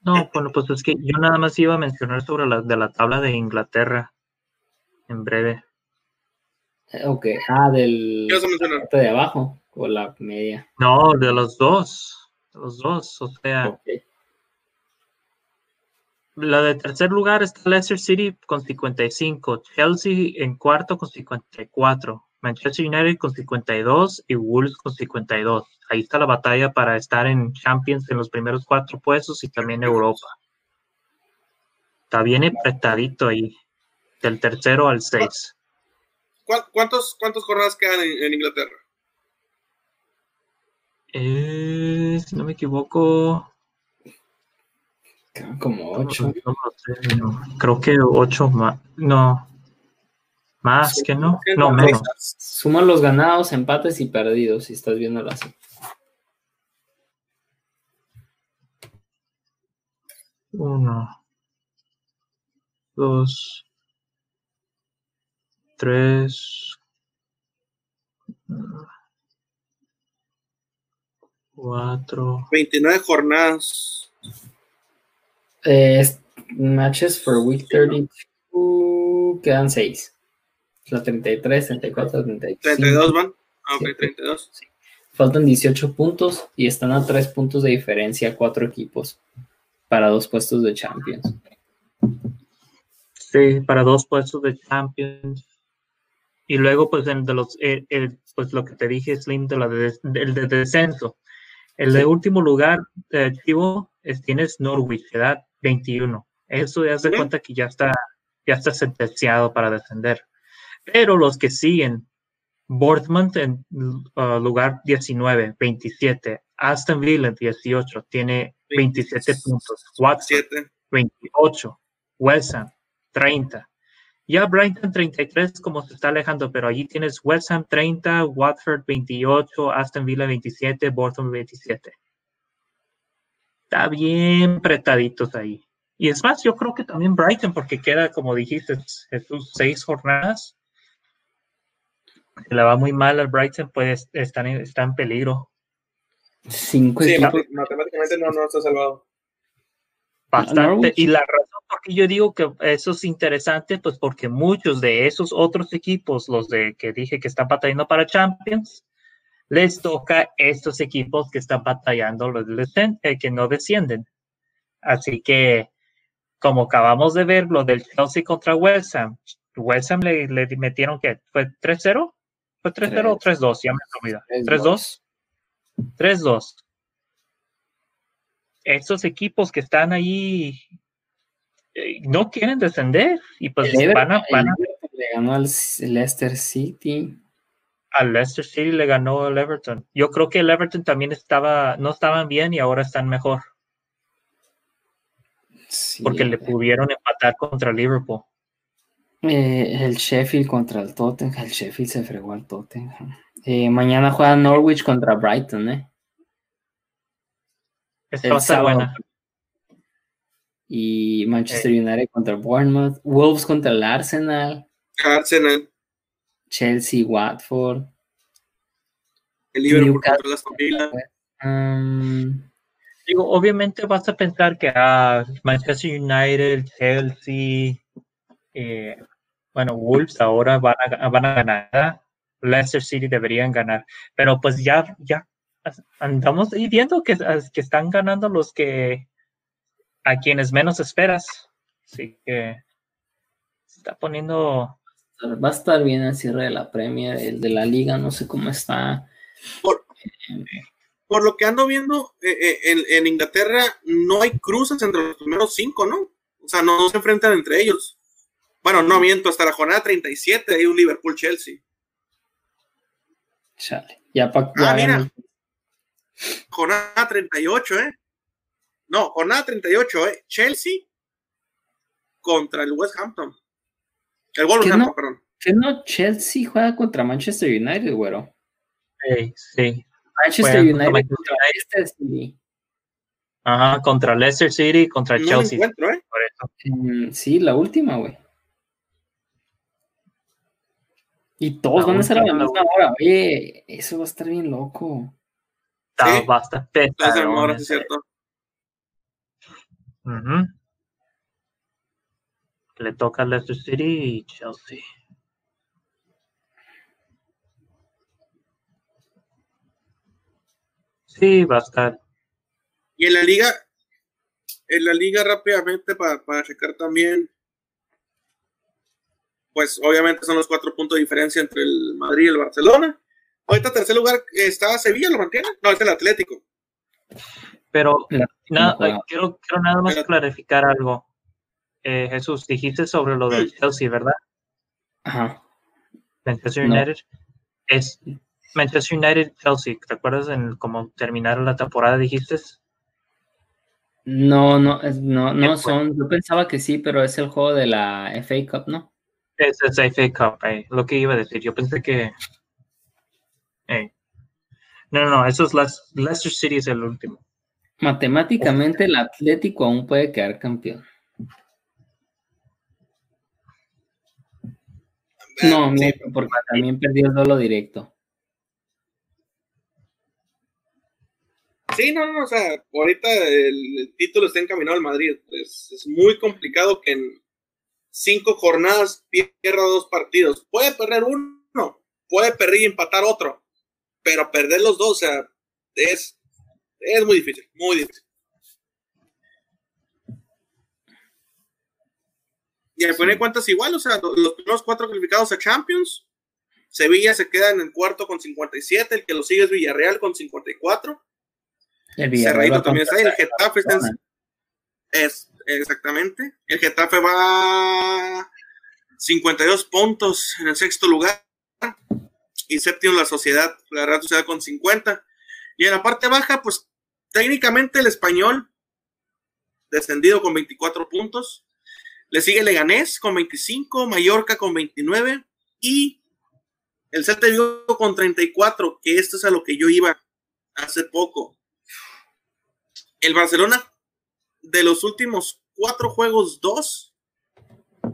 No, bueno, pues es que yo nada más iba a mencionar sobre la de la tabla de Inglaterra en breve. Ok, ah, del parte de abajo o la media. No, de los dos. De los dos. O sea, la de tercer lugar está Leicester City con 55, Chelsea en cuarto con 54, Manchester United con 52 y Wolves con 52. Ahí está la batalla para estar en Champions en los primeros cuatro puestos y también Europa. Está bien apretadito ahí, del tercero al seis. ¿Cuán- ¿Cuántos, ¿Cuántas jornadas quedan en, en Inglaterra? Eh, si no me equivoco, Quedan Como no, ocho. no sé, creo que ocho más. No, más que no, no menos. Suma los ganados, empates y perdidos, si estás viéndolo así. Uno, dos, tres, cuatro. 29 jornadas. Eh, es- matches for week 32 quedan 6. La 33, 34, 35. 32 van. Ah, ok, Sí. 32. Faltan 18 puntos y están a 3 puntos de diferencia, cuatro equipos para dos puestos de Champions. Sí, para dos puestos de Champions. Y luego, pues, en de los, eh, el- pues lo que te dije, Slim, de la de, del de descenso. El de Sí. último lugar, eh, Chivo, es, tienes Norwich, edad 21. Eso ya se Ujú. cuenta que ya está, ya está sentenciado para descender. Pero los que siguen, Bournemouth en uh, lugar 19, 27. Aston Villa 18, tiene 27 puntos. Watford 7. 28, West Ham 30. Ya Brighton 33 como se está alejando, pero allí tienes West Ham 30, Watford 28, Aston Villa 27, Bournemouth 27. Está bien apretaditos ahí. Y es más, yo creo que también Brighton, porque queda, como dijiste, sus seis jornadas. Se le va muy mal al Brighton, pues están en, está en peligro. Cinco Sí, equipos. matemáticamente no, no está salvado. Bastante. Y la razón por qué yo digo que eso es interesante, pues porque muchos de esos otros equipos, los de que dije que están batallando para Champions, les toca estos equipos que están batallando los eh, que no descienden. Así que, como acabamos de ver, lo del Chelsea contra West Ham, West Ham le, le metieron que fue 3-0, fue 3-0 o 3-2, ya me olvidé. 3-2. 3-2. Estos equipos que están ahí eh, no quieren descender y pues El van a, van a- le ganó al Leicester City. al Leicester City le ganó el Everton. Yo creo que el Everton también estaba, no estaban bien y ahora están mejor Sí, porque le pudieron empatar contra Liverpool. Eh, el Sheffield contra el Tottenham. El Sheffield se fregó al Tottenham. Eh, mañana juega Norwich contra Brighton, ¿eh? Esta El va a estar sábado. buena. Y Manchester United contra Bournemouth. Wolves contra el Arsenal. Arsenal, Chelsea, Watford. el Liverpool contra la Aston Villa. Um, Digo, obviamente vas a pensar que ah, Manchester United, Chelsea, eh, bueno, Wolves ahora van a, van a ganar. Leicester City deberían ganar. Pero pues ya, ya andamos viendo que, que están ganando los que a quienes menos esperas. Así que se está poniendo. va a estar bien el cierre de la Premier. El de la Liga, no sé cómo está. Por, por lo que ando viendo, eh, eh, en, en Inglaterra no hay cruces entre los primeros cinco, ¿no? O sea, no se enfrentan entre ellos. Bueno, no miento, hasta la jornada 37 hay un Liverpool-Chelsea. Chale. Ya pa, Ah, mira. Jornada 38, ¿eh? No, jornada 38, ¿eh? Chelsea contra el West Hampton. El Wolverhampton, no? perdón. ¿Qué no? Chelsea juega contra Manchester United, güero. Sí, sí. Manchester contra United Manchester contra Leicester City. Ajá, contra Leicester City, contra No Chelsea. encuentro, ¿eh? Por eso. Mm, sí, la última, güey. Y todos van a ser a la misma hora. Oye, eso va a estar bien loco. Está Sí. bastante Las pesado, demoras, es cierto. Ujú. Le toca a Leicester City y Chelsea. Sí, va a estar. Y en la liga, en la liga rápidamente para, para checar también, pues obviamente son los cuatro puntos de diferencia entre el Madrid y el Barcelona. Ahorita tercer lugar está Sevilla, ¿lo mantiene? No, es el Atlético. Pero nada, quiero, quiero nada más Pero- clarificar algo. Eh, Jesús, dijiste sobre lo del Chelsea, ¿verdad? Ajá. Manchester No. United. Es Manchester United Chelsea. ¿Te acuerdas en cómo terminaron la temporada? Dijiste. No, no, es- no, no son. Yo pensaba que sí, pero es el juego de la FA Cup, ¿no? Es es FA Cup, eh, lo que iba a decir. Yo pensé que. eh. No, no, no, eso es Leic- Leicester City es el último. Matemáticamente el Atlético aún puede quedar campeón. No, Sí, porque también perdió el duelo directo. Sí, no, no, o sea, ahorita el, el título está encaminado al Madrid. Es, es muy complicado que en cinco jornadas pierda dos partidos. Puede perder uno, puede perder y empatar otro, pero perder los dos, o sea, es, es muy difícil, muy difícil. Y al final de cuentas igual, o sea, los primeros cuatro clasificados a Champions, Sevilla se queda en el cuarto con 57, el que lo sigue es Villarreal con 54. El Villarreal también está ahí. El Getafe está en- es, exactamente. El Getafe va 52 puntos en el sexto lugar. Y séptimo la Sociedad, la Real Sociedad con 50. Y en la parte baja, pues técnicamente el español descendido con 24 puntos. Le sigue Leganés con 25, Mallorca con 29 y el Celta Vigo con 34, que esto es a lo que yo iba hace poco. El Barcelona de los últimos cuatro juegos, dos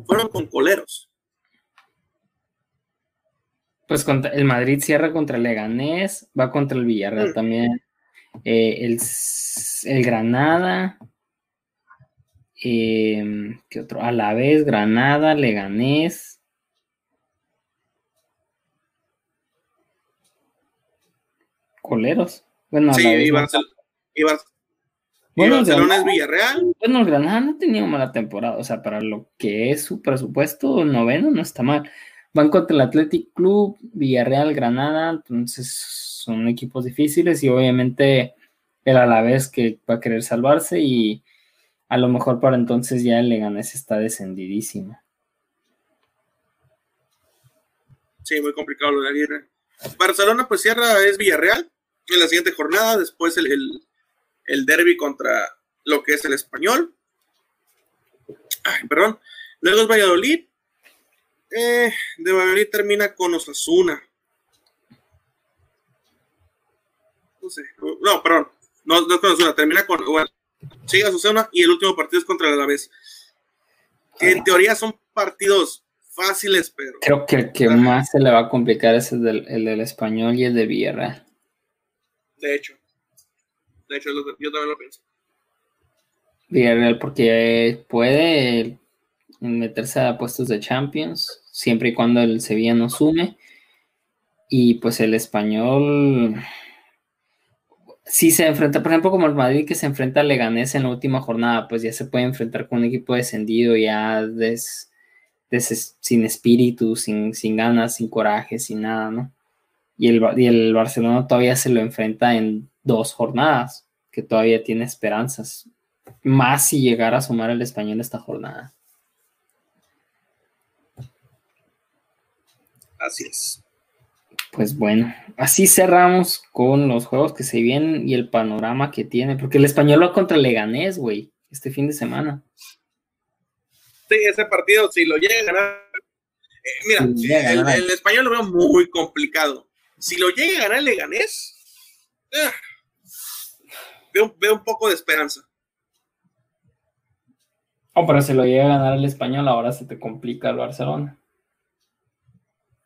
fueron con coleros. Pues contra, el Madrid cierra contra el Leganés, va contra el Villarreal Mm. también. eh, el, el Granada. eh, ¿Qué otro? Alavés, Granada, Leganés. Coleros. Bueno, Sí, Alavés no. Y Bueno, el Barcelona es Villarreal. Bueno, el Granada no ha tenido mala temporada, o sea, para lo que es su presupuesto, noveno no está mal. Van contra el Athletic Club, Villarreal, Granada, entonces son equipos difíciles y obviamente el Alavés que va a querer salvarse y a lo mejor para entonces ya el Leganés está descendidísimo. Sí, muy complicado lo de Aguirre. Barcelona pues cierra es Villarreal en la siguiente jornada, después el, el, el derby contra lo que es el español. Ay, perdón. Luego es Valladolid. Eh, de Valladolid termina con Osasuna. No sé. No, perdón. No, no es con Osasuna, termina con. Bueno, sigue Osasuna y el último partido es contra el Alavés. Que en teoría son partidos fáciles, pero. Creo que el que Ajá. más se le va a complicar es el del, el del español y el de Villarreal. De hecho. De hecho, yo también lo pienso. Villarreal porque puede meterse a puestos de Champions siempre y cuando el Sevilla no sume y pues el español si se enfrenta por ejemplo como el Madrid que se enfrenta al Leganés en la última jornada pues ya se puede enfrentar con un equipo descendido ya des- sin espíritu sin, sin ganas sin coraje sin nada no y el, y el Barcelona todavía se lo enfrenta en dos jornadas que todavía tiene esperanzas más si llegara a sumar el español esta jornada. Así es. Pues bueno, así cerramos con los juegos que se vienen y el panorama que tiene, porque el español va contra el Leganés, güey, este fin de semana. Sí, ese partido, si lo llega a ganar. eh, mira, Si llega a el, ganar. el español lo veo muy complicado. Si lo llega a ganar el Leganés, eh, veo, veo un poco de esperanza. Oh, pero si lo llega a ganar el español, ahora se te complica el Barcelona.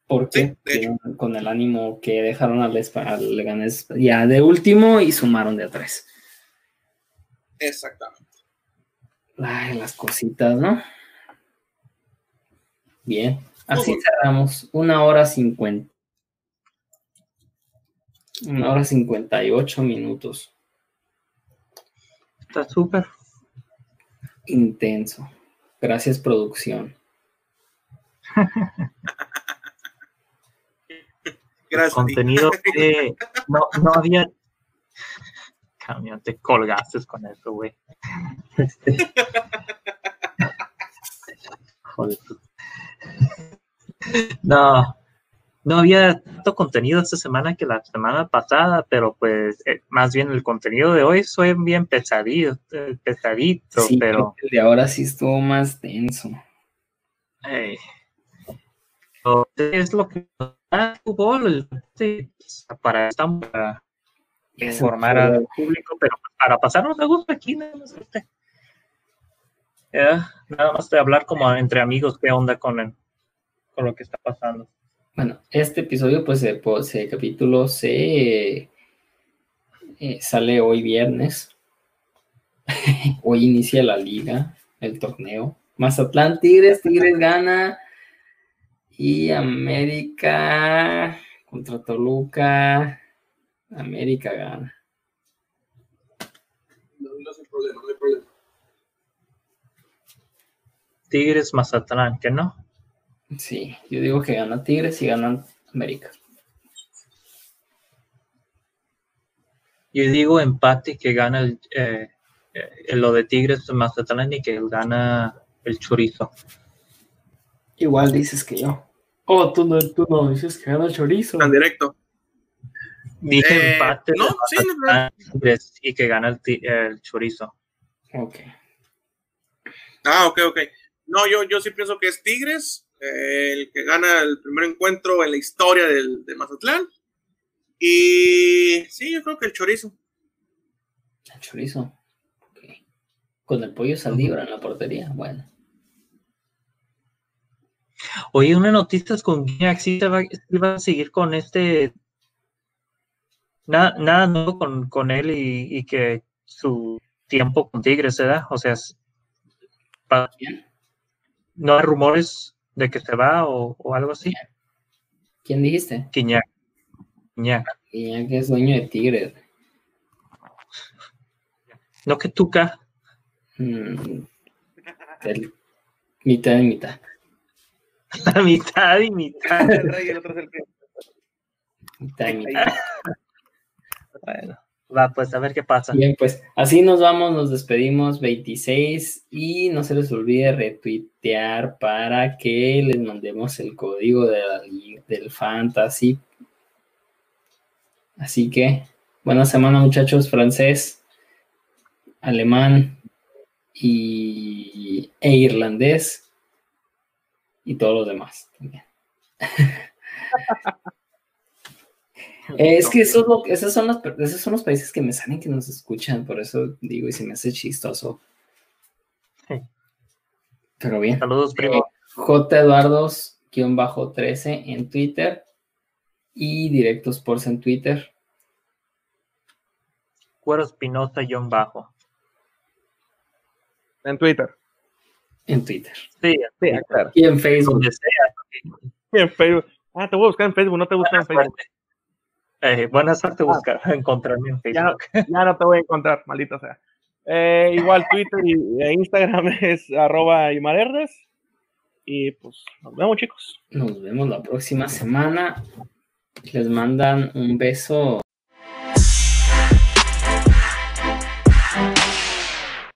Porque Sí, con el ánimo que dejaron al, al Leganés ya de último y sumaron de a tres. Exactamente. Ay, las cositas, ¿no? Bien, así cerramos. Una hora cincuenta. Una hora cincuenta y ocho minutos. Está súper. Intenso. Gracias, producción. <laughs> Gracias. Contenido <laughs> que no, no había. Camión, te colgaste con eso, güey. Este... <laughs> Joder. No, no había tanto contenido esta semana que la semana pasada, pero pues eh, más bien el contenido de hoy fue bien pesadito, eh, pesadito, Sí, pero el de ahora sí estuvo más denso. Ey. Pero es lo que da el fútbol, el- sí, para, informar al público, pero para pasarnos de gusto aquí, nada más, este, ya, nada más de hablar como entre amigos, qué onda con, el- con lo que está pasando. Bueno, este episodio, pues, el, pues, el capítulo se eh, sale hoy viernes. <laughs> hoy inicia la liga, el torneo. Mazatlán Tigres, Tigres gana. Y América contra Toluca. América gana. No, no es el problema, no hay problema. Tigres Mazatlán, que no. Sí, yo digo que gana Tigres y ganan América. Yo digo empate que gana el, eh, eh, lo de Tigres Mazatlán y que gana el chorizo. Igual dices que yo. Oh, tú no, tú no dices que gana chorizo. Tan directo. Dije Eh, empate no, de sí, no, no. Mazatlán, Tigres y que gana el, el chorizo. Ok. Ah, ok, ok. No, yo, yo sí pienso que es Tigres, el que gana el primer encuentro en la historia del, de Mazatlán. Y sí, yo creo que el chorizo. El chorizo. Con el pollo saldívar en la portería. Bueno. Oye, una noticia es con Guiñac, sí se va, sí va a seguir con este. Nada, nada nuevo con, con él y, y que su tiempo con Tigres, ¿verdad? O sea, no hay rumores de que se va o, o algo así. ¿Quién dijiste? Guiñac. Y que es dueño de Tigres. No que Tuca. Mm, del- mitad y mitad. <laughs> La mitad y mitad. El rey y el otro es el que. Mitad y mitad. Bueno, va, pues a ver qué pasa. Bien, pues así nos vamos, nos despedimos 26 y no se les olvide retuitear para que les mandemos el código de la del fantasy. Así que buena semana muchachos, francés, alemán y, e irlandés y todos los demás también. <laughs> <laughs> Es que eso es lo- esos, son los, esos son los países que me salen que nos escuchan, por eso digo, y se me hace chistoso. Sí. Pero bien. Saludos, primo. J. Eduardos-13 en Twitter y Directo Sports en Twitter. Cuero Espinosa, John Bajo. En Twitter. En Twitter. Sí, Sí, claro. Y en Facebook. sea. En Facebook. Ah, te voy a buscar en Facebook, no te busco en Facebook. Eh, buena suerte buscar, <laughs> encontrarme en Ya, Facebook. <laughs> ya no te voy a encontrar, maldito sea. Eh, igual Twitter y e Instagram <laughs> es arroba Imalerdes. Y pues nos vemos, chicos. Nos vemos la próxima semana. Les mandan un beso.